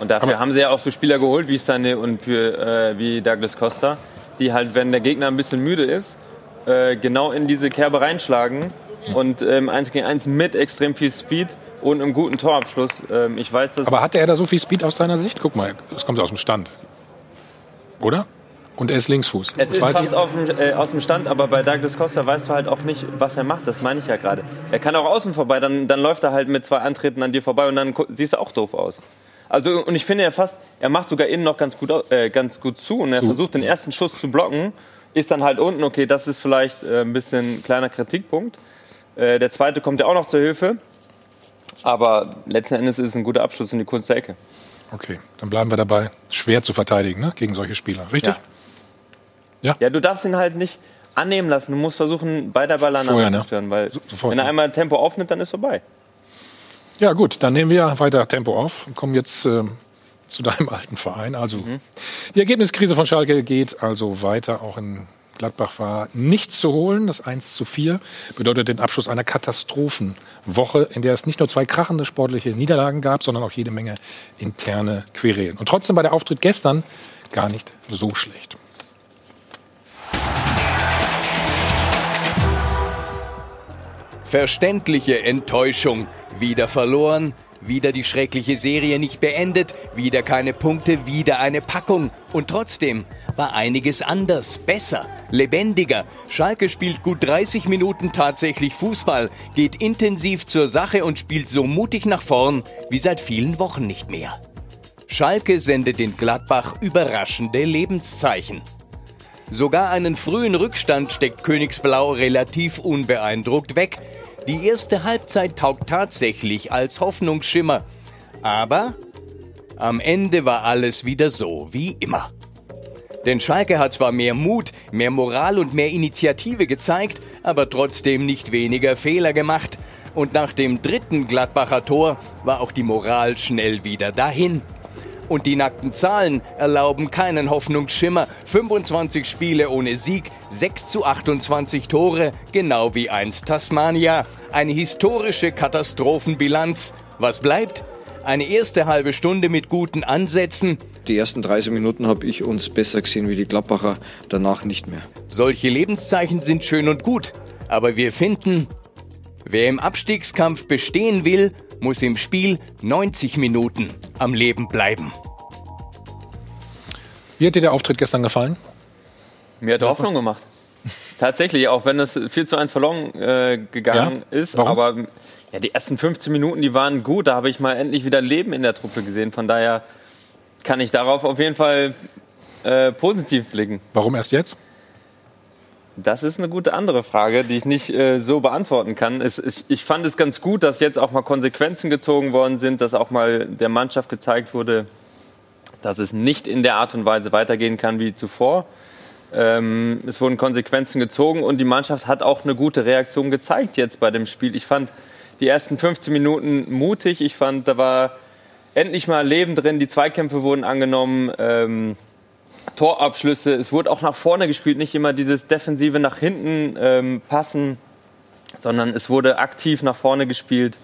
Und dafür Aber haben sie ja auch so Spieler geholt wie Sané und für, äh, wie Douglas Costa, die halt, wenn der Gegner ein bisschen müde ist, äh, genau in diese Kerbe reinschlagen und ähm, 1 gegen 1 mit extrem viel Speed und einem guten Torabschluss. Ähm, ich weiß, dass Aber hatte er da so viel Speed aus deiner Sicht? Guck mal, das kommt aus dem Stand. Oder? Und er ist Linksfuß. Es ist fast dem, äh, aus dem Stand, aber bei Douglas Costa weißt du halt auch nicht, was er macht. Das meine ich ja gerade. Er kann auch außen vorbei, dann, dann läuft er halt mit zwei Antreten an dir vorbei und dann siehst du auch doof aus. Also, und ich finde ja fast, er macht sogar innen noch ganz gut, äh, ganz gut zu und er zu. versucht den ersten Schuss zu blocken, ist dann halt unten, okay, das ist vielleicht äh, ein bisschen kleiner Kritikpunkt. Äh, der zweite kommt ja auch noch zur Hilfe, aber letzten Endes ist es ein guter Abschluss in die kurze Ecke. Okay, dann bleiben wir dabei. Schwer zu verteidigen ne? gegen solche Spieler, richtig? Ja. Ja. ja, du darfst ihn halt nicht annehmen lassen. Du musst versuchen, bei der Ballannahme ne? zu stören, weil Sofort, wenn er einmal Tempo aufnimmt, dann ist vorbei. Ja gut, dann nehmen wir weiter Tempo auf und kommen jetzt äh, zu deinem alten Verein. Also mhm. die Ergebniskrise von Schalke geht also weiter. Auch in Gladbach war nichts zu holen. Das 1 zu 4 bedeutet den Abschluss einer Katastrophenwoche, in der es nicht nur zwei krachende sportliche Niederlagen gab, sondern auch jede Menge interne Querelen. Und trotzdem war der Auftritt gestern gar nicht so schlecht. Verständliche Enttäuschung. Wieder verloren, Wieder die schreckliche Serie nicht beendet, wieder keine Punkte, wieder eine Packung. Und trotzdem war einiges anders, besser, lebendiger. Schalke spielt gut 30 Minuten tatsächlich Fußball, geht intensiv zur Sache und spielt so mutig nach vorn wie seit vielen Wochen nicht mehr. Schalke sendet in Gladbach überraschende Lebenszeichen. Sogar einen frühen Rückstand steckt Königsblau relativ unbeeindruckt weg. Die erste Halbzeit taugt tatsächlich als Hoffnungsschimmer. Aber am Ende war alles wieder so wie immer. Denn Schalke hat zwar mehr Mut, mehr Moral und mehr Initiative gezeigt, aber trotzdem nicht weniger Fehler gemacht. Und nach dem dritten Gladbacher Tor war auch die Moral schnell wieder dahin. Und die nackten Zahlen erlauben keinen Hoffnungsschimmer. 25 Spiele ohne Sieg, 6 zu 28 Tore, genau wie einst Tasmania. Eine historische Katastrophenbilanz. Was bleibt? Eine erste halbe Stunde mit guten Ansätzen. Die ersten 30 Minuten habe ich uns besser gesehen wie die Gladbacher, danach nicht mehr. Solche Lebenszeichen sind schön und gut. Aber wir finden, wer im Abstiegskampf bestehen will, muss im Spiel 90 Minuten am Leben bleiben. Wie hat dir der Auftritt gestern gefallen? Mir hat Hoffnung gemacht. Tatsächlich, auch wenn es 4 zu 1 verloren äh, gegangen ja? ist. Warum? Aber ja, die ersten 15 Minuten, die waren gut. Da habe ich mal endlich wieder Leben in der Truppe gesehen. Von daher kann ich darauf auf jeden Fall äh, positiv blicken. Warum erst jetzt? Das ist eine gute andere Frage, die ich nicht äh, so beantworten kann. Es, ich, ich, fand es ganz gut, dass jetzt auch mal Konsequenzen gezogen worden sind, dass auch mal der Mannschaft gezeigt wurde, dass es nicht in der Art und Weise weitergehen kann wie zuvor. Ähm, es wurden Konsequenzen gezogen und die Mannschaft hat auch eine gute Reaktion gezeigt jetzt bei dem Spiel. Ich fand die ersten 15 Minuten mutig. Ich fand, da war endlich mal Leben drin. Die Zweikämpfe wurden angenommen. Ähm, Torabschlüsse. Es wurde auch nach vorne gespielt, nicht immer dieses defensive nach hinten ähm, passen, sondern es wurde aktiv nach vorne gespielt.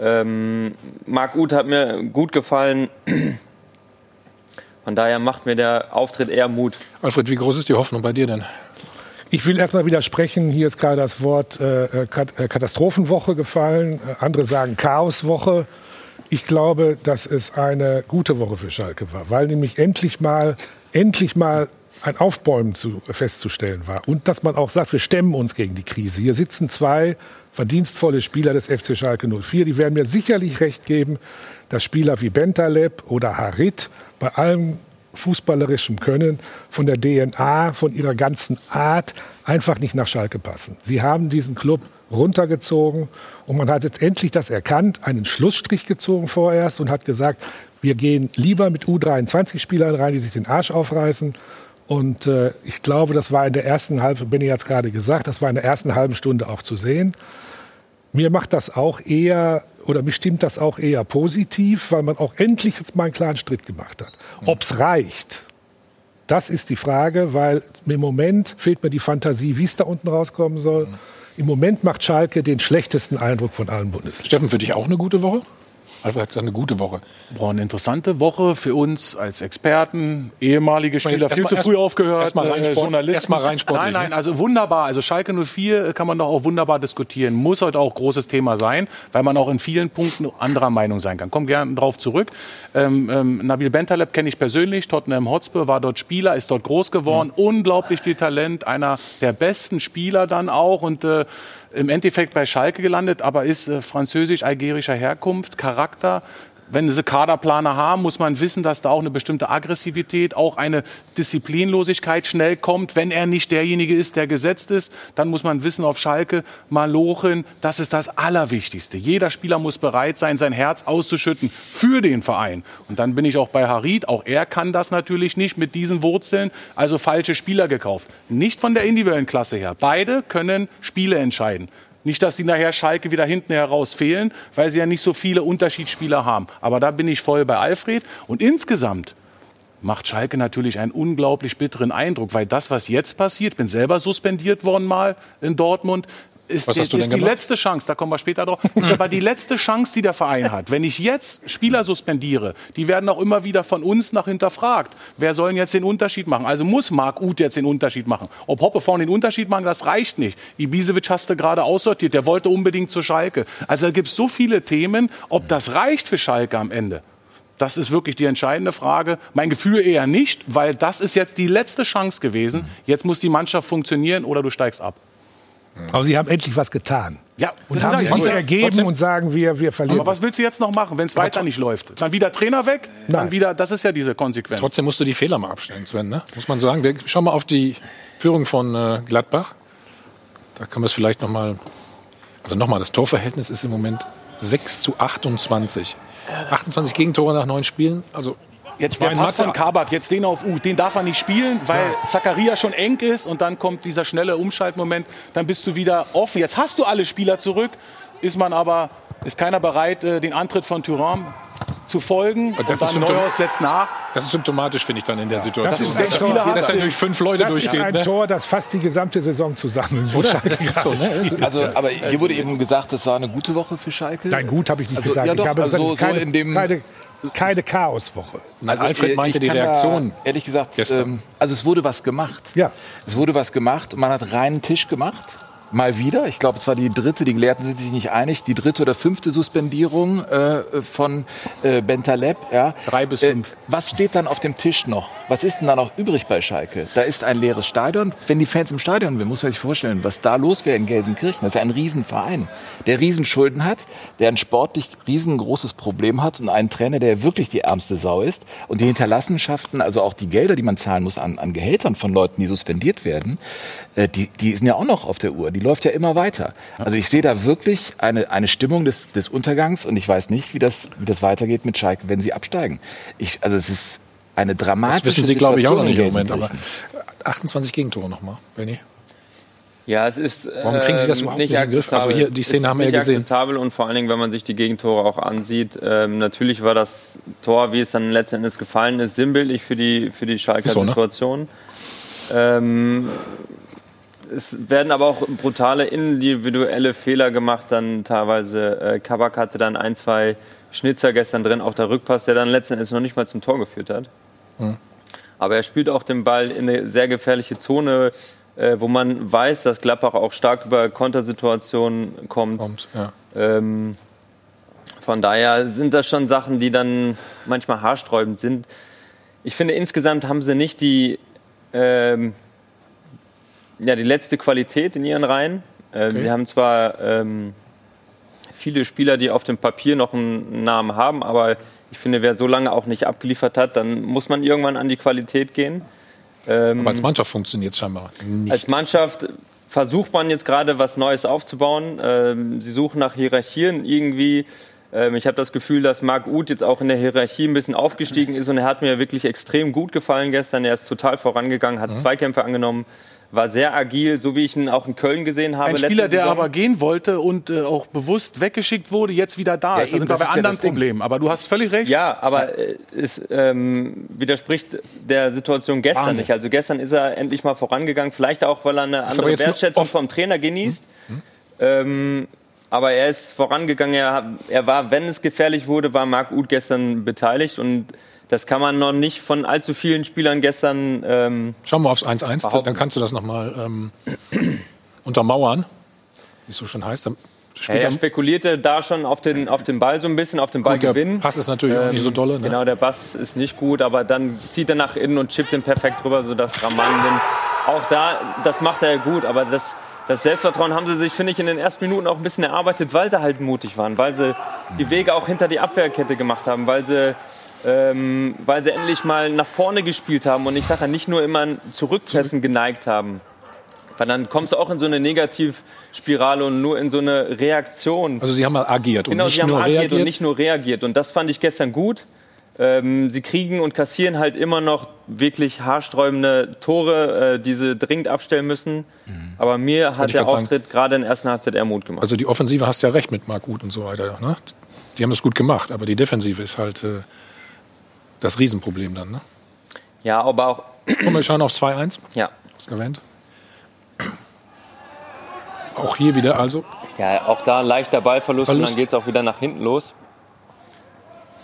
Ähm, Marc Uth hat mir gut gefallen. Von daher macht mir der Auftritt eher Mut. Alfred, wie groß ist die Hoffnung bei dir denn? Ich will erstmal widersprechen. Hier ist gerade das Wort äh, äh Katastrophenwoche gefallen. Äh, andere sagen Chaoswoche. Ich glaube, dass es eine gute Woche für Schalke war, weil nämlich endlich mal endlich mal ein Aufbäumen zu, festzustellen war. Und dass man auch sagt, wir stemmen uns gegen die Krise. Hier sitzen zwei verdienstvolle Spieler des FC Schalke 04. Die werden mir sicherlich recht geben, dass Spieler wie Bentaleb oder Harit bei allem fußballerischem Können, von der DNA, von ihrer ganzen Art einfach nicht nach Schalke passen. Sie haben diesen Club runtergezogen und man hat jetzt endlich das erkannt, einen Schlussstrich gezogen vorerst und hat gesagt, wir gehen lieber mit U23-Spielern rein, die sich den Arsch aufreißen. Und äh, ich glaube, das war in der ersten halben, Benny hat es gerade gesagt, das war in der ersten halben Stunde auch zu sehen. Mir macht das auch eher, oder mich stimmt das auch eher positiv, weil man auch endlich jetzt mal einen klaren Stritt gemacht hat. Ob es reicht, das ist die Frage, weil im Moment fehlt mir die Fantasie, wie es da unten rauskommen soll. Im Moment macht Schalke den schlechtesten Eindruck von allen Bundesländern. Steffen, für dich auch eine gute Woche? Alfred hat gesagt, eine gute Woche. Boah, eine interessante Woche für uns als Experten, ehemalige Spieler, viel zu früh aufgehört, erst mal rein äh, Journalisten. Erst mal rein Nein, nein, also wunderbar. Also Schalke 04 kann man doch auch wunderbar diskutieren. Muss heute auch großes Thema sein, weil man auch in vielen Punkten anderer Meinung sein kann. Komm gerne drauf zurück. Ähm, ähm, Nabil Bentaleb kenne ich persönlich, Tottenham Hotspur, war dort Spieler, ist dort groß geworden, mhm. unglaublich viel Talent, einer der besten Spieler dann auch und äh, im Endeffekt bei Schalke gelandet, aber ist äh, französisch-algerischer Herkunft, Charakter, wenn sie Kaderplaner haben, muss man wissen, dass da auch eine bestimmte Aggressivität, auch eine Disziplinlosigkeit schnell kommt. Wenn er nicht derjenige ist, der gesetzt ist, dann muss man wissen, auf Schalke, Malochen, das ist das Allerwichtigste. Jeder Spieler muss bereit sein, sein Herz auszuschütten für den Verein. Und dann bin ich auch bei Harid. Auch er kann das natürlich nicht mit diesen Wurzeln. Also falsche Spieler gekauft. Nicht von der individuellen Klasse her. Beide können Spiele entscheiden. Nicht, dass sie nachher Schalke wieder hinten heraus fehlen, weil sie ja nicht so viele Unterschiedsspieler haben. Aber da bin ich voll bei Alfred. Und insgesamt macht Schalke natürlich einen unglaublich bitteren Eindruck, weil das, was jetzt passiert, bin selber suspendiert worden mal in Dortmund, ist, die, ist die letzte Chance, da kommen wir später drauf, ist aber die letzte Chance, die der Verein hat. Wenn ich jetzt Spieler suspendiere, die werden auch immer wieder von uns nach hinterfragt. Wer soll jetzt den Unterschied machen? Also muss Marc Uth jetzt den Unterschied machen. Ob Hoppe vorne den Unterschied machen, das reicht nicht. Ibisevic hast du gerade aussortiert, der wollte unbedingt zur Schalke. Also da gibt es so viele Themen, ob das reicht für Schalke am Ende. Das ist wirklich die entscheidende Frage. Mein Gefühl eher nicht, weil das ist jetzt die letzte Chance gewesen. Jetzt muss die Mannschaft funktionieren oder du steigst ab. Aber Sie haben endlich was getan. Ja, und haben sich nicht ergeben Trotzdem. und sagen, wir, wir verlieren. Aber was willst du jetzt noch machen, wenn es weiter nicht läuft? Dann wieder Trainer weg, Nein. dann wieder, das ist ja diese Konsequenz. Trotzdem musst du die Fehler mal abstellen, Sven, ne? muss man sagen. Wir schauen mal auf die Führung von äh, Gladbach. Da kann man es vielleicht noch mal, also nochmal, das Torverhältnis ist im Moment 6 zu 28. 28 Gegentore nach neun Spielen, also Jetzt der Pass von Kabak, jetzt den auf U, den darf er nicht spielen, weil ja. Zakaria schon eng ist und dann kommt dieser schnelle Umschaltmoment, dann bist du wieder offen. Jetzt hast du alle Spieler zurück, ist man aber, ist keiner bereit, äh, den Antritt von Thuram zu folgen und, das und dann Neuhaus setzt nach. Das ist symptomatisch, finde ich, dann in der Situation. Das ist, Tor, dass er durch fünf Leute das durchgeht. Das ist ein ne? Tor, das fast die gesamte Saison zusammen. So, ne? Also, aber hier wurde eben gesagt, das war eine gute Woche für Schalke. Nein, gut habe ich nicht also, gesagt. Ja doch, ich habe also gesagt, keine, so keine, keine Chaoswoche. Also Alfred meinte die Reaktion. Da, ehrlich gesagt, ähm, also es wurde was gemacht. Ja. Es wurde was gemacht und man hat reinen Tisch gemacht mal wieder. Ich glaube, es war die dritte, die Gelehrten sind sich nicht einig, die dritte oder fünfte Suspendierung äh, von äh, Bentaleb. Ja. Drei bis fünf. Äh, was steht dann auf dem Tisch noch? Was ist denn da noch übrig bei Schalke? Da ist ein leeres Stadion. Wenn die Fans im Stadion sind, muss man sich vorstellen, was da los wäre in Gelsenkirchen. Das ist ja ein Riesenverein, der Riesenschulden hat, der ein sportlich riesengroßes Problem hat und einen Trainer, der wirklich die ärmste Sau ist. Und die Hinterlassenschaften, also auch die Gelder, die man zahlen muss an, an Gehältern von Leuten, die suspendiert werden, äh, die, die sind ja auch noch auf der Uhr. Die läuft ja immer weiter. Also ich sehe da wirklich eine, eine Stimmung des, des Untergangs und ich weiß nicht, wie das, wie das weitergeht mit Schalke, wenn sie absteigen. Ich, also es ist eine dramatische Das wissen Sie, glaube ich, auch noch nicht im Moment. Aber 28 Gegentore nochmal, Benny. Ja, es ist Warum kriegen Sie das äh, überhaupt nicht akzeptabel. Also hier, die Szene haben wir ja gesehen. akzeptabel und vor allen Dingen, wenn man sich die Gegentore auch ansieht. Ähm, natürlich war das Tor, wie es dann letzten Endes gefallen ist, sinnbildlich für die, für die Schalker so, ne? Situation. Ähm, es werden aber auch brutale individuelle Fehler gemacht. Dann teilweise äh, Kabak hatte dann ein, zwei Schnitzer gestern drin, auch der Rückpass, der dann letzten Endes noch nicht mal zum Tor geführt hat. Mhm. Aber er spielt auch den Ball in eine sehr gefährliche Zone, äh, wo man weiß, dass Gladbach auch stark über Kontersituationen kommt. kommt ja. ähm, von daher sind das schon Sachen, die dann manchmal haarsträubend sind. Ich finde, insgesamt haben sie nicht die ähm, ja, die letzte Qualität in ihren Reihen. Äh, okay. Wir haben zwar ähm, viele Spieler, die auf dem Papier noch einen Namen haben, aber ich finde, wer so lange auch nicht abgeliefert hat, dann muss man irgendwann an die Qualität gehen. Ähm, aber als Mannschaft funktioniert es scheinbar nicht. Als Mannschaft versucht man jetzt gerade was Neues aufzubauen. Ähm, sie suchen nach Hierarchien irgendwie. Ähm, ich habe das Gefühl, dass Marc Uth jetzt auch in der Hierarchie ein bisschen aufgestiegen ist und er hat mir wirklich extrem gut gefallen gestern. Er ist total vorangegangen, hat mhm. Zweikämpfe angenommen war sehr agil, so wie ich ihn auch in Köln gesehen habe. Ein Spieler, der aber gehen wollte und äh, auch bewusst weggeschickt wurde, jetzt wieder da ja, ist. Da sind wir bei anderen ja Problemen. Aber du hast völlig recht. Ja, aber äh, es ähm, widerspricht der Situation gestern Wahnsinn. nicht. Also gestern ist er endlich mal vorangegangen, vielleicht auch, weil er eine andere Wertschätzung vom Trainer genießt. Hm? Hm? Ähm, aber er ist vorangegangen. Er, er war, wenn es gefährlich wurde, war Marc Uth gestern beteiligt und das kann man noch nicht von allzu vielen Spielern gestern. Ähm, Schauen wir aufs 1-1, dann kannst du das nochmal ähm, untermauern, wie es so schon heißt. Ja, er spekulierte da schon auf den, auf den Ball so ein bisschen, auf den Ballgewinn. Der Pass ist natürlich ähm, auch nicht so dolle. Ne? Genau, der Pass ist nicht gut, aber dann zieht er nach innen und chippt den perfekt rüber, sodass Raman den. Auch da, das macht er gut, aber das, das Selbstvertrauen haben sie sich, finde ich, in den ersten Minuten auch ein bisschen erarbeitet, weil sie halt mutig waren, weil sie die Wege auch hinter die Abwehrkette gemacht haben, weil sie ähm, weil sie endlich mal nach vorne gespielt haben und ich sage ja nicht nur immer zurückpressen geneigt haben. Weil dann kommst du auch in so eine Negativspirale und nur in so eine Reaktion. Also sie haben mal agiert genau, und nicht sie haben nur agiert reagiert. und nicht nur reagiert. Und das fand ich gestern gut. Ähm, sie kriegen und kassieren halt immer noch wirklich haarsträubende Tore, äh, die sie dringend abstellen müssen. Mhm. Aber mir hat der Auftritt gerade in der ersten Halbzeit eher Mut gemacht. Also die Offensive hast ja recht mit Marc Gut und so weiter. Ne? Die haben das gut gemacht, aber die Defensive ist halt äh, das Riesenproblem dann, ne? Ja, aber auch. Komm, wir schauen auf 2-1. Ja. Das erwähnt. Auch hier wieder also. Ja, auch da ein leichter Ballverlust Verlust. und dann geht es auch wieder nach hinten los.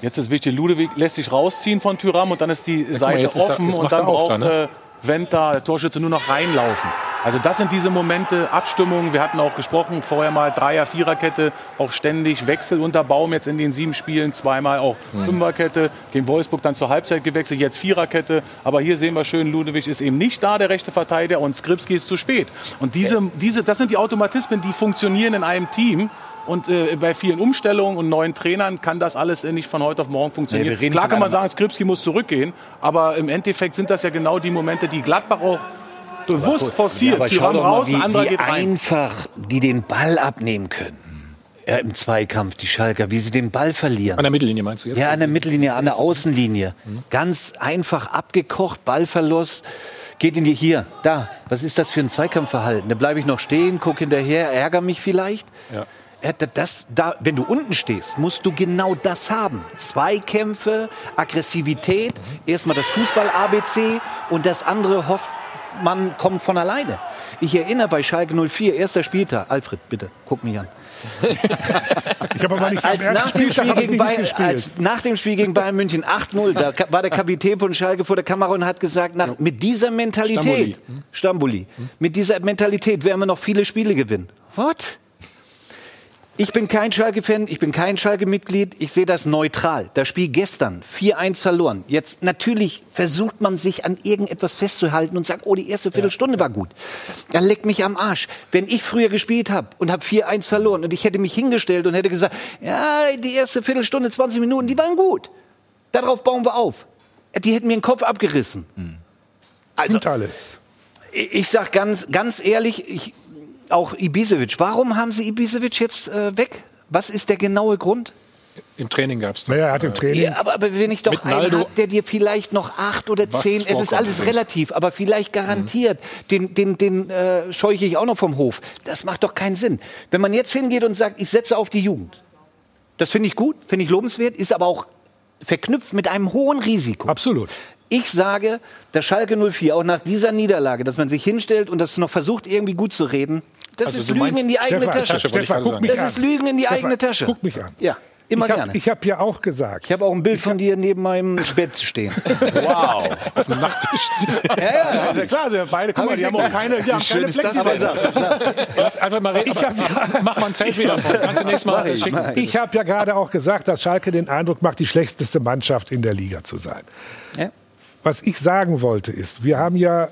Jetzt ist wichtig, Ludewig lässt sich rausziehen von Tyram und dann ist die Seite mal, offen und dann braucht da, ne? äh, Venta, der Torschütze, nur noch reinlaufen. Also das sind diese Momente, Abstimmungen. Wir hatten auch gesprochen, vorher mal Dreier-, Viererkette, auch ständig Wechsel unter Baum jetzt in den sieben Spielen, zweimal auch mhm. Fünferkette, gegen Wolfsburg dann zur Halbzeit gewechselt, jetzt Viererkette. Aber hier sehen wir schön, Ludewig ist eben nicht da, der rechte Verteidiger, und Skripski ist zu spät. Und diese, diese, das sind die Automatismen, die funktionieren in einem Team. Und äh, bei vielen Umstellungen und neuen Trainern kann das alles nicht von heute auf morgen funktionieren. Nee, Klar kann man sagen, Skripski muss zurückgehen, aber im Endeffekt sind das ja genau die Momente, die Gladbach auch bewusst forciert. Ja, schau doch mal, raus, wie, wie einfach die den Ball abnehmen können. Ja, im Zweikampf, die Schalker, wie sie den Ball verlieren. An der Mittellinie meinst du jetzt? Ja, an der Mittellinie, an der Außenlinie. Mhm. Ganz einfach abgekocht, Ballverlust. Geht in die hier, da. Was ist das für ein Zweikampfverhalten? Da bleibe ich noch stehen, gucke hinterher, ärgere mich vielleicht. Ja. Das, da, wenn du unten stehst, musst du genau das haben. Zweikämpfe, Aggressivität, erstmal das Fußball-ABC und das andere hofft man kommt von alleine. Ich erinnere bei Schalke 04, erster Spieltag. Alfred, bitte, guck mich an. ich habe aber nicht als nach, dem Spiel gegen Bayern, als nach dem Spiel gegen Bayern München 8-0, da war der Kapitän von Schalke vor der Kamera und hat gesagt, nach, mit dieser Mentalität, Stambuli, Stambuli mit dieser Mentalität werden wir noch viele Spiele gewinnen. What? Ich bin kein Schalke-Fan, ich bin kein Schalke-Mitglied, ich sehe das neutral. Das Spiel gestern, 4-1 verloren. Jetzt natürlich versucht man sich an irgendetwas festzuhalten und sagt, oh, die erste Viertelstunde ja. war gut. Dann leckt mich am Arsch. Wenn ich früher gespielt habe und habe 4-1 verloren und ich hätte mich hingestellt und hätte gesagt, ja, die erste Viertelstunde, 20 Minuten, die waren gut. Darauf bauen wir auf. Die hätten mir den Kopf abgerissen. Mhm. Also, alles. Ich sag ganz, ganz ehrlich, ich, auch Ibisevic. Warum haben Sie Ibisevic jetzt äh, weg? Was ist der genaue Grund? Im Training gab es Naja, er hat im Training. Ja, aber, aber wenn ich doch einen habe, der dir vielleicht noch acht oder zehn, es ist alles relativ, aber vielleicht garantiert, mhm. den, den, den äh, scheuche ich auch noch vom Hof. Das macht doch keinen Sinn. Wenn man jetzt hingeht und sagt, ich setze auf die Jugend, das finde ich gut, finde ich lobenswert, ist aber auch verknüpft mit einem hohen Risiko. Absolut. Ich sage, der Schalke 04, auch nach dieser Niederlage, dass man sich hinstellt und das noch versucht, irgendwie gut zu reden, das also ist Lügen in die eigene Stefan, Tasche. Stefan, guck mich das an. ist Lügen in die Stefan, eigene Tasche. Guck mich an. Ja. Immer ich hab, gerne. Ich habe ja auch gesagt. Ich habe auch ein Bild von dir neben meinem Bett stehen. wow. Auf dem Nachttisch. ja, ja, ja, klar. Also beide, guck mal, die haben auch keine, die haben keine Lass einfach mal reden. Hab, mach mal ein Selfie davon. Kannst du nächstes Mal schicken. Ich habe ja gerade auch gesagt, dass Schalke den Eindruck macht, die schlechteste Mannschaft in der Liga zu sein. Ja. Was ich sagen wollte ist, wir haben ja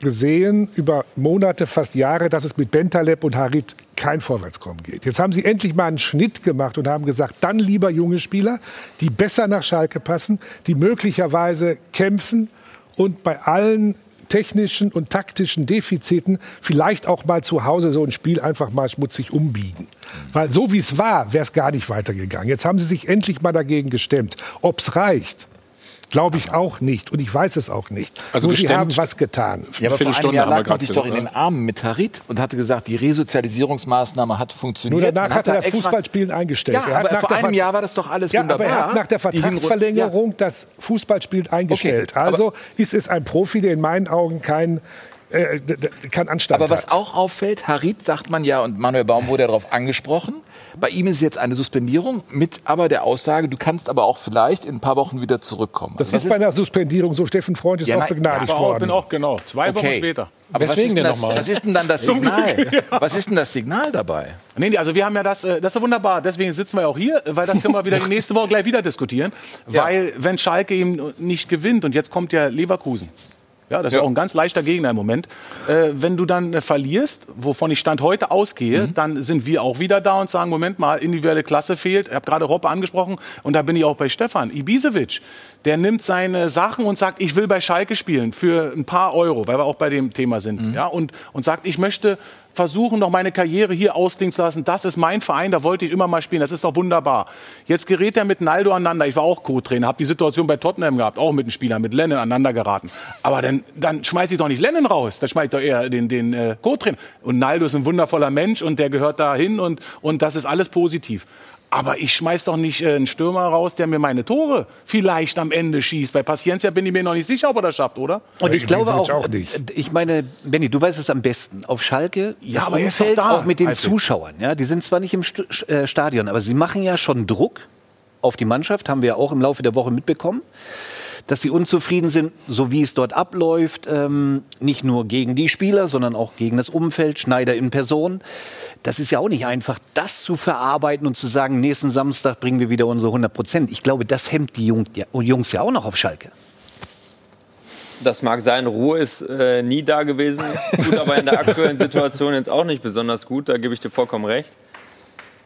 gesehen über Monate, fast Jahre, dass es mit Bentaleb und Harit kein Vorwärtskommen geht. Jetzt haben sie endlich mal einen Schnitt gemacht und haben gesagt, dann lieber junge Spieler, die besser nach Schalke passen, die möglicherweise kämpfen und bei allen technischen und taktischen Defiziten vielleicht auch mal zu Hause so ein Spiel einfach mal schmutzig umbiegen. Weil so wie es war, wäre es gar nicht weitergegangen. Jetzt haben sie sich endlich mal dagegen gestemmt. Ob es reicht, Glaube ich auch nicht. Und ich weiß es auch nicht. Also Nur sie haben was getan. Ja, aber vor einem Jahr lag man sich doch in den Armen mit Harit und hatte gesagt, die Resozialisierungsmaßnahme hat funktioniert. Nur danach hat er das Fußballspielen eingestellt. Ja, aber vor einem Jahr war das doch alles ja, wunderbar. Aber er hat nach der Vertragsverlängerung ja. das Fußballspielen eingestellt. Okay, also ist es ein Profi, der in meinen Augen kein äh, kann Anstand Aber was hat. auch auffällt, Harit sagt man ja, und Manuel Baum wurde ja darauf angesprochen, bei ihm ist es jetzt eine Suspendierung mit aber der Aussage, du kannst aber auch vielleicht in ein paar Wochen wieder zurückkommen. Das also ist bei einer Suspendierung so. Steffen Freund ist ja, auch begnadigt ja, worden. Ich bin auch genau. Zwei okay. Wochen später. Aber Deswegen was, ist das, was ist denn dann das Signal? Was ist denn das Signal dabei? Nee, also wir haben ja das, äh, das ist wunderbar. Deswegen sitzen wir auch hier, weil das können wir wieder die nächste Woche gleich wieder diskutieren. Ja. Weil wenn Schalke eben nicht gewinnt und jetzt kommt ja Leverkusen. Ja, das ja. ist auch ein ganz leichter Gegner im Moment. Äh, wenn du dann äh, verlierst, wovon ich Stand heute ausgehe, mhm. dann sind wir auch wieder da und sagen, Moment mal, individuelle Klasse fehlt. Ich habe gerade Roppe angesprochen und da bin ich auch bei Stefan. Ibisevic, der nimmt seine Sachen und sagt, ich will bei Schalke spielen für ein paar Euro, weil wir auch bei dem Thema sind. Mhm. Ja, und, und sagt, ich möchte versuchen, noch meine Karriere hier ausklingen zu lassen. Das ist mein Verein, da wollte ich immer mal spielen. Das ist doch wunderbar. Jetzt gerät er mit Naldo aneinander. Ich war auch Co-Trainer, habe die Situation bei Tottenham gehabt, auch mit einem Spieler, mit Lennon aneinander geraten. Aber dann, dann schmeiße ich doch nicht Lennon raus, dann schmeiße ich doch eher den, den äh, Co-Trainer. Und Naldo ist ein wundervoller Mensch und der gehört da hin und, und das ist alles positiv. Aber ich schmeiß doch nicht äh, einen Stürmer raus, der mir meine Tore vielleicht am Ende schießt. Bei Paciencia bin ich mir noch nicht sicher, ob er das schafft, oder? Und ich, ich glaube auch, auch ich meine, Benny, du weißt es am besten. Auf Schalke, ja, das aber Umfeld da, auch mit den also. Zuschauern. Ja, die sind zwar nicht im äh, Stadion, aber sie machen ja schon Druck auf die Mannschaft, haben wir ja auch im Laufe der Woche mitbekommen dass sie unzufrieden sind, so wie es dort abläuft, ähm, nicht nur gegen die Spieler, sondern auch gegen das Umfeld, Schneider in Person. Das ist ja auch nicht einfach, das zu verarbeiten und zu sagen, nächsten Samstag bringen wir wieder unsere 100 Prozent. Ich glaube, das hemmt die Jungs ja auch noch auf Schalke. Das mag sein, Ruhe ist äh, nie da gewesen, tut aber in der aktuellen Situation jetzt auch nicht besonders gut, da gebe ich dir vollkommen recht.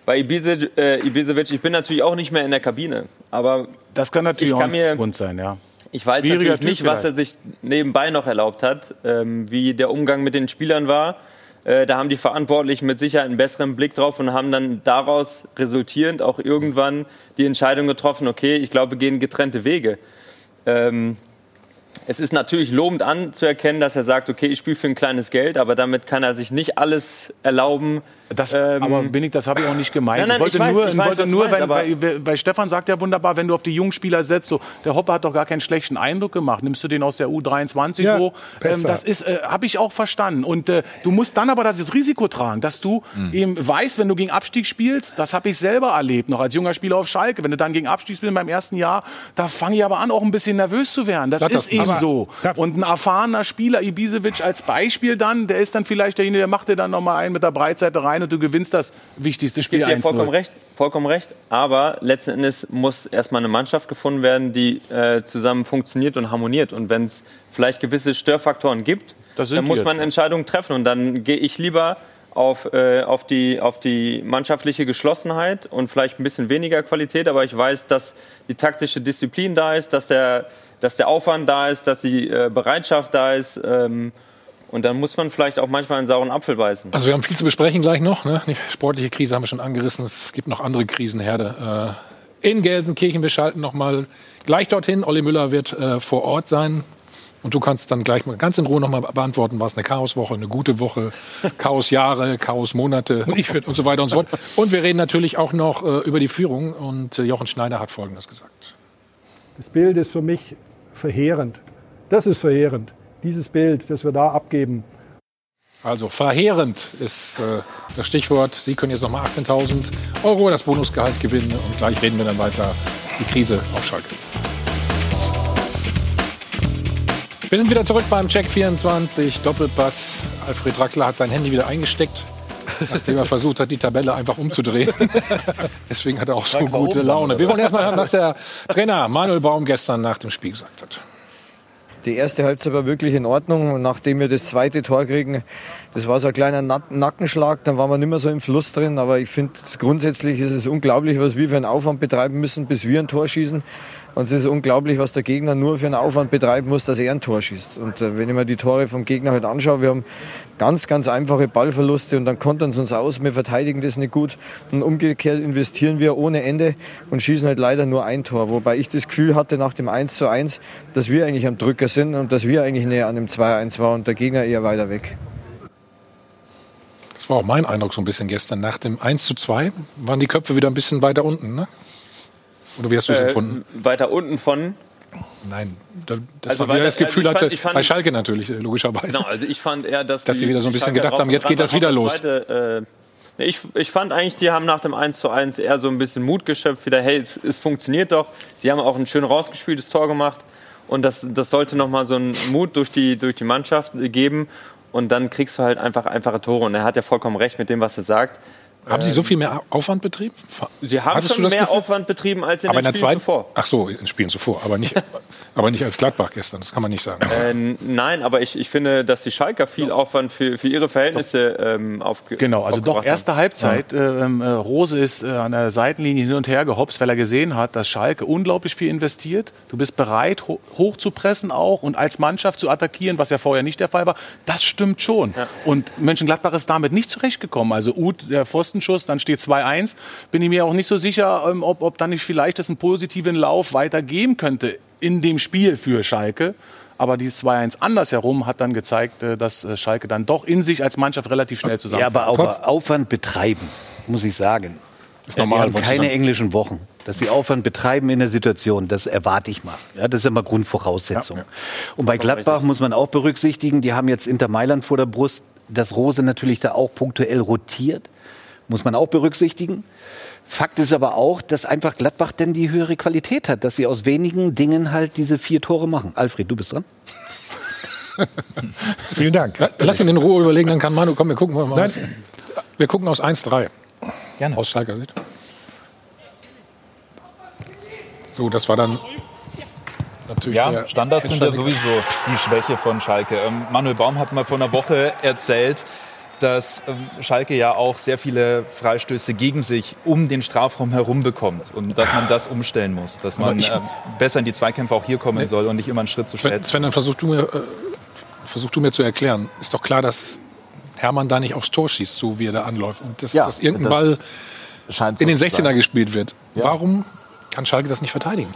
Bei Ibisevic, äh, Ibisevic, ich bin natürlich auch nicht mehr in der Kabine, aber das kann natürlich ich kann auch ein Grund sein, ja. Ich weiß natürlich nicht, was er sich nebenbei noch erlaubt hat, ähm, wie der Umgang mit den Spielern war. Äh, da haben die Verantwortlichen mit Sicherheit einen besseren Blick drauf und haben dann daraus resultierend auch irgendwann die Entscheidung getroffen, okay, ich glaube, wir gehen getrennte Wege. Ähm, es ist natürlich lobend anzuerkennen, dass er sagt, okay, ich spiele für ein kleines Geld, aber damit kann er sich nicht alles erlauben. Das, ähm, aber bin ich, das habe ich auch nicht gemeint. Nein, nein, ich wollte ich weiß, nur, ich weiß, wollte nur meinst, weil, weil, weil, Stefan sagt ja wunderbar, wenn du auf die jungen Spieler setzt, so, der Hoppe hat doch gar keinen schlechten Eindruck gemacht. Nimmst du den aus der U23 ja, hoch? Ähm, das ist, äh, habe ich auch verstanden. Und äh, du musst dann aber das Risiko tragen, dass du mhm. eben weißt, wenn du gegen Abstieg spielst, das habe ich selber erlebt, noch als junger Spieler auf Schalke. Wenn du dann gegen Abstieg spielst beim ersten Jahr, da fange ich aber an, auch ein bisschen nervös zu werden. Das, das ist eben so. Und ein erfahrener Spieler, Ibisevic als Beispiel dann, der ist dann vielleicht derjenige, der macht dir dann nochmal einen mit der Breitseite rein und du gewinnst das wichtigste Spiel. Ich gebe dir vollkommen recht, vollkommen recht. Aber letzten Endes muss erstmal eine Mannschaft gefunden werden, die äh, zusammen funktioniert und harmoniert. Und wenn es vielleicht gewisse Störfaktoren gibt, dann muss man Entscheidungen treffen. Und dann gehe ich lieber auf, äh, auf, die, auf die mannschaftliche Geschlossenheit und vielleicht ein bisschen weniger Qualität. Aber ich weiß, dass die taktische Disziplin da ist, dass der dass der Aufwand da ist, dass die äh, Bereitschaft da ist. Ähm, und dann muss man vielleicht auch manchmal einen sauren Apfel beißen. Also wir haben viel zu besprechen gleich noch. Ne? Die sportliche Krise haben wir schon angerissen. Es gibt noch andere Krisenherde. Äh, in Gelsenkirchen, wir schalten noch mal gleich dorthin. Olli Müller wird äh, vor Ort sein. Und du kannst dann gleich mal ganz in Ruhe noch mal beantworten, war es eine Chaoswoche, eine gute Woche, Chaosjahre, Chaosmonate und, und so weiter und so fort. Und wir reden natürlich auch noch äh, über die Führung. Und äh, Jochen Schneider hat Folgendes gesagt. Das Bild ist für mich verheerend. Das ist verheerend, dieses Bild, das wir da abgeben. Also verheerend ist äh, das Stichwort. Sie können jetzt nochmal 18.000 Euro das Bonusgehalt gewinnen und gleich reden wir dann weiter die Krise auf Schalke. Wir sind wieder zurück beim Check 24 Doppelpass. Alfred Draxler hat sein Handy wieder eingesteckt, nachdem er versucht hat, die Tabelle einfach umzudrehen. Deswegen hat er auch so gute Laune. Wir wollen erstmal hören, was der Trainer Manuel Baum gestern nach dem Spiel gesagt hat. Die erste Halbzeit war wirklich in Ordnung und nachdem wir das zweite Tor kriegen, das war so ein kleiner Nackenschlag, dann waren wir nicht mehr so im Fluss drin. Aber ich finde, grundsätzlich ist es unglaublich, was wir für einen Aufwand betreiben müssen, bis wir ein Tor schießen. Und es ist unglaublich, was der Gegner nur für einen Aufwand betreiben muss, dass er ein Tor schießt. Und äh, wenn ich mir die Tore vom Gegner heute halt anschaue, wir haben ganz, ganz einfache Ballverluste und dann kontern sie uns aus. Wir verteidigen das nicht gut. Und umgekehrt investieren wir ohne Ende und schießen halt leider nur ein Tor. Wobei ich das Gefühl hatte nach dem 1 zu 1, dass wir eigentlich am Drücker sind und dass wir eigentlich näher an dem 2-1 waren und der Gegner eher weiter weg. Das war auch mein Eindruck so ein bisschen gestern. Nach dem 1 zu 2 waren die Köpfe wieder ein bisschen weiter unten, ne? Oder wie hast du es äh, empfunden? Weiter unten von? Nein, das also war, das Gefühl also hatte, fand, bei Schalke natürlich, äh, logischerweise. Genau, also ich fand eher, dass, dass sie wieder so ein bisschen gedacht haben, jetzt geht das wieder los. Zweite, äh, ich, ich fand eigentlich, die haben nach dem 1 zu 1 eher so ein bisschen Mut geschöpft, wieder, hey, es, es funktioniert doch. Sie haben auch ein schön rausgespieltes Tor gemacht. Und das, das sollte nochmal so einen Mut durch die, durch die Mannschaft geben. Und dann kriegst du halt einfach einfache Tore. Und er hat ja vollkommen recht mit dem, was er sagt. Haben Sie so viel mehr Aufwand betrieben? Sie haben Hattest schon mehr Gefühl? Aufwand betrieben als in aber den in Spielen zuvor. Ach so, in Spielen zuvor, aber nicht, aber nicht als Gladbach gestern. Das kann man nicht sagen. Äh, nein, aber ich, ich finde, dass die Schalker viel ja. Aufwand für, für ihre Verhältnisse ähm, aufge Genau, also doch erste Halbzeit. Ja. Ähm, äh, Rose ist äh, an der Seitenlinie hin und her gehopst, weil er gesehen hat, dass Schalke unglaublich viel investiert. Du bist bereit, ho hoch zu pressen auch und als Mannschaft zu attackieren, was ja vorher nicht der Fall war. Das stimmt schon. Ja. Und Mönchengladbach ist damit nicht zurechtgekommen. Also Uth, der Pfostenschuss, dann steht 2-1. Bin ich mir auch nicht so sicher, ähm, ob, ob dann nicht vielleicht das einen positiven Lauf weitergeben könnte in dem Spiel für Schalke. Aber dieses 2-1 andersherum hat dann gezeigt, äh, dass äh, Schalke dann doch in sich als Mannschaft relativ schnell zusammen. Ja, aber, aber Aufwand betreiben, muss ich sagen. ist normal. Ja, keine englischen Wochen. Dass sie Aufwand betreiben in der Situation, das erwarte ich mal. Ja, das ist immer Grundvoraussetzung. Ja, ja. Und bei Gladbach muss man auch berücksichtigen, die haben jetzt Inter Mailand vor der Brust, dass Rose natürlich da auch punktuell rotiert. Muss man auch berücksichtigen. Fakt ist aber auch, dass einfach Gladbach denn die höhere Qualität hat, dass sie aus wenigen Dingen halt diese vier Tore machen. Alfred, du bist dran. Vielen Dank. Lass ihn in Ruhe überlegen, dann kann Manu, komm, wir gucken mal. Aus, wir gucken aus 1-3. Gerne. Aus Schalker Sicht. So, das war dann natürlich ja, Standards sind ja sowieso die Schwäche von Schalke. Ähm, Manuel Baum hat mal vor einer Woche erzählt, dass ähm, Schalke ja auch sehr viele Freistöße gegen sich um den Strafraum herum bekommt und dass man das umstellen muss, dass man ich, äh, besser in die Zweikämpfe auch hier kommen ne, soll und nicht immer einen Schritt zu spät. Sven, dann versuch du, mir, äh, versuch du mir zu erklären. Ist doch klar, dass Hermann da nicht aufs Tor schießt, so wie er da anläuft und dass, ja, dass irgendein Ball so in den 16er gespielt wird. Ja. Warum kann Schalke das nicht verteidigen?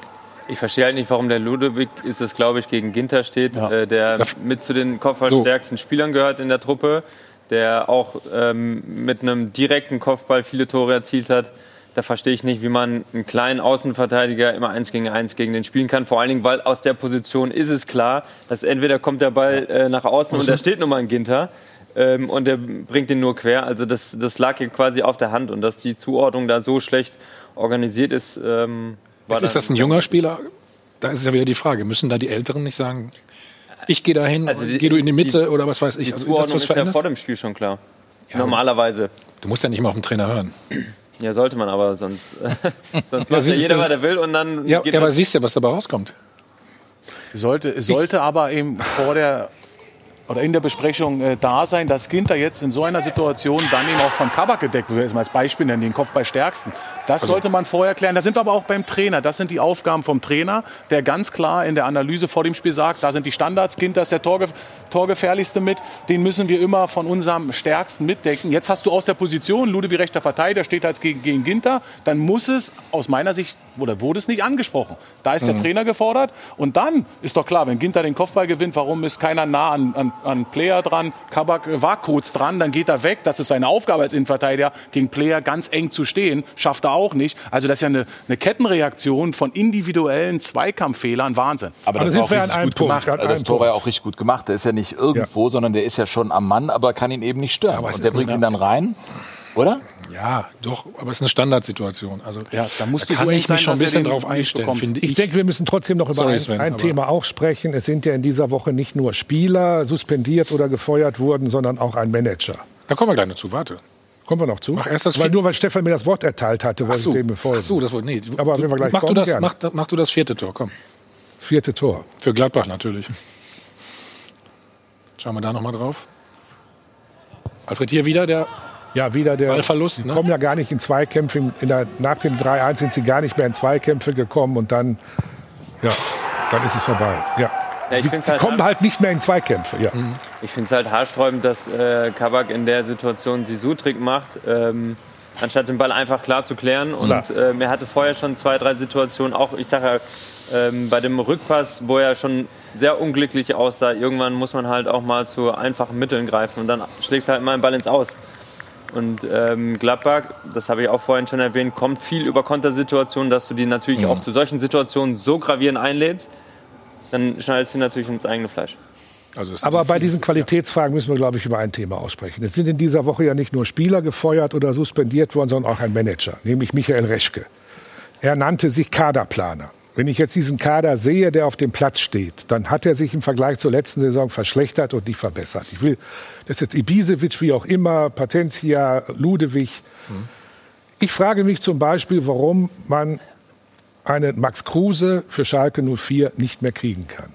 Ich verstehe halt nicht, warum der Ludwig, ist es glaube ich, gegen Ginter steht, ja. äh, der mit zu den kopfballstärksten so. Spielern gehört in der Truppe der auch ähm, mit einem direkten Kopfball viele Tore erzielt hat. Da verstehe ich nicht, wie man einen kleinen Außenverteidiger immer eins gegen eins gegen den spielen kann. Vor allen Dingen, weil aus der Position ist es klar, dass entweder kommt der Ball äh, nach außen und da steht nun mal ein Ginter ähm, und der bringt den nur quer. Also das, das lag hier quasi auf der Hand und dass die Zuordnung da so schlecht organisiert ist. Ähm, ist das ein junger Spieler? Da ist ja wieder die Frage, müssen da die Älteren nicht sagen, ich gehe dahin, also geh du in die Mitte die, oder was weiß ich. Die also, Zuordnung ist ja vor dem Spiel schon klar. Ja, Normalerweise. Du musst ja nicht mal auf den Trainer hören. Ja, sollte man aber, sonst, sonst macht ja, jeder, was er will und dann. Ja, ja aber siehst du, was dabei rauskommt. Sollte, sollte aber eben vor der oder in der Besprechung äh, da sein, dass Ginter jetzt in so einer Situation dann eben auch von Kabak gedeckt wird, als Beispiel nennen, den Kopf bei stärksten. Das also. sollte man vorher klären. Da sind wir aber auch beim Trainer. Das sind die Aufgaben vom Trainer, der ganz klar in der Analyse vor dem Spiel sagt, da sind die Standards, Ginter ist der Torge Torgefährlichste mit, den müssen wir immer von unserem Stärksten mitdecken. Jetzt hast du aus der Position, Lude wie rechter Verteidiger steht als gegen, gegen Ginter, dann muss es aus meiner Sicht, oder wurde es nicht angesprochen. Da ist mhm. der Trainer gefordert und dann ist doch klar, wenn Ginter den Kopfball gewinnt, warum ist keiner nah an, an an Player dran. Kabak war kurz dran, dann geht er weg. Das ist seine Aufgabe als Innenverteidiger, gegen Player ganz eng zu stehen. Schafft er auch nicht. Also das ist ja eine, eine Kettenreaktion von individuellen Zweikampffehlern. Wahnsinn. Aber, das, war auch richtig gut Punkt, gemacht. Also das Tor war ja auch richtig gut gemacht. Der ist ja nicht irgendwo, ja. sondern der ist ja schon am Mann, aber kann ihn eben nicht stören. Ja, Und der bringt ihn dann rein. Oder? Ja, doch, aber es ist eine Standardsituation. Also ja, da musst da du so ich mich schon ein bisschen drauf einstellen, finde ich. Ich denke, wir müssen trotzdem noch über Sorry, Sven, ein, ein Thema auch sprechen. Es sind ja in dieser Woche nicht nur Spieler suspendiert oder gefeuert worden, sondern auch ein Manager. Da kommen wir gleich noch zu, warte. Kommen wir noch zu? Mach erst das weil nur weil Stefan mir das Wort erteilt hatte, wollte so. ich dem befolgen. Ach so, das wollte nee. Aber wenn wir gleich mach kommen, du das, mach, mach, du das vierte Tor, komm. Das vierte Tor. Für Gladbach natürlich. Schauen wir da noch mal drauf. Alfred hier wieder der ja, wieder der. Ballverlust. Die ne? kommen ja gar nicht in Zweikämpfe. In der, nach dem 3-1 sind sie gar nicht mehr in Zweikämpfe gekommen und dann, ja, dann ist es vorbei. Ja. Ja, ich die, sie halt kommen halt nicht mehr in Zweikämpfe. Ja. Mhm. Ich finde es halt haarsträubend, dass äh, Kabak in der Situation Sisu-Trick macht, ähm, anstatt den Ball einfach klar zu klären. Und ähm, er hatte vorher schon zwei, drei Situationen, auch ich sage ja, ähm, bei dem Rückpass, wo er schon sehr unglücklich aussah. Irgendwann muss man halt auch mal zu einfachen Mitteln greifen und dann schlägst du halt mal einen Ball ins Aus. Und ähm, Gladbach, das habe ich auch vorhin schon erwähnt, kommt viel über Kontersituationen, dass du die natürlich mhm. auch zu solchen Situationen so gravierend einlädst, dann schneidest du natürlich ins eigene Fleisch. Also Aber bei diesen Qualitätsfragen müssen wir, glaube ich, über ein Thema aussprechen. Es sind in dieser Woche ja nicht nur Spieler gefeuert oder suspendiert worden, sondern auch ein Manager, nämlich Michael Reschke. Er nannte sich Kaderplaner. Wenn ich jetzt diesen Kader sehe, der auf dem Platz steht, dann hat er sich im Vergleich zur letzten Saison verschlechtert und nicht verbessert. Ich will, das ist jetzt Ibisevic, wie auch immer, Patentia, Ludewig. Mhm. Ich frage mich zum Beispiel, warum man einen Max Kruse für Schalke 04 nicht mehr kriegen kann.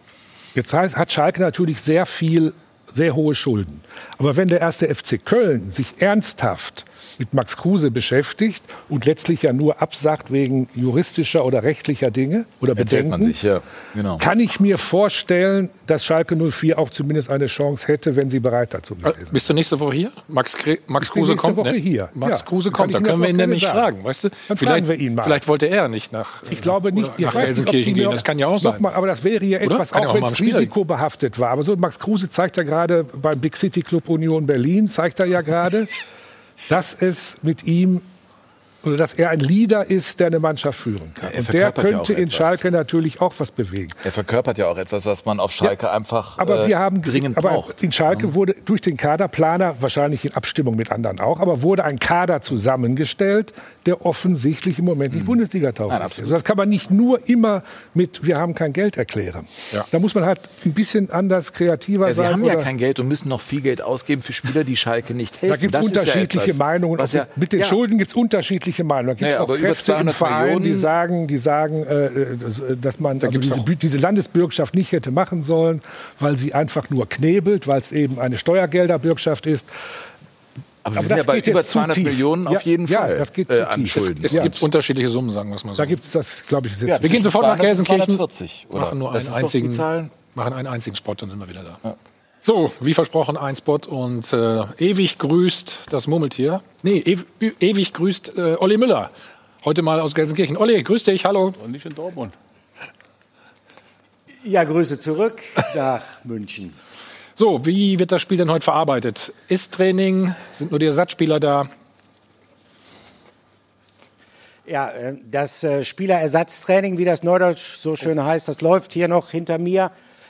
Jetzt hat Schalke natürlich sehr viel, sehr hohe Schulden. Aber wenn der erste FC Köln sich ernsthaft mit Max Kruse beschäftigt und letztlich ja nur absagt wegen juristischer oder rechtlicher Dinge oder Bedenken, sich, ja. genau. kann ich mir vorstellen, dass Schalke 04 auch zumindest eine Chance hätte, wenn sie bereit dazu wäre. Äh, bist du nächste Woche hier? Max, Max Kruse kommt, Woche ne? hier. Max ja, Kruse kommt, da können wir ihn nämlich fragen, weißt du? Dann vielleicht, wir ihn mal. Vielleicht wollte er nicht nach, ich glaube nicht, nach Gelsenkirchen gehen, das kann ja auch sein. Mal, aber das wäre ja etwas, auch, auch wenn es risikobehaftet war. Aber so Max Kruse zeigt ja gerade beim Big City Club Union Berlin, zeigt er ja gerade, dass es mit ihm oder dass er ein Leader ist, der eine Mannschaft führen kann. und der könnte ja in Schalke natürlich auch was bewegen. Er verkörpert ja auch etwas, was man auf Schalke ja, einfach aber wir haben, dringend aber braucht. In Schalke mhm. wurde durch den Kaderplaner, wahrscheinlich in Abstimmung mit anderen auch, aber wurde ein Kader zusammengestellt, der offensichtlich im Moment nicht mhm. Bundesliga tauglich ist. Also das kann man nicht nur immer mit wir haben kein Geld erklären. Ja. Da muss man halt ein bisschen anders kreativer ja, sein. Sie haben ja kein Geld und müssen noch viel Geld ausgeben für Spieler, die Schalke nicht helfen. Da gibt es unterschiedliche Meinungen. mit den Schulden gibt es unterschiedliche Meinungen. Da gibt es auch Kräfte im Verein, die sagen, die sagen äh, äh dass man da also diese, diese, Landesbürgschaft nicht hätte machen sollen, weil sie einfach nur knebelt, weil es eben eine Steuergelderbürgschaft ist. Aber, aber wir sind ja bei über 200 Millionen auf jeden ja, Fall ja, das geht äh, an Schulden. Es, es gibt unterschiedliche Summen, sagen wir es mal so. Da gibt es das, glaube ich, ja, Wir gehen sofort nach Gelsenkirchen, machen nur einen einzigen, machen einen einzigen Spot, dann sind wir wieder da. So, wie versprochen, ein Spot und äh, ewig grüßt das Murmeltier. Nee, ew, ewig grüßt äh, Olli Müller. Heute mal aus Gelsenkirchen. Olli, grüß dich, hallo. Und nicht in Dortmund. Ja, Grüße zurück nach München. So, wie wird das Spiel denn heute verarbeitet? Ist Training? Sind nur die Ersatzspieler da? Ja, äh, das äh, Spielerersatztraining, wie das Neudeutsch so schön heißt, das läuft hier noch hinter mir.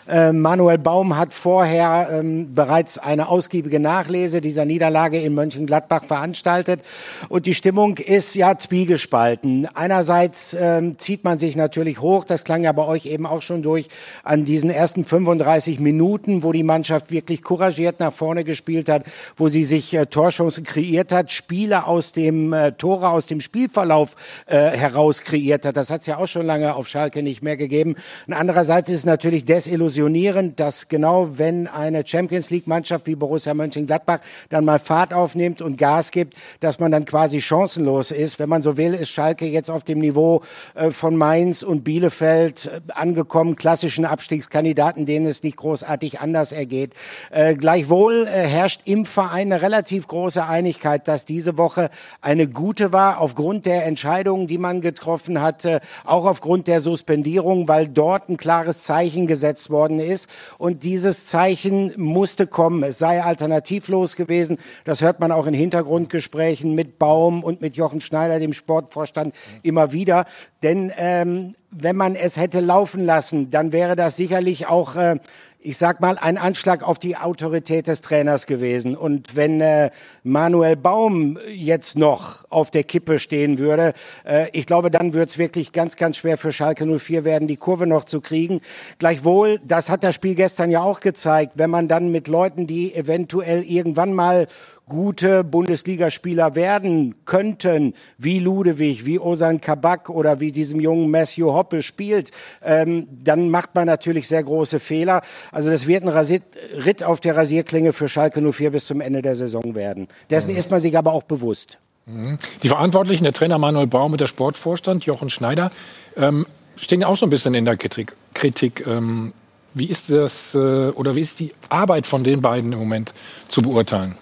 Ähm, Manuel Baum hat vorher ähm, bereits eine ausgiebige Nachlese dieser Niederlage in Mönchengladbach veranstaltet. Und die Stimmung ist ja zwiegespalten. Einerseits ähm, zieht man sich natürlich hoch, das klang ja bei euch eben auch schon durch, an diesen ersten 35 Minuten, wo die Mannschaft wirklich couragiert nach vorne gespielt hat, wo sie sich äh, Torchancen kreiert hat, Spiele aus dem äh, Tore, aus dem Spielverlauf äh, heraus kreiert hat. Das hat es ja auch schon lange auf Schalke nicht mehr gegeben. Und andererseits ist es natürlich desillusioniert desillusionierend, dass genau wenn eine Champions League Mannschaft wie Borussia Mönchengladbach dann mal Fahrt aufnimmt und Gas gibt, dass man dann quasi chancenlos ist. Wenn man so will, ist Schalke jetzt auf dem Niveau äh, von Mainz und Bielefeld äh, angekommen, klassischen Abstiegskandidaten, denen es nicht großartig anders ergeht. Äh, gleichwohl herrscht im Verein eine relativ große Einigkeit, dass diese Woche eine gute war, aufgrund der Entscheidungen, die man getroffen hatte, auch aufgrund der Suspendierung, weil dort ein klares Zeichen gesetzt wurde worden ist. Und dieses Zeichen musste kommen. Es sei alternativlos gewesen. Das hört man auch in Hintergrundgesprächen mit Baum und mit Jochen Schneider, dem Sportvorstand, immer wieder. Denn ähm, wenn man es hätte laufen lassen, dann wäre das sicherlich auch äh, ich sag mal, ein Anschlag auf die Autorität des Trainers gewesen. Und wenn äh, Manuel Baum jetzt noch auf der Kippe stehen würde, äh, ich glaube, dann wird es wirklich ganz, ganz schwer für Schalke 04 werden, die Kurve noch zu kriegen. Gleichwohl, das hat das Spiel gestern ja auch gezeigt, wenn man dann mit Leuten, die eventuell irgendwann mal gute Bundesligaspieler werden könnten, wie Ludewig, wie Osan Kabak oder wie diesem jungen Matthew Hoppe spielt, ähm, dann macht man natürlich sehr große Fehler. Also das wird ein Rasier Ritt auf der Rasierklinge für Schalke 04 bis zum Ende der Saison werden. Dessen mhm. ist man sich aber auch bewusst. Mhm. Die Verantwortlichen, der Trainer Manuel Baum und der Sportvorstand Jochen Schneider, ähm, stehen auch so ein bisschen in der Kritik. Kritik ähm, wie ist das äh, oder wie ist die Arbeit von den beiden im Moment zu beurteilen?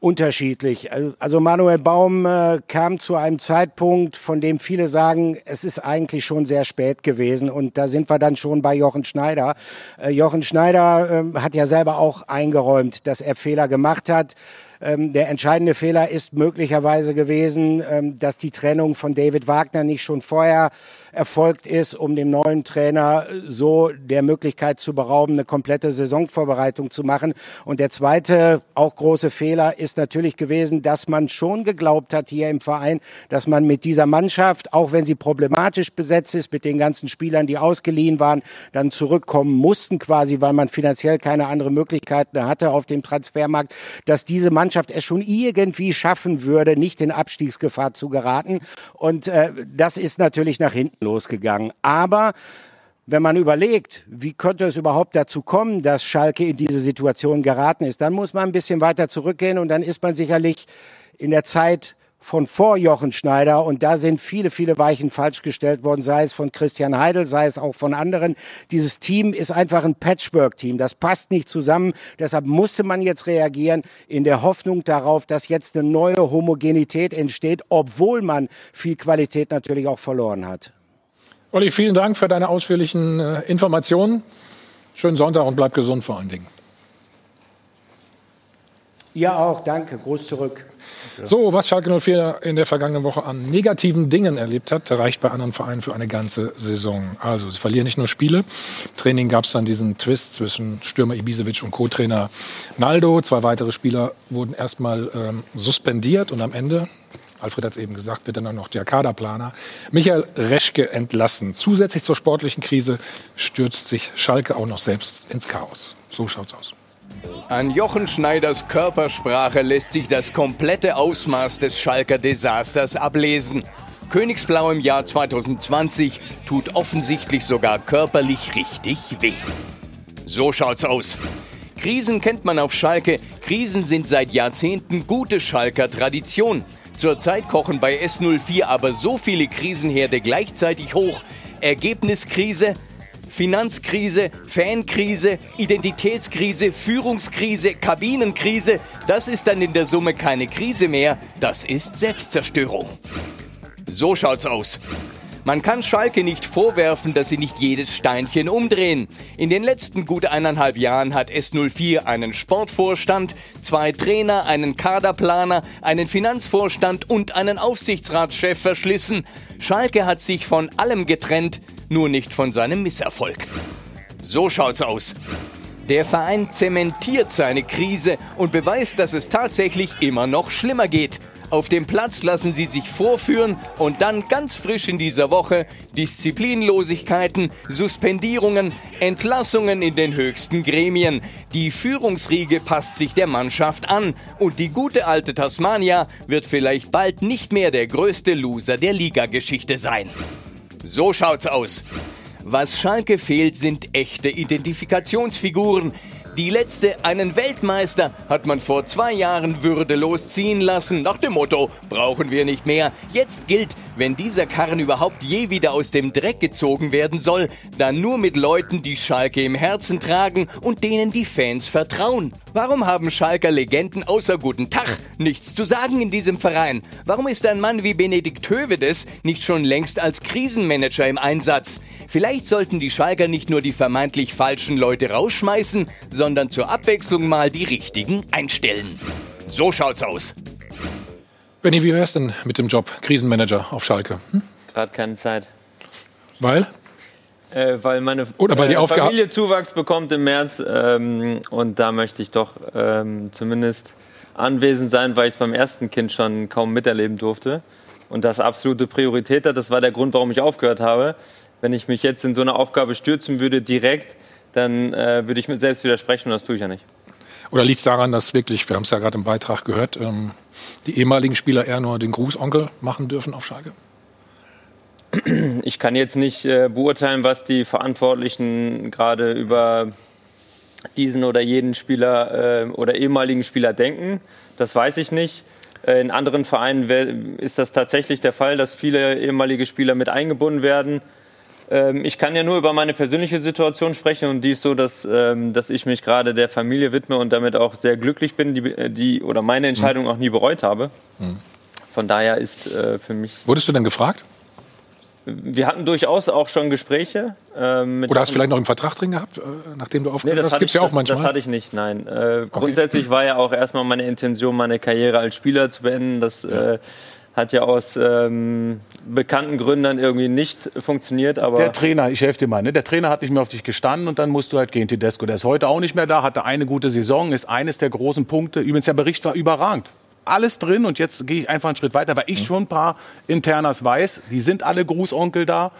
Unterschiedlich. Also Manuel Baum äh, kam zu einem Zeitpunkt, von dem viele sagen, es ist eigentlich schon sehr spät gewesen. Und da sind wir dann schon bei Jochen Schneider. Äh, Jochen Schneider äh, hat ja selber auch eingeräumt, dass er Fehler gemacht hat. Ähm, der entscheidende Fehler ist möglicherweise gewesen, ähm, dass die Trennung von David Wagner nicht schon vorher erfolgt ist, um dem neuen Trainer so der Möglichkeit zu berauben, eine komplette Saisonvorbereitung zu machen. Und der zweite, auch große Fehler ist natürlich gewesen, dass man schon geglaubt hat hier im Verein, dass man mit dieser Mannschaft, auch wenn sie problematisch besetzt ist, mit den ganzen Spielern, die ausgeliehen waren, dann zurückkommen mussten quasi, weil man finanziell keine andere Möglichkeiten hatte auf dem Transfermarkt, dass diese Mannschaft Mannschaft es schon irgendwie schaffen würde, nicht in Abstiegsgefahr zu geraten. Und äh, das ist natürlich nach hinten losgegangen. Aber wenn man überlegt, wie könnte es überhaupt dazu kommen, dass Schalke in diese Situation geraten ist, dann muss man ein bisschen weiter zurückgehen und dann ist man sicherlich in der Zeit von vor Jochen Schneider und da sind viele, viele Weichen falsch gestellt worden, sei es von Christian Heidel, sei es auch von anderen. Dieses Team ist einfach ein Patchwork-Team. Das passt nicht zusammen. Deshalb musste man jetzt reagieren in der Hoffnung darauf, dass jetzt eine neue Homogenität entsteht, obwohl man viel Qualität natürlich auch verloren hat. Olli, vielen Dank für deine ausführlichen äh, Informationen. Schönen Sonntag und bleib gesund vor allen Dingen. Ihr auch, danke. Groß zurück. So, was Schalke 04 in der vergangenen Woche an negativen Dingen erlebt hat, reicht bei anderen Vereinen für eine ganze Saison. Also, sie verlieren nicht nur Spiele. Im Training gab es dann diesen Twist zwischen Stürmer Ibisevic und Co-Trainer Naldo. Zwei weitere Spieler wurden erstmal ähm, suspendiert und am Ende Alfred hat es eben gesagt, wird dann noch der Kaderplaner Michael Reschke entlassen. Zusätzlich zur sportlichen Krise stürzt sich Schalke auch noch selbst ins Chaos. So schaut's aus. An Jochen Schneiders Körpersprache lässt sich das komplette Ausmaß des Schalker Desasters ablesen. Königsblau im Jahr 2020 tut offensichtlich sogar körperlich richtig weh. So schaut's aus. Krisen kennt man auf Schalke. Krisen sind seit Jahrzehnten gute Schalker Tradition. Zurzeit kochen bei S04 aber so viele Krisenherde gleichzeitig hoch. Ergebniskrise, Finanzkrise, Fankrise, Identitätskrise, Führungskrise, Kabinenkrise, das ist dann in der Summe keine Krise mehr, das ist Selbstzerstörung. So schaut's aus. Man kann Schalke nicht vorwerfen, dass sie nicht jedes Steinchen umdrehen. In den letzten gut eineinhalb Jahren hat S04 einen Sportvorstand, zwei Trainer, einen Kaderplaner, einen Finanzvorstand und einen Aufsichtsratschef verschlissen. Schalke hat sich von allem getrennt, nur nicht von seinem Misserfolg. So schaut's aus. Der Verein zementiert seine Krise und beweist, dass es tatsächlich immer noch schlimmer geht. Auf dem Platz lassen sie sich vorführen und dann ganz frisch in dieser Woche Disziplinlosigkeiten, Suspendierungen, Entlassungen in den höchsten Gremien. Die Führungsriege passt sich der Mannschaft an und die gute alte Tasmania wird vielleicht bald nicht mehr der größte Loser der Ligageschichte sein. So schaut's aus. Was Schalke fehlt, sind echte Identifikationsfiguren. Die letzte, einen Weltmeister, hat man vor zwei Jahren würdelos ziehen lassen, nach dem Motto, brauchen wir nicht mehr. Jetzt gilt, wenn dieser Karren überhaupt je wieder aus dem Dreck gezogen werden soll, dann nur mit Leuten, die Schalke im Herzen tragen und denen die Fans vertrauen. Warum haben Schalker Legenden außer guten Tag nichts zu sagen in diesem Verein? Warum ist ein Mann wie Benedikt Hövedes nicht schon längst als Krisenmanager im Einsatz? Vielleicht sollten die Schalker nicht nur die vermeintlich falschen Leute rausschmeißen, sondern zur Abwechslung mal die richtigen einstellen. So schaut's aus. Benny, wie wär's denn mit dem Job Krisenmanager auf Schalke? Hm? Gerade keine Zeit. Weil? Äh, weil meine Oder weil die äh, Familie Zuwachs bekommt im März ähm, und da möchte ich doch ähm, zumindest anwesend sein, weil ich es beim ersten Kind schon kaum miterleben durfte und das absolute Priorität hat. Das war der Grund, warum ich aufgehört habe. Wenn ich mich jetzt in so eine Aufgabe stürzen würde direkt, dann äh, würde ich mir selbst widersprechen und das tue ich ja nicht. Oder liegt es daran, dass wirklich, wir haben es ja gerade im Beitrag gehört, ähm, die ehemaligen Spieler eher nur den Grußonkel machen dürfen auf Schalke? Ich kann jetzt nicht äh, beurteilen, was die Verantwortlichen gerade über diesen oder jeden Spieler äh, oder ehemaligen Spieler denken. Das weiß ich nicht. Äh, in anderen Vereinen ist das tatsächlich der Fall, dass viele ehemalige Spieler mit eingebunden werden. Ähm, ich kann ja nur über meine persönliche Situation sprechen und die ist so, dass, ähm, dass ich mich gerade der Familie widme und damit auch sehr glücklich bin, die, die oder meine Entscheidung mhm. auch nie bereut habe. Mhm. Von daher ist äh, für mich. Wurdest du denn gefragt? Wir hatten durchaus auch schon Gespräche. Ähm, Oder hast du vielleicht noch einen Vertrag drin gehabt, äh, nachdem du aufgehört nee, hast? Das gibt es ja auch das, manchmal. Das hatte ich nicht, nein. Äh, grundsätzlich war ja auch erstmal meine Intention, meine Karriere als Spieler zu beenden. Das äh, hat ja aus ähm, bekannten Gründen irgendwie nicht funktioniert. Aber der Trainer, ich helfe dir mal, ne? der Trainer hat nicht mehr auf dich gestanden und dann musst du halt gehen, Tedesco. Der ist heute auch nicht mehr da, hatte eine gute Saison, ist eines der großen Punkte. Übrigens, der Bericht war überragend alles drin und jetzt gehe ich einfach einen Schritt weiter, weil ich schon ein paar Internas weiß. Die sind alle Grußonkel da.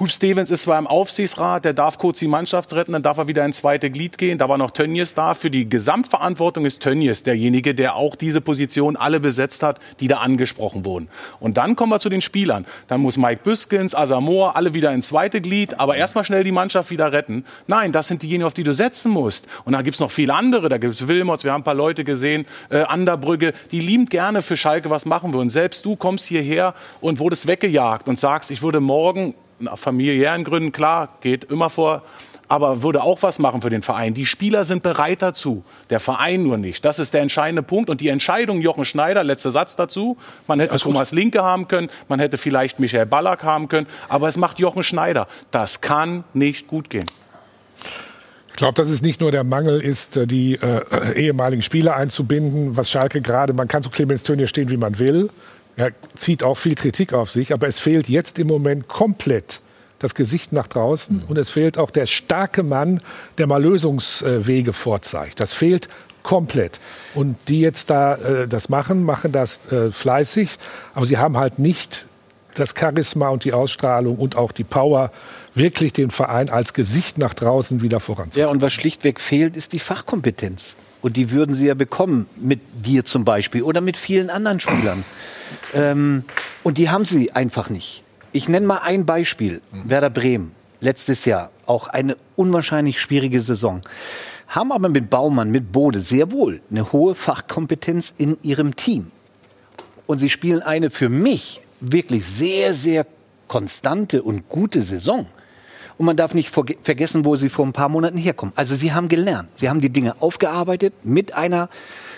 Hub Stevens ist zwar im Aufsichtsrat, der darf kurz die Mannschaft retten, dann darf er wieder ins zweite Glied gehen. Da war noch Tönnies da. Für die Gesamtverantwortung ist Tönnies derjenige, der auch diese Position alle besetzt hat, die da angesprochen wurden. Und dann kommen wir zu den Spielern. Dann muss Mike Büskens, Asamoah, alle wieder ins zweite Glied, aber erstmal schnell die Mannschaft wieder retten. Nein, das sind diejenigen, auf die du setzen musst. Und da gibt's noch viele andere. Da gibt's Wilmots, wir haben ein paar Leute gesehen, äh, Anderbrügge, die liebend gerne für Schalke was machen würden. Selbst du kommst hierher und wurdest weggejagt und sagst, ich würde morgen familiären Gründen, klar, geht immer vor, aber würde auch was machen für den Verein. Die Spieler sind bereit dazu, der Verein nur nicht. Das ist der entscheidende Punkt. Und die Entscheidung Jochen Schneider, letzter Satz dazu, man hätte Thomas Linke haben können, man hätte vielleicht Michael Ballack haben können, aber es macht Jochen Schneider. Das kann nicht gut gehen. Ich glaube, dass es nicht nur der Mangel ist, äh, die äh, ehemaligen Spieler einzubinden, was Schalke gerade, man kann zu Clemens Tönnies stehen, wie man will. Er zieht auch viel Kritik auf sich, aber es fehlt jetzt im Moment komplett das Gesicht nach draußen mhm. und es fehlt auch der starke Mann, der mal Lösungswege vorzeigt. Das fehlt komplett. Und die jetzt da äh, das machen, machen das äh, fleißig, aber sie haben halt nicht das Charisma und die Ausstrahlung und auch die Power, wirklich den Verein als Gesicht nach draußen wieder voranzubringen. Ja, und was schlichtweg fehlt, ist die Fachkompetenz. Und die würden sie ja bekommen, mit dir zum Beispiel oder mit vielen anderen Spielern. ähm, und die haben sie einfach nicht. Ich nenne mal ein Beispiel. Werder Bremen, letztes Jahr, auch eine unwahrscheinlich schwierige Saison. Haben aber mit Baumann, mit Bode sehr wohl eine hohe Fachkompetenz in ihrem Team. Und sie spielen eine für mich wirklich sehr, sehr konstante und gute Saison. Und man darf nicht vergessen, wo sie vor ein paar Monaten herkommen. Also sie haben gelernt. Sie haben die Dinge aufgearbeitet mit einer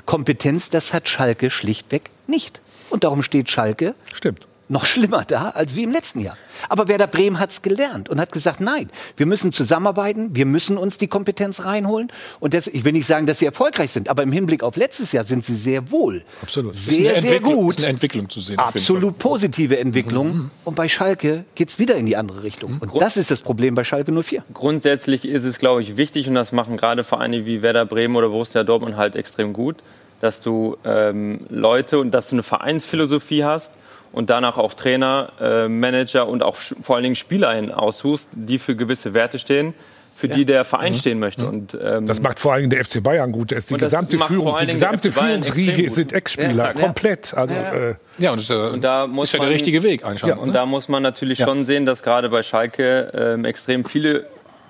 Kompetenz, das hat Schalke schlichtweg nicht. Und darum steht Schalke Stimmt noch schlimmer da als wie im letzten Jahr. Aber Werder Bremen hat es gelernt und hat gesagt, nein, wir müssen zusammenarbeiten, wir müssen uns die Kompetenz reinholen. Und das, ich will nicht sagen, dass sie erfolgreich sind, aber im Hinblick auf letztes Jahr sind sie sehr wohl. Absolut. Sehr, sehr gut. Ist eine Entwicklung zu sehen. Absolut positive Entwicklung. Mhm. Und bei Schalke geht es wieder in die andere Richtung. Mhm. Und das ist das Problem bei Schalke 04. Grundsätzlich ist es, glaube ich, wichtig, und das machen gerade Vereine wie Werder Bremen oder Borussia Dortmund halt extrem gut, dass du ähm, Leute und dass du eine Vereinsphilosophie hast, und danach auch Trainer, äh, Manager und auch vor allen Dingen Spieler aussuchst, die für gewisse Werte stehen, für ja. die der Verein mhm. stehen möchte. Mhm. Und, ähm, das macht vor allen Dingen der FC Bayern gut. die gesamte, Führung, die gesamte Führungsriege sind Ex-Spieler, ja, komplett. Also, ja. Äh, ja, und, das ist, ja, und da muss ist ja der richtige Weg anscheinend. Und da muss man natürlich schon sehen, dass gerade bei Schalke ähm, extrem viele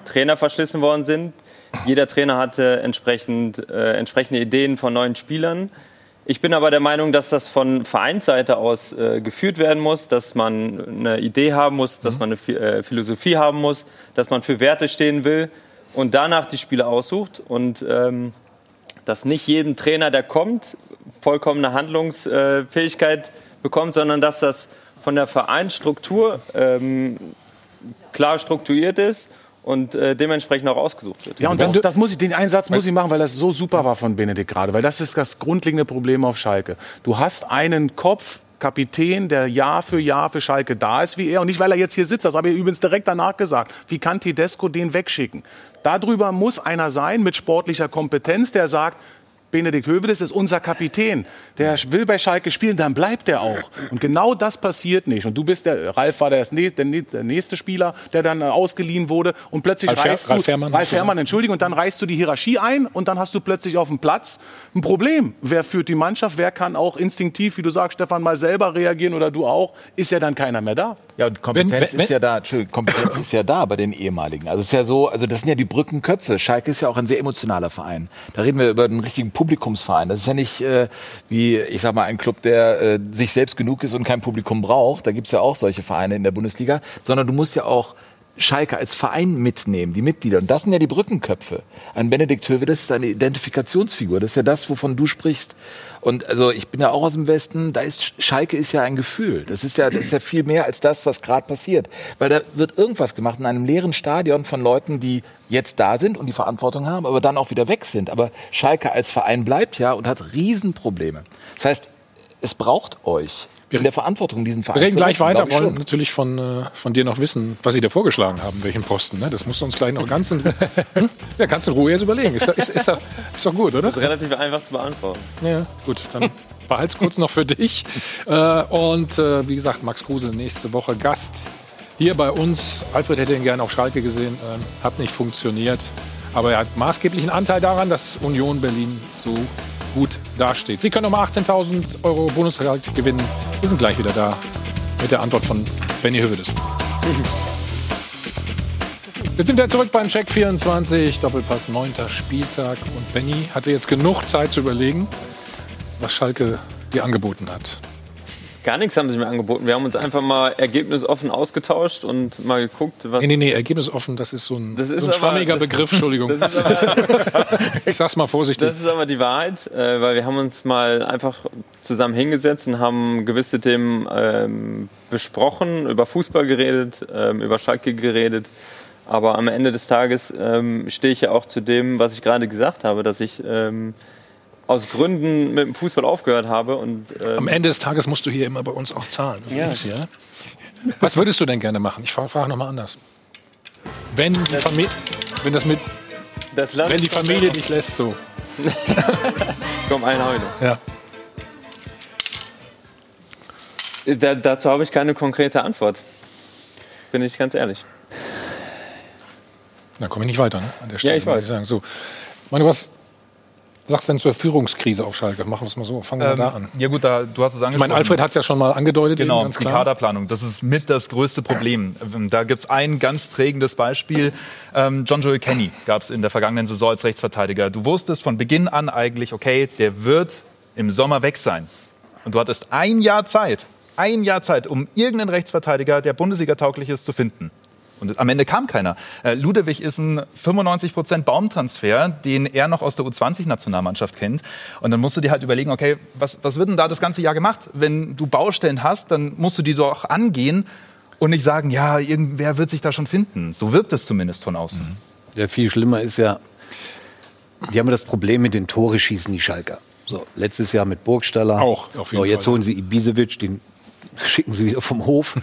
Trainer verschlissen worden sind. Jeder Trainer hatte entsprechend, äh, entsprechende Ideen von neuen Spielern. Ich bin aber der Meinung, dass das von Vereinsseite aus äh, geführt werden muss, dass man eine Idee haben muss, dass mhm. man eine äh, Philosophie haben muss, dass man für Werte stehen will und danach die Spiele aussucht und ähm, dass nicht jedem Trainer, der kommt, vollkommene Handlungsfähigkeit bekommt, sondern dass das von der Vereinsstruktur ähm, klar strukturiert ist und äh, dementsprechend auch ausgesucht wird. Ja, und das, das muss ich, den Einsatz muss ich machen, weil das so super war von Benedikt gerade, weil das ist das grundlegende Problem auf Schalke. Du hast einen Kopf, Kapitän, der Jahr für Jahr für Schalke da ist wie er. Und nicht, weil er jetzt hier sitzt, das habe ich übrigens direkt danach gesagt. Wie kann Tedesco den wegschicken? Darüber muss einer sein mit sportlicher Kompetenz, der sagt, Benedikt Hövedes ist unser Kapitän. Der will bei Schalke spielen, dann bleibt er auch. Und genau das passiert nicht. Und du bist der, Ralf war der, der nächste Spieler, der dann äh, ausgeliehen wurde. Und plötzlich Ralf, reißt Ralf du, Fährmann, Ralf Fährmann, Entschuldigung, und dann reißt du die Hierarchie ein und dann hast du plötzlich auf dem Platz ein Problem. Wer führt die Mannschaft? Wer kann auch instinktiv, wie du sagst, Stefan, mal selber reagieren oder du auch? Ist ja dann keiner mehr da. Ja, und Kompetenz wenn, wenn, ist ja da. Kompetenz ist ja da bei den ehemaligen. Also es ist ja so, also das sind ja die Brückenköpfe. Schalke ist ja auch ein sehr emotionaler Verein. Da reden wir über einen richtigen Publikumsverein. Das ist ja nicht äh, wie, ich sag mal, ein Club, der äh, sich selbst genug ist und kein Publikum braucht. Da gibt's ja auch solche Vereine in der Bundesliga. Sondern du musst ja auch Schalke als Verein mitnehmen, die Mitglieder. Und das sind ja die Brückenköpfe. Ein Benedikt Höwe, das ist eine Identifikationsfigur. Das ist ja das, wovon du sprichst. Und also ich bin ja auch aus dem Westen, da ist Schalke ist ja ein Gefühl. Das ist ja, das ist ja viel mehr als das, was gerade passiert. Weil da wird irgendwas gemacht in einem leeren Stadion von Leuten, die jetzt da sind und die Verantwortung haben, aber dann auch wieder weg sind. Aber Schalke als Verein bleibt ja und hat Riesenprobleme. Das heißt, es braucht euch in der Verantwortung diesen Verein. Wir reden gleich weiter, wollen natürlich von, äh, von dir noch wissen, was sie dir vorgeschlagen haben, welchen Posten. Ne? Das musst du uns gleich noch ganz in, hm? ja, ganz in Ruhe jetzt überlegen. Ist, ist, ist, ist doch gut, oder? Das ist relativ einfach zu beantworten. Ja, gut, dann behalt's kurz noch für dich. Äh, und äh, wie gesagt, Max Kruse nächste Woche Gast hier bei uns. Alfred hätte ihn gerne auf Schalke gesehen, ähm, hat nicht funktioniert. Aber er hat maßgeblichen Anteil daran, dass Union Berlin so gut dasteht. Sie können nochmal 18.000 Euro Bonusgehalt gewinnen. Wir sind gleich wieder da mit der Antwort von Benny Hövedes. Wir sind wieder zurück beim Check 24, Doppelpass 9. Spieltag. Und Benny hatte jetzt genug Zeit zu überlegen, was Schalke dir angeboten hat. Gar nichts haben sie mir angeboten. Wir haben uns einfach mal ergebnisoffen ausgetauscht und mal geguckt, was. Nee, nee, nee, ergebnisoffen, das ist so ein, das ist so ein schwammiger aber, Begriff, Entschuldigung. Aber, ich sag's mal vorsichtig. Das ist aber die Wahrheit, äh, weil wir haben uns mal einfach zusammen hingesetzt und haben gewisse Themen ähm, besprochen, über Fußball geredet, ähm, über Schalke geredet Aber am Ende des Tages ähm, stehe ich ja auch zu dem, was ich gerade gesagt habe, dass ich ähm, aus Gründen mit dem Fußball aufgehört habe. Und, ähm am Ende des Tages musst du hier immer bei uns auch zahlen. Ja. ja? Was würdest du denn gerne machen? Ich frage frag nochmal anders. Wenn die Familie, wenn das mit, das wenn die Familie dich lässt, so. Komm, ein heute. Ja. Da, dazu habe ich keine konkrete Antwort. Bin ich ganz ehrlich. Da komme ich nicht weiter, ne? An der Stelle, ja, ich weiß. Ich sagen. So. Meine, was sagst du denn zur Führungskrise auf Schalke? Machen wir es mal so. Fangen wir ähm, da an. Ja gut, da, du hast es angesprochen. Ich meine, Alfred hat es ja schon mal angedeutet. Genau, eben, die Kaderplanung. Das ist mit das größte Problem. Ähm, da gibt es ein ganz prägendes Beispiel. Ähm, John Joel Kenny gab es in der vergangenen Saison als Rechtsverteidiger. Du wusstest von Beginn an eigentlich, okay, der wird im Sommer weg sein. Und du hattest ein Jahr Zeit, ein Jahr Zeit, um irgendeinen Rechtsverteidiger, der Bundesliga-tauglich ist, zu finden. Und am Ende kam keiner. Äh, Ludewig ist ein 95% Baumtransfer, den er noch aus der U20-Nationalmannschaft kennt. Und dann musst du dir halt überlegen, okay, was, was wird denn da das ganze Jahr gemacht? Wenn du Baustellen hast, dann musst du die doch angehen und nicht sagen, ja, irgendwer wird sich da schon finden. So wirkt es zumindest von außen. Mhm. Ja, viel schlimmer ist ja, die haben das Problem mit den Tore schießen, die Schalker. So, letztes Jahr mit Burgstaller. Auch, auf jeden so, jetzt Fall. holen sie Ibisevic, den schicken sie wieder vom Hof.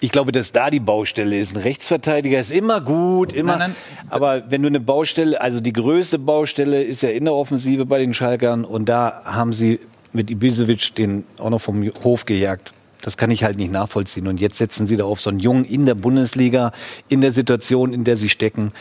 Ich glaube, dass da die Baustelle ist. Ein Rechtsverteidiger ist immer gut, immer. Nein, nein. Aber wenn du eine Baustelle, also die größte Baustelle ist ja in der Offensive bei den Schalkern und da haben sie mit Ibisevic den auch noch vom Hof gejagt. Das kann ich halt nicht nachvollziehen. Und jetzt setzen sie da auf so einen Jungen in der Bundesliga, in der Situation, in der sie stecken.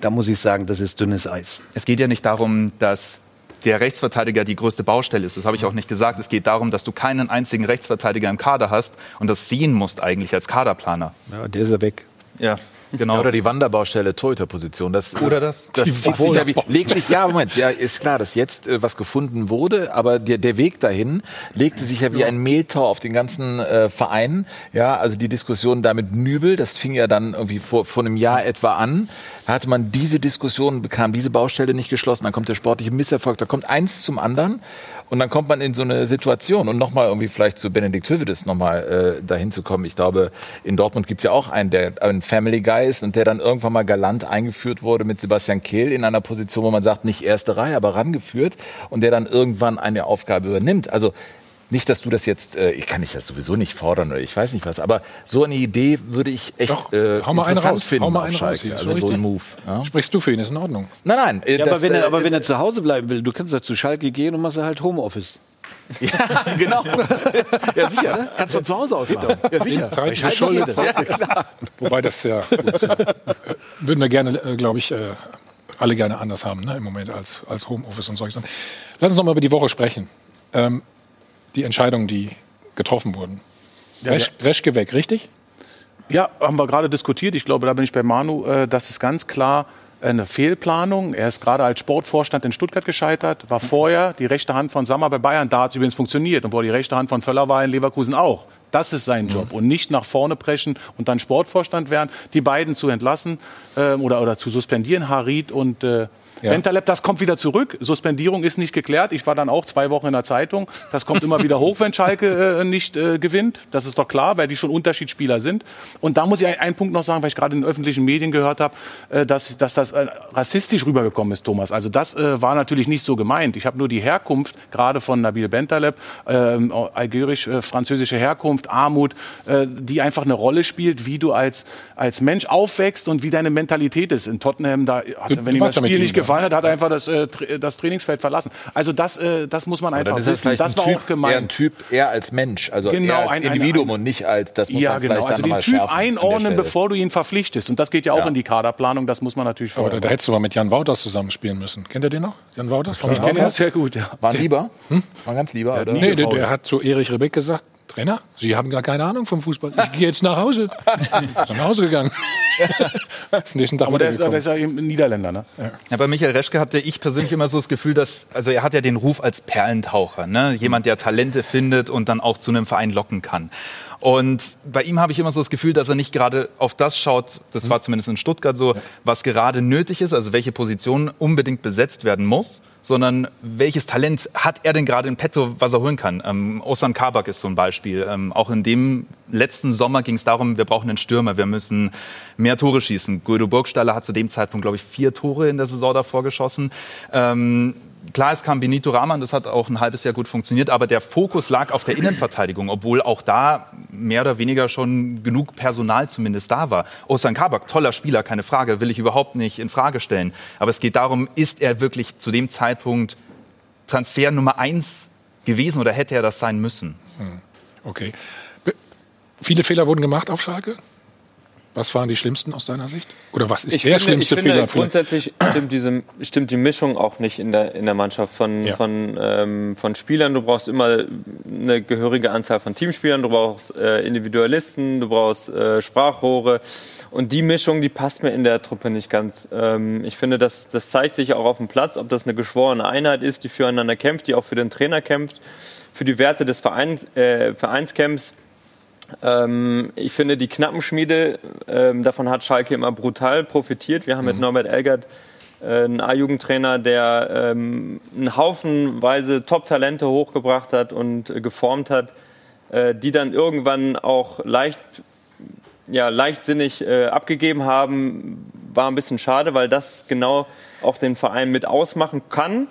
Da muss ich sagen, das ist dünnes Eis. Es geht ja nicht darum, dass der Rechtsverteidiger die größte Baustelle ist. Das habe ich auch nicht gesagt. Es geht darum, dass du keinen einzigen Rechtsverteidiger im Kader hast und das sehen musst eigentlich als Kaderplaner. Ja, der ist ja weg. Ja. Genau. Ja, oder die Wanderbaustelle, Torhüterposition. Das, oder das. Das zieht sich ja wie, legt sich, ja, Moment, ja, ist klar, dass jetzt äh, was gefunden wurde, aber der, der Weg dahin legte sich ja wie ein Mehltau auf den ganzen äh, Verein. Ja, also die Diskussion damit Nübel, das fing ja dann irgendwie vor, vor einem Jahr etwa an. Da hatte man diese Diskussion, bekam diese Baustelle nicht geschlossen, dann kommt der sportliche Misserfolg, da kommt eins zum anderen. Und dann kommt man in so eine Situation und nochmal irgendwie vielleicht zu Benedikt Hövedes nochmal äh, dahin zu kommen. Ich glaube, in Dortmund gibt's ja auch einen, der ein Family Guy ist und der dann irgendwann mal galant eingeführt wurde mit Sebastian Kehl in einer Position, wo man sagt, nicht erste Reihe, aber rangeführt und der dann irgendwann eine Aufgabe übernimmt. Also nicht, dass du das jetzt, äh, ich kann dich das sowieso nicht fordern oder ich weiß nicht was, aber so eine Idee würde ich echt Doch, äh, hau mal eine raus, finden hau mal einen raus, also so ein Move. Ja? Sprichst du für ihn, ist in Ordnung. Nein, nein. Äh, ja, das, aber, wenn er, äh, aber wenn er zu Hause bleiben will, du kannst ja zu Schalke gehen und machst halt Homeoffice. ja, genau. ja, sicher. Ne? Kannst von zu Hause aus machen. Ja, sicher. Zeit geschuldet. Ja, klar. Wobei das ja, gut, äh, würden wir gerne, äh, glaube ich, alle gerne anders haben ne, im Moment als, als Homeoffice und solche Sachen. Lass uns noch mal über die Woche sprechen. Ähm, die Entscheidungen, die getroffen wurden. Ja, Resch, ja. Reschke weg, richtig? Ja, haben wir gerade diskutiert. Ich glaube, da bin ich bei Manu. Äh, das ist ganz klar eine Fehlplanung. Er ist gerade als Sportvorstand in Stuttgart gescheitert, war vorher die rechte Hand von Sammer bei Bayern. Da hat es übrigens funktioniert und war die rechte Hand von Völler war in Leverkusen auch. Das ist sein Job und nicht nach vorne preschen und dann Sportvorstand werden. Die beiden zu entlassen äh, oder, oder zu suspendieren, Harid und äh, ja. Bentaleb, das kommt wieder zurück. Suspendierung ist nicht geklärt. Ich war dann auch zwei Wochen in der Zeitung. Das kommt immer wieder hoch, wenn Schalke äh, nicht äh, gewinnt. Das ist doch klar, weil die schon Unterschiedsspieler sind. Und da muss ich einen Punkt noch sagen, weil ich gerade in den öffentlichen Medien gehört habe, äh, dass, dass das äh, rassistisch rübergekommen ist, Thomas. Also das äh, war natürlich nicht so gemeint. Ich habe nur die Herkunft, gerade von Nabil Bentaleb, ähm, algerisch-französische äh, Herkunft, Armut, die einfach eine Rolle spielt, wie du als, als Mensch aufwächst und wie deine Mentalität ist. In Tottenham, da, du, wenn ihm das Spiel nicht gefallen hat, hat einfach das, äh, das Trainingsfeld verlassen. Also das, äh, das muss man einfach wissen. Das, war typ, auch gemeint. Eher ein Typ eher als Mensch, also genau, eher als ein, Individuum ein, ein, und nicht als das muss ja, man genau. also den Typ einordnen, bevor du ihn verpflichtest. Und das geht ja auch ja. in die Kaderplanung. Das muss man natürlich. Aber da, da hättest du mal mit Jan Wouters zusammenspielen müssen. Kennt ihr den noch? Jan Wouters? Ich kenne ihn sehr gut. Ja. War lieber? Hm? War ganz lieber, oder? Nee, der, der hat zu Erich Rebeck gesagt, Trainer, Sie haben gar keine Ahnung vom Fußball. Ich gehe jetzt nach Hause. ist nach Hause gegangen. nächsten Tag Aber der ist, der ist, ja eben Niederländer, ne? Ja. ja. bei Michael Reschke hatte ich persönlich immer so das Gefühl, dass, also er hat ja den Ruf als Perlentaucher, ne? Jemand, der Talente findet und dann auch zu einem Verein locken kann. Und bei ihm habe ich immer so das Gefühl, dass er nicht gerade auf das schaut, das war zumindest in Stuttgart so, was gerade nötig ist, also welche Position unbedingt besetzt werden muss, sondern welches Talent hat er denn gerade in petto, was er holen kann. Ähm, Osan Kabak ist so ein Beispiel. Ähm, auch in dem letzten Sommer ging es darum, wir brauchen einen Stürmer, wir müssen mehr Tore schießen. Guido Burgstaller hat zu dem Zeitpunkt, glaube ich, vier Tore in der Saison davor geschossen. Ähm, Klar, es kam Benito Rahman, das hat auch ein halbes Jahr gut funktioniert, aber der Fokus lag auf der Innenverteidigung, obwohl auch da mehr oder weniger schon genug Personal zumindest da war. Osan Kabak, toller Spieler, keine Frage, will ich überhaupt nicht in Frage stellen. Aber es geht darum, ist er wirklich zu dem Zeitpunkt Transfer Nummer eins gewesen oder hätte er das sein müssen? Hm, okay. Viele Fehler wurden gemacht auf Schalke? Was waren die schlimmsten aus deiner Sicht? Oder was ist ich der finde, schlimmste ich finde, Fehler? Grundsätzlich stimmt, diese, stimmt die Mischung auch nicht in der, in der Mannschaft von, ja. von, ähm, von Spielern. Du brauchst immer eine gehörige Anzahl von Teamspielern, du brauchst äh, Individualisten, du brauchst äh, Sprachrohre. Und die Mischung, die passt mir in der Truppe nicht ganz. Ähm, ich finde, das, das zeigt sich auch auf dem Platz, ob das eine geschworene Einheit ist, die füreinander kämpft, die auch für den Trainer kämpft, für die Werte des Vereins, äh, Vereins kämpft ähm, ich finde, die Knappenschmiede, ähm, davon hat Schalke immer brutal profitiert. Wir haben mhm. mit Norbert Elgert äh, einen A-Jugendtrainer, der ähm, einen Haufenweise Top-Talente hochgebracht hat und äh, geformt hat, äh, die dann irgendwann auch leicht, ja, leichtsinnig äh, abgegeben haben. War ein bisschen schade, weil das genau auch den Verein mit ausmachen kann.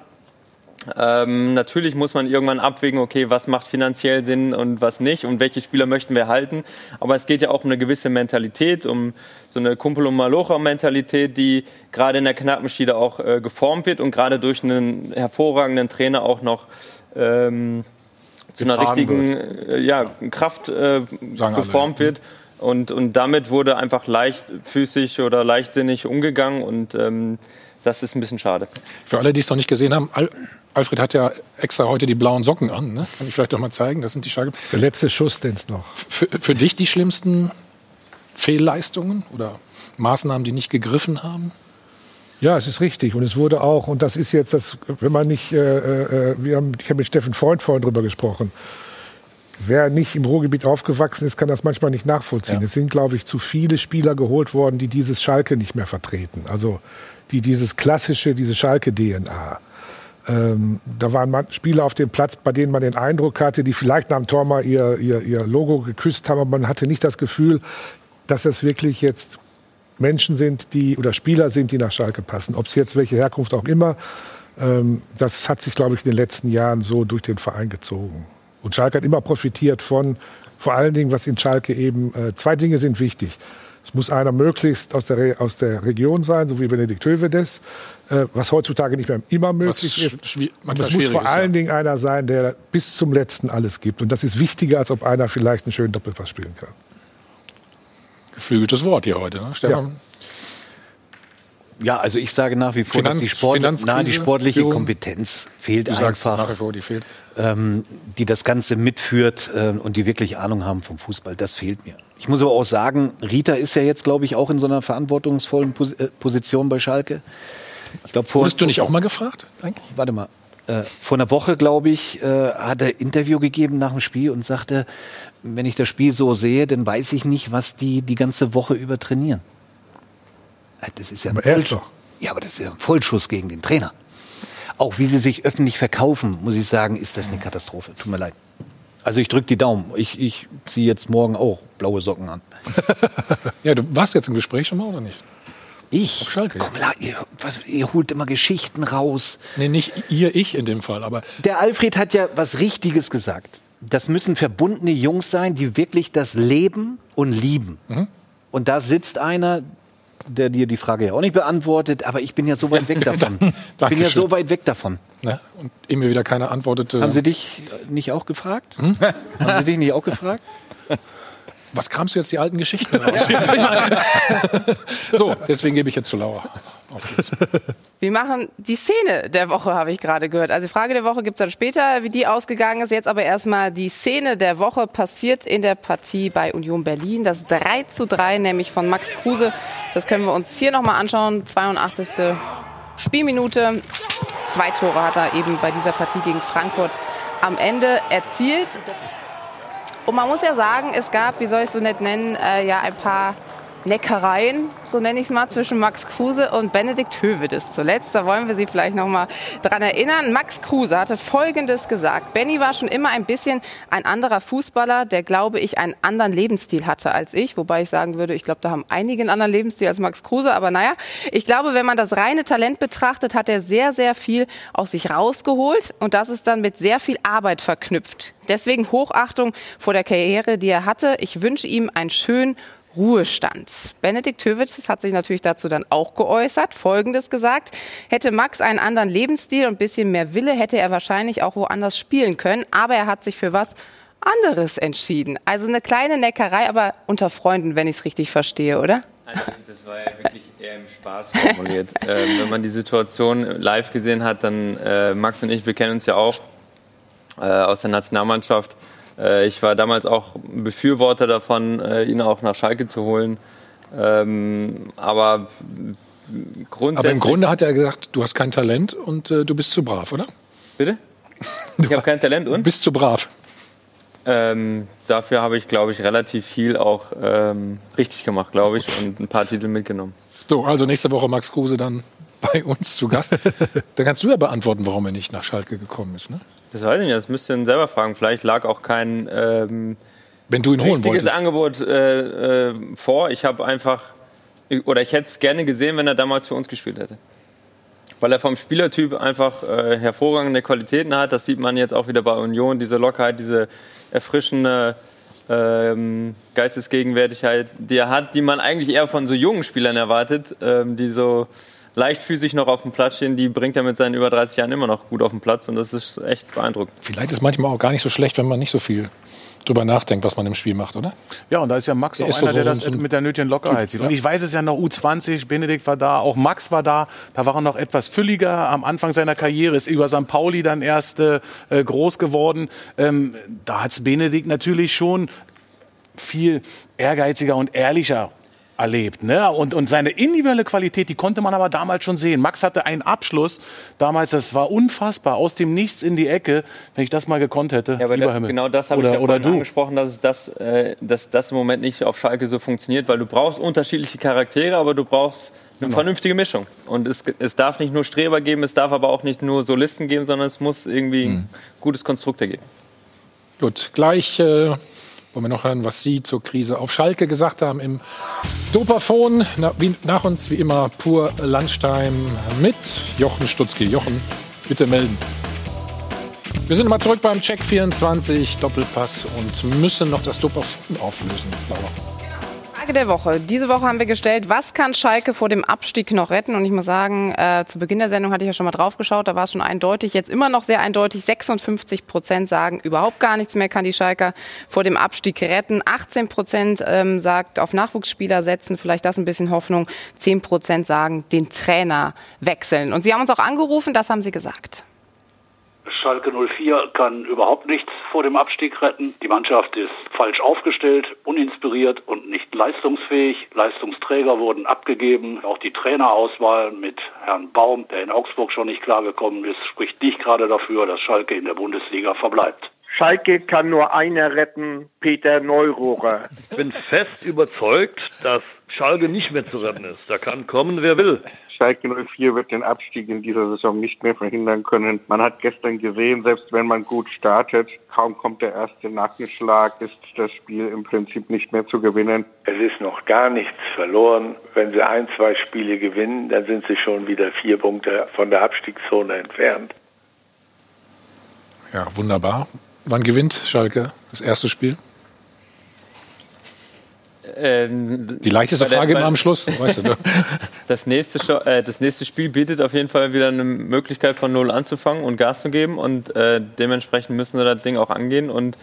Ähm, natürlich muss man irgendwann abwägen, okay, was macht finanziell Sinn und was nicht und welche Spieler möchten wir halten. Aber es geht ja auch um eine gewisse Mentalität, um so eine Kumpel- und Malocher-Mentalität, die gerade in der Knappenschiede auch äh, geformt wird und gerade durch einen hervorragenden Trainer auch noch ähm, zu einer richtigen äh, ja, Kraft äh, geformt alle. wird. Und, und damit wurde einfach leichtfüßig oder leichtsinnig umgegangen und ähm, das ist ein bisschen schade. Für alle, die es noch nicht gesehen haben, Alfred hat ja extra heute die blauen Socken an. Ne? Kann ich vielleicht doch mal zeigen? Das sind die Schalke. Der letzte Schuss, den es noch. Für, für dich die schlimmsten Fehlleistungen oder Maßnahmen, die nicht gegriffen haben? Ja, es ist richtig. Und es wurde auch, und das ist jetzt das, wenn man nicht, äh, äh, wir haben, ich habe mit Steffen Freund vorhin drüber gesprochen. Wer nicht im Ruhrgebiet aufgewachsen ist, kann das manchmal nicht nachvollziehen. Ja. Es sind, glaube ich, zu viele Spieler geholt worden, die dieses Schalke nicht mehr vertreten. Also die dieses klassische, diese Schalke-DNA. Ähm, da waren Spieler auf dem Platz, bei denen man den Eindruck hatte, die vielleicht nach dem Tor mal ihr, ihr, ihr Logo geküsst haben, aber man hatte nicht das Gefühl, dass das wirklich jetzt Menschen sind, die oder Spieler sind, die nach Schalke passen. Ob es jetzt welche Herkunft auch immer, ähm, das hat sich, glaube ich, in den letzten Jahren so durch den Verein gezogen. Und Schalke hat immer profitiert von, vor allen Dingen, was in Schalke eben, äh, zwei Dinge sind wichtig. Es muss einer möglichst aus der, aus der Region sein, so wie Benedikt Hövedes, was heutzutage nicht mehr immer möglich ist. Und es muss vor allen ja. Dingen einer sein, der bis zum Letzten alles gibt. Und das ist wichtiger, als ob einer vielleicht einen schönen Doppelpass spielen kann. Geflügeltes Wort hier heute, ne? Stefan? Ja. ja also ich sage nach wie vor, Finanz, dass die, Sport, na, die sportliche Führung. Kompetenz fehlt du einfach. nach wie vor, die fehlt. Ähm, die das Ganze mitführt äh, und die wirklich Ahnung haben vom Fußball, das fehlt mir. Ich muss aber auch sagen, Rita ist ja jetzt, glaube ich, auch in so einer verantwortungsvollen Pos äh, Position bei Schalke. Ich glaub, vor, Wurdest du nicht auch mal gefragt? Eigentlich? Warte mal. Äh, vor einer Woche, glaube ich, äh, hat er Interview gegeben nach dem Spiel und sagte, wenn ich das Spiel so sehe, dann weiß ich nicht, was die die ganze Woche über trainieren. Äh, das ist ja ein Vollschuss. Ja, aber das ist ja ein Vollschuss gegen den Trainer. Auch wie sie sich öffentlich verkaufen, muss ich sagen, ist das eine Katastrophe. Tut mir leid. Also ich drücke die Daumen. Ich, ich ziehe jetzt morgen auch blaue Socken an. ja, du warst jetzt im Gespräch schon mal oder nicht? Ich? Auf Schalke. Komm, ihr, was, ihr holt immer Geschichten raus. Nee, nicht ihr, ich in dem Fall, aber. Der Alfred hat ja was Richtiges gesagt. Das müssen verbundene Jungs sein, die wirklich das leben und lieben. Mhm. Und da sitzt einer, der dir die Frage ja auch nicht beantwortet, aber ich bin ja so weit weg davon. ich bin ja so weit weg davon. Ja, und immer wieder keine antwortete. Haben Sie dich nicht auch gefragt? Hm? Haben Sie dich nicht auch gefragt? Was kramst du jetzt die alten Geschichten raus? so, deswegen gebe ich jetzt zu Laura. Wir machen die Szene der Woche, habe ich gerade gehört. Also die Frage der Woche gibt es dann später, wie die ausgegangen ist. Jetzt aber erstmal die Szene der Woche passiert in der Partie bei Union Berlin. Das 3 zu 3, nämlich von Max Kruse. Das können wir uns hier nochmal anschauen. 82. Spielminute. Zwei Tore hat er eben bei dieser Partie gegen Frankfurt am Ende erzielt. Und man muss ja sagen, es gab, wie soll ich es so nett nennen, äh, ja ein paar Neckereien, so nenne ich es mal, zwischen Max Kruse und Benedikt Hövedes. Zuletzt, da wollen wir Sie vielleicht noch mal dran erinnern. Max Kruse hatte Folgendes gesagt. Benny war schon immer ein bisschen ein anderer Fußballer, der, glaube ich, einen anderen Lebensstil hatte als ich. Wobei ich sagen würde, ich glaube, da haben einige einen anderen Lebensstil als Max Kruse. Aber naja, ich glaube, wenn man das reine Talent betrachtet, hat er sehr, sehr viel aus sich rausgeholt. Und das ist dann mit sehr viel Arbeit verknüpft. Deswegen Hochachtung vor der Karriere, die er hatte. Ich wünsche ihm einen schönen Ruhestand. Benedikt Höwitz hat sich natürlich dazu dann auch geäußert, Folgendes gesagt. Hätte Max einen anderen Lebensstil und ein bisschen mehr Wille, hätte er wahrscheinlich auch woanders spielen können. Aber er hat sich für was anderes entschieden. Also eine kleine Neckerei, aber unter Freunden, wenn ich es richtig verstehe, oder? Also das war ja wirklich eher im Spaß formuliert. ähm, wenn man die Situation live gesehen hat, dann äh, Max und ich, wir kennen uns ja auch äh, aus der Nationalmannschaft. Äh, ich war damals auch Befürworter davon, äh, ihn auch nach Schalke zu holen. Ähm, aber grundsätzlich. Aber im Grunde hat er gesagt, du hast kein Talent und äh, du bist zu brav, oder? Bitte? Ich habe kein Talent und? Du bist zu brav. Ähm, dafür habe ich, glaube ich, relativ viel auch ähm, richtig gemacht, glaube ich, und ein paar Titel mitgenommen. So, also nächste Woche Max Kruse dann bei uns zu Gast. dann kannst du ja beantworten, warum er nicht nach Schalke gekommen ist, ne? Das weiß ich nicht, das müsst ihr ihn selber fragen. Vielleicht lag auch kein ähm, Wenn du ihn holen richtiges wolltest. Angebot äh, äh, vor. Ich habe einfach, oder ich hätte es gerne gesehen, wenn er damals für uns gespielt hätte. Weil er vom Spielertyp einfach äh, hervorragende Qualitäten hat. Das sieht man jetzt auch wieder bei Union, diese Lockerheit, diese erfrischende ähm, Geistesgegenwärtigkeit, die er hat, die man eigentlich eher von so jungen Spielern erwartet, ähm, die so leichtfüßig noch auf dem Platz stehen, die bringt er mit seinen über 30 Jahren immer noch gut auf den Platz und das ist echt beeindruckend. Vielleicht ist manchmal auch gar nicht so schlecht, wenn man nicht so viel drüber nachdenkt, was man im Spiel macht, oder? Ja, und da ist ja Max der auch einer, so, der das so mit der nötigen Lockerheit sieht. Und ich weiß es ja noch, U20, Benedikt war da, auch Max war da. Da war er noch etwas fülliger am Anfang seiner Karriere, ist über St. Pauli dann erst äh, groß geworden. Ähm, da hat es Benedikt natürlich schon viel ehrgeiziger und ehrlicher erlebt. Ne? Und, und seine individuelle Qualität, die konnte man aber damals schon sehen. Max hatte einen Abschluss damals, das war unfassbar, aus dem Nichts in die Ecke, wenn ich das mal gekonnt hätte. Ja, aber da, genau das habe ich ja oder du. angesprochen, dass, das, äh, dass das im Moment nicht auf Schalke so funktioniert, weil du brauchst unterschiedliche Charaktere, aber du brauchst eine genau. vernünftige Mischung. Und es, es darf nicht nur Streber geben, es darf aber auch nicht nur Solisten geben, sondern es muss irgendwie mhm. ein gutes Konstrukt ergeben. Gut, gleich... Äh wollen wir noch hören, was Sie zur Krise auf Schalke gesagt haben im Dopaphon. Na, wie, nach uns wie immer pur Landstein mit Jochen Stutzki. Jochen, bitte melden. Wir sind mal zurück beim Check 24 Doppelpass und müssen noch das Dopaphon auflösen, Laura. Frage der Woche. Diese Woche haben wir gestellt, was kann Schalke vor dem Abstieg noch retten? Und ich muss sagen, äh, zu Beginn der Sendung hatte ich ja schon mal drauf geschaut, da war es schon eindeutig, jetzt immer noch sehr eindeutig. 56 Prozent sagen, überhaupt gar nichts mehr kann die Schalker vor dem Abstieg retten. 18 Prozent ähm, sagt, auf Nachwuchsspieler setzen, vielleicht das ein bisschen Hoffnung. 10 Prozent sagen, den Trainer wechseln. Und Sie haben uns auch angerufen, das haben Sie gesagt. Schalke 04 kann überhaupt nichts vor dem Abstieg retten. Die Mannschaft ist falsch aufgestellt, uninspiriert und nicht leistungsfähig. Leistungsträger wurden abgegeben. Auch die Trainerauswahl mit Herrn Baum, der in Augsburg schon nicht klargekommen ist, spricht nicht gerade dafür, dass Schalke in der Bundesliga verbleibt. Schalke kann nur einer retten, Peter Neurohrer. Ich bin fest überzeugt, dass Schalke nicht mehr zu retten ist. Da kann kommen, wer will. Schalke 04 wird den Abstieg in dieser Saison nicht mehr verhindern können. Man hat gestern gesehen, selbst wenn man gut startet, kaum kommt der erste Nackenschlag, ist das Spiel im Prinzip nicht mehr zu gewinnen. Es ist noch gar nichts verloren. Wenn sie ein, zwei Spiele gewinnen, dann sind sie schon wieder vier Punkte von der Abstiegszone entfernt. Ja, wunderbar. Wann gewinnt Schalke das erste Spiel? Ähm, die leichteste Frage immer am Schluss, weißt du. Ne? das, nächste, äh, das nächste Spiel bietet auf jeden Fall wieder eine Möglichkeit von Null anzufangen und Gas zu geben und äh, dementsprechend müssen wir das Ding auch angehen und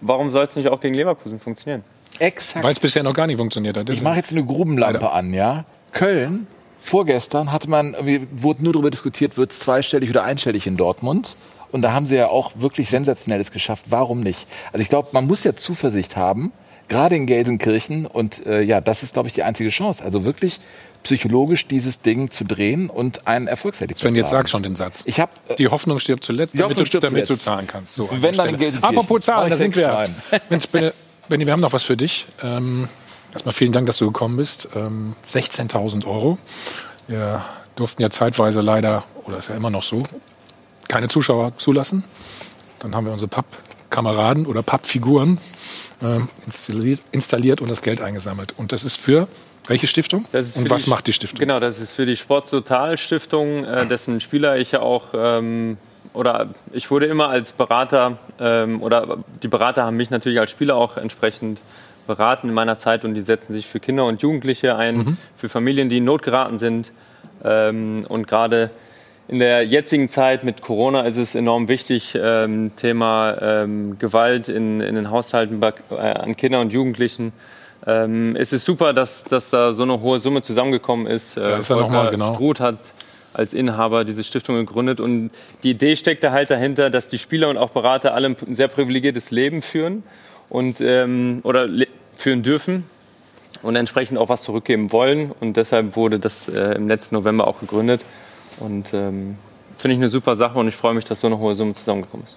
warum soll es nicht auch gegen Leverkusen funktionieren? Exakt. Weil es bisher noch gar nicht funktioniert hat. Ich mache jetzt eine Grubenlampe Leider. an, ja. Köln, vorgestern hatte man, wurde nur darüber diskutiert, wird es zweistellig oder einstellig in Dortmund. Und da haben sie ja auch wirklich Sensationelles geschafft. Warum nicht? Also ich glaube, man muss ja Zuversicht haben, gerade in Gelsenkirchen. Und äh, ja, das ist, glaube ich, die einzige Chance. Also wirklich psychologisch dieses Ding zu drehen und ein Erfolgserlebnis Sven, jetzt sag schon den Satz. Ich hab, äh, die Hoffnung stirbt zuletzt, damit, du, stirbt damit zuletzt. du zahlen kannst. So, Wenn dann in Gelsenkirchen. Apropos Zahlen, da sind wir. Mensch, Benny, Benny, wir haben noch was für dich. Ähm, erstmal vielen Dank, dass du gekommen bist. Ähm, 16.000 Euro. Wir durften ja zeitweise leider, oder ist ja immer noch so, keine Zuschauer zulassen. Dann haben wir unsere Pappkameraden oder Pappfiguren installiert, installiert und das Geld eingesammelt. Und das ist für welche Stiftung? Und was die, macht die Stiftung? Genau, das ist für die Sport Total Stiftung, äh, dessen Spieler ich ja auch ähm, oder ich wurde immer als Berater ähm, oder die Berater haben mich natürlich als Spieler auch entsprechend beraten in meiner Zeit und die setzen sich für Kinder und Jugendliche ein, mhm. für Familien, die in Not geraten sind ähm, und gerade in der jetzigen Zeit mit Corona ist es enorm wichtig, ähm, Thema ähm, Gewalt in, in den Haushalten bei, äh, an Kinder und Jugendlichen. Ähm, es ist super, dass, dass da so eine hohe Summe zusammengekommen ist. Da ist er noch mal, genau. Struth hat als Inhaber diese Stiftung gegründet und die Idee steckt da halt dahinter, dass die Spieler und auch Berater alle ein sehr privilegiertes Leben führen und ähm, oder führen dürfen und entsprechend auch was zurückgeben wollen und deshalb wurde das äh, im letzten November auch gegründet und ähm, finde ich eine super Sache und ich freue mich, dass so eine hohe Summe zusammengekommen ist.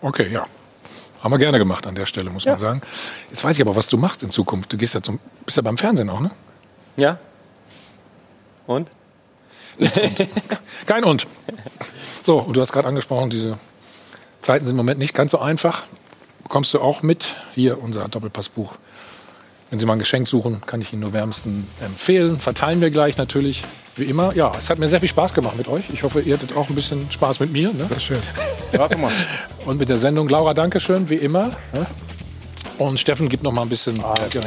Okay, ja. Haben wir gerne gemacht an der Stelle, muss ja. man sagen. Jetzt weiß ich aber, was du machst in Zukunft. Du gehst ja zum, bist ja beim Fernsehen auch, ne? Ja. Und? und. Kein Und. So, und du hast gerade angesprochen, diese Zeiten sind im Moment nicht ganz so einfach. Bekommst du auch mit? Hier unser Doppelpassbuch. Wenn Sie mal ein Geschenk suchen, kann ich Ihnen nur wärmsten empfehlen. Verteilen wir gleich natürlich, wie immer. Ja, es hat mir sehr viel Spaß gemacht mit euch. Ich hoffe, ihr hattet auch ein bisschen Spaß mit mir. Ne? Ist schön. Ja, mal. Und mit der Sendung. Laura, danke schön, wie immer. Ne? Und Steffen gibt noch mal ein bisschen. Ah, äh,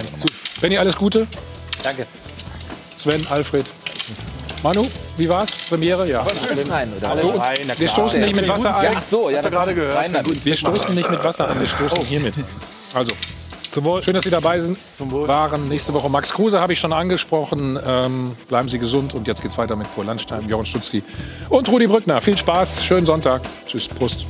Benni, alles Gute. Danke. Sven, Alfred. Manu, wie war's? Premiere? Ja. Alles rein, oder? Alles rein, wir stoßen nicht mit Wasser ein. Ach so, ja, Hast du gerade gehört? Rein, wir stoßen nicht mit Wasser an, wir stoßen hiermit. Also, Schön, dass Sie dabei sind. Zum Wohl. Waren nächste Woche Max Kruse habe ich schon angesprochen. Ähm, bleiben Sie gesund und jetzt geht's weiter mit Paul Landstein, Jochen Stutzki und Rudi Brückner. Viel Spaß, schönen Sonntag. Tschüss, Prost.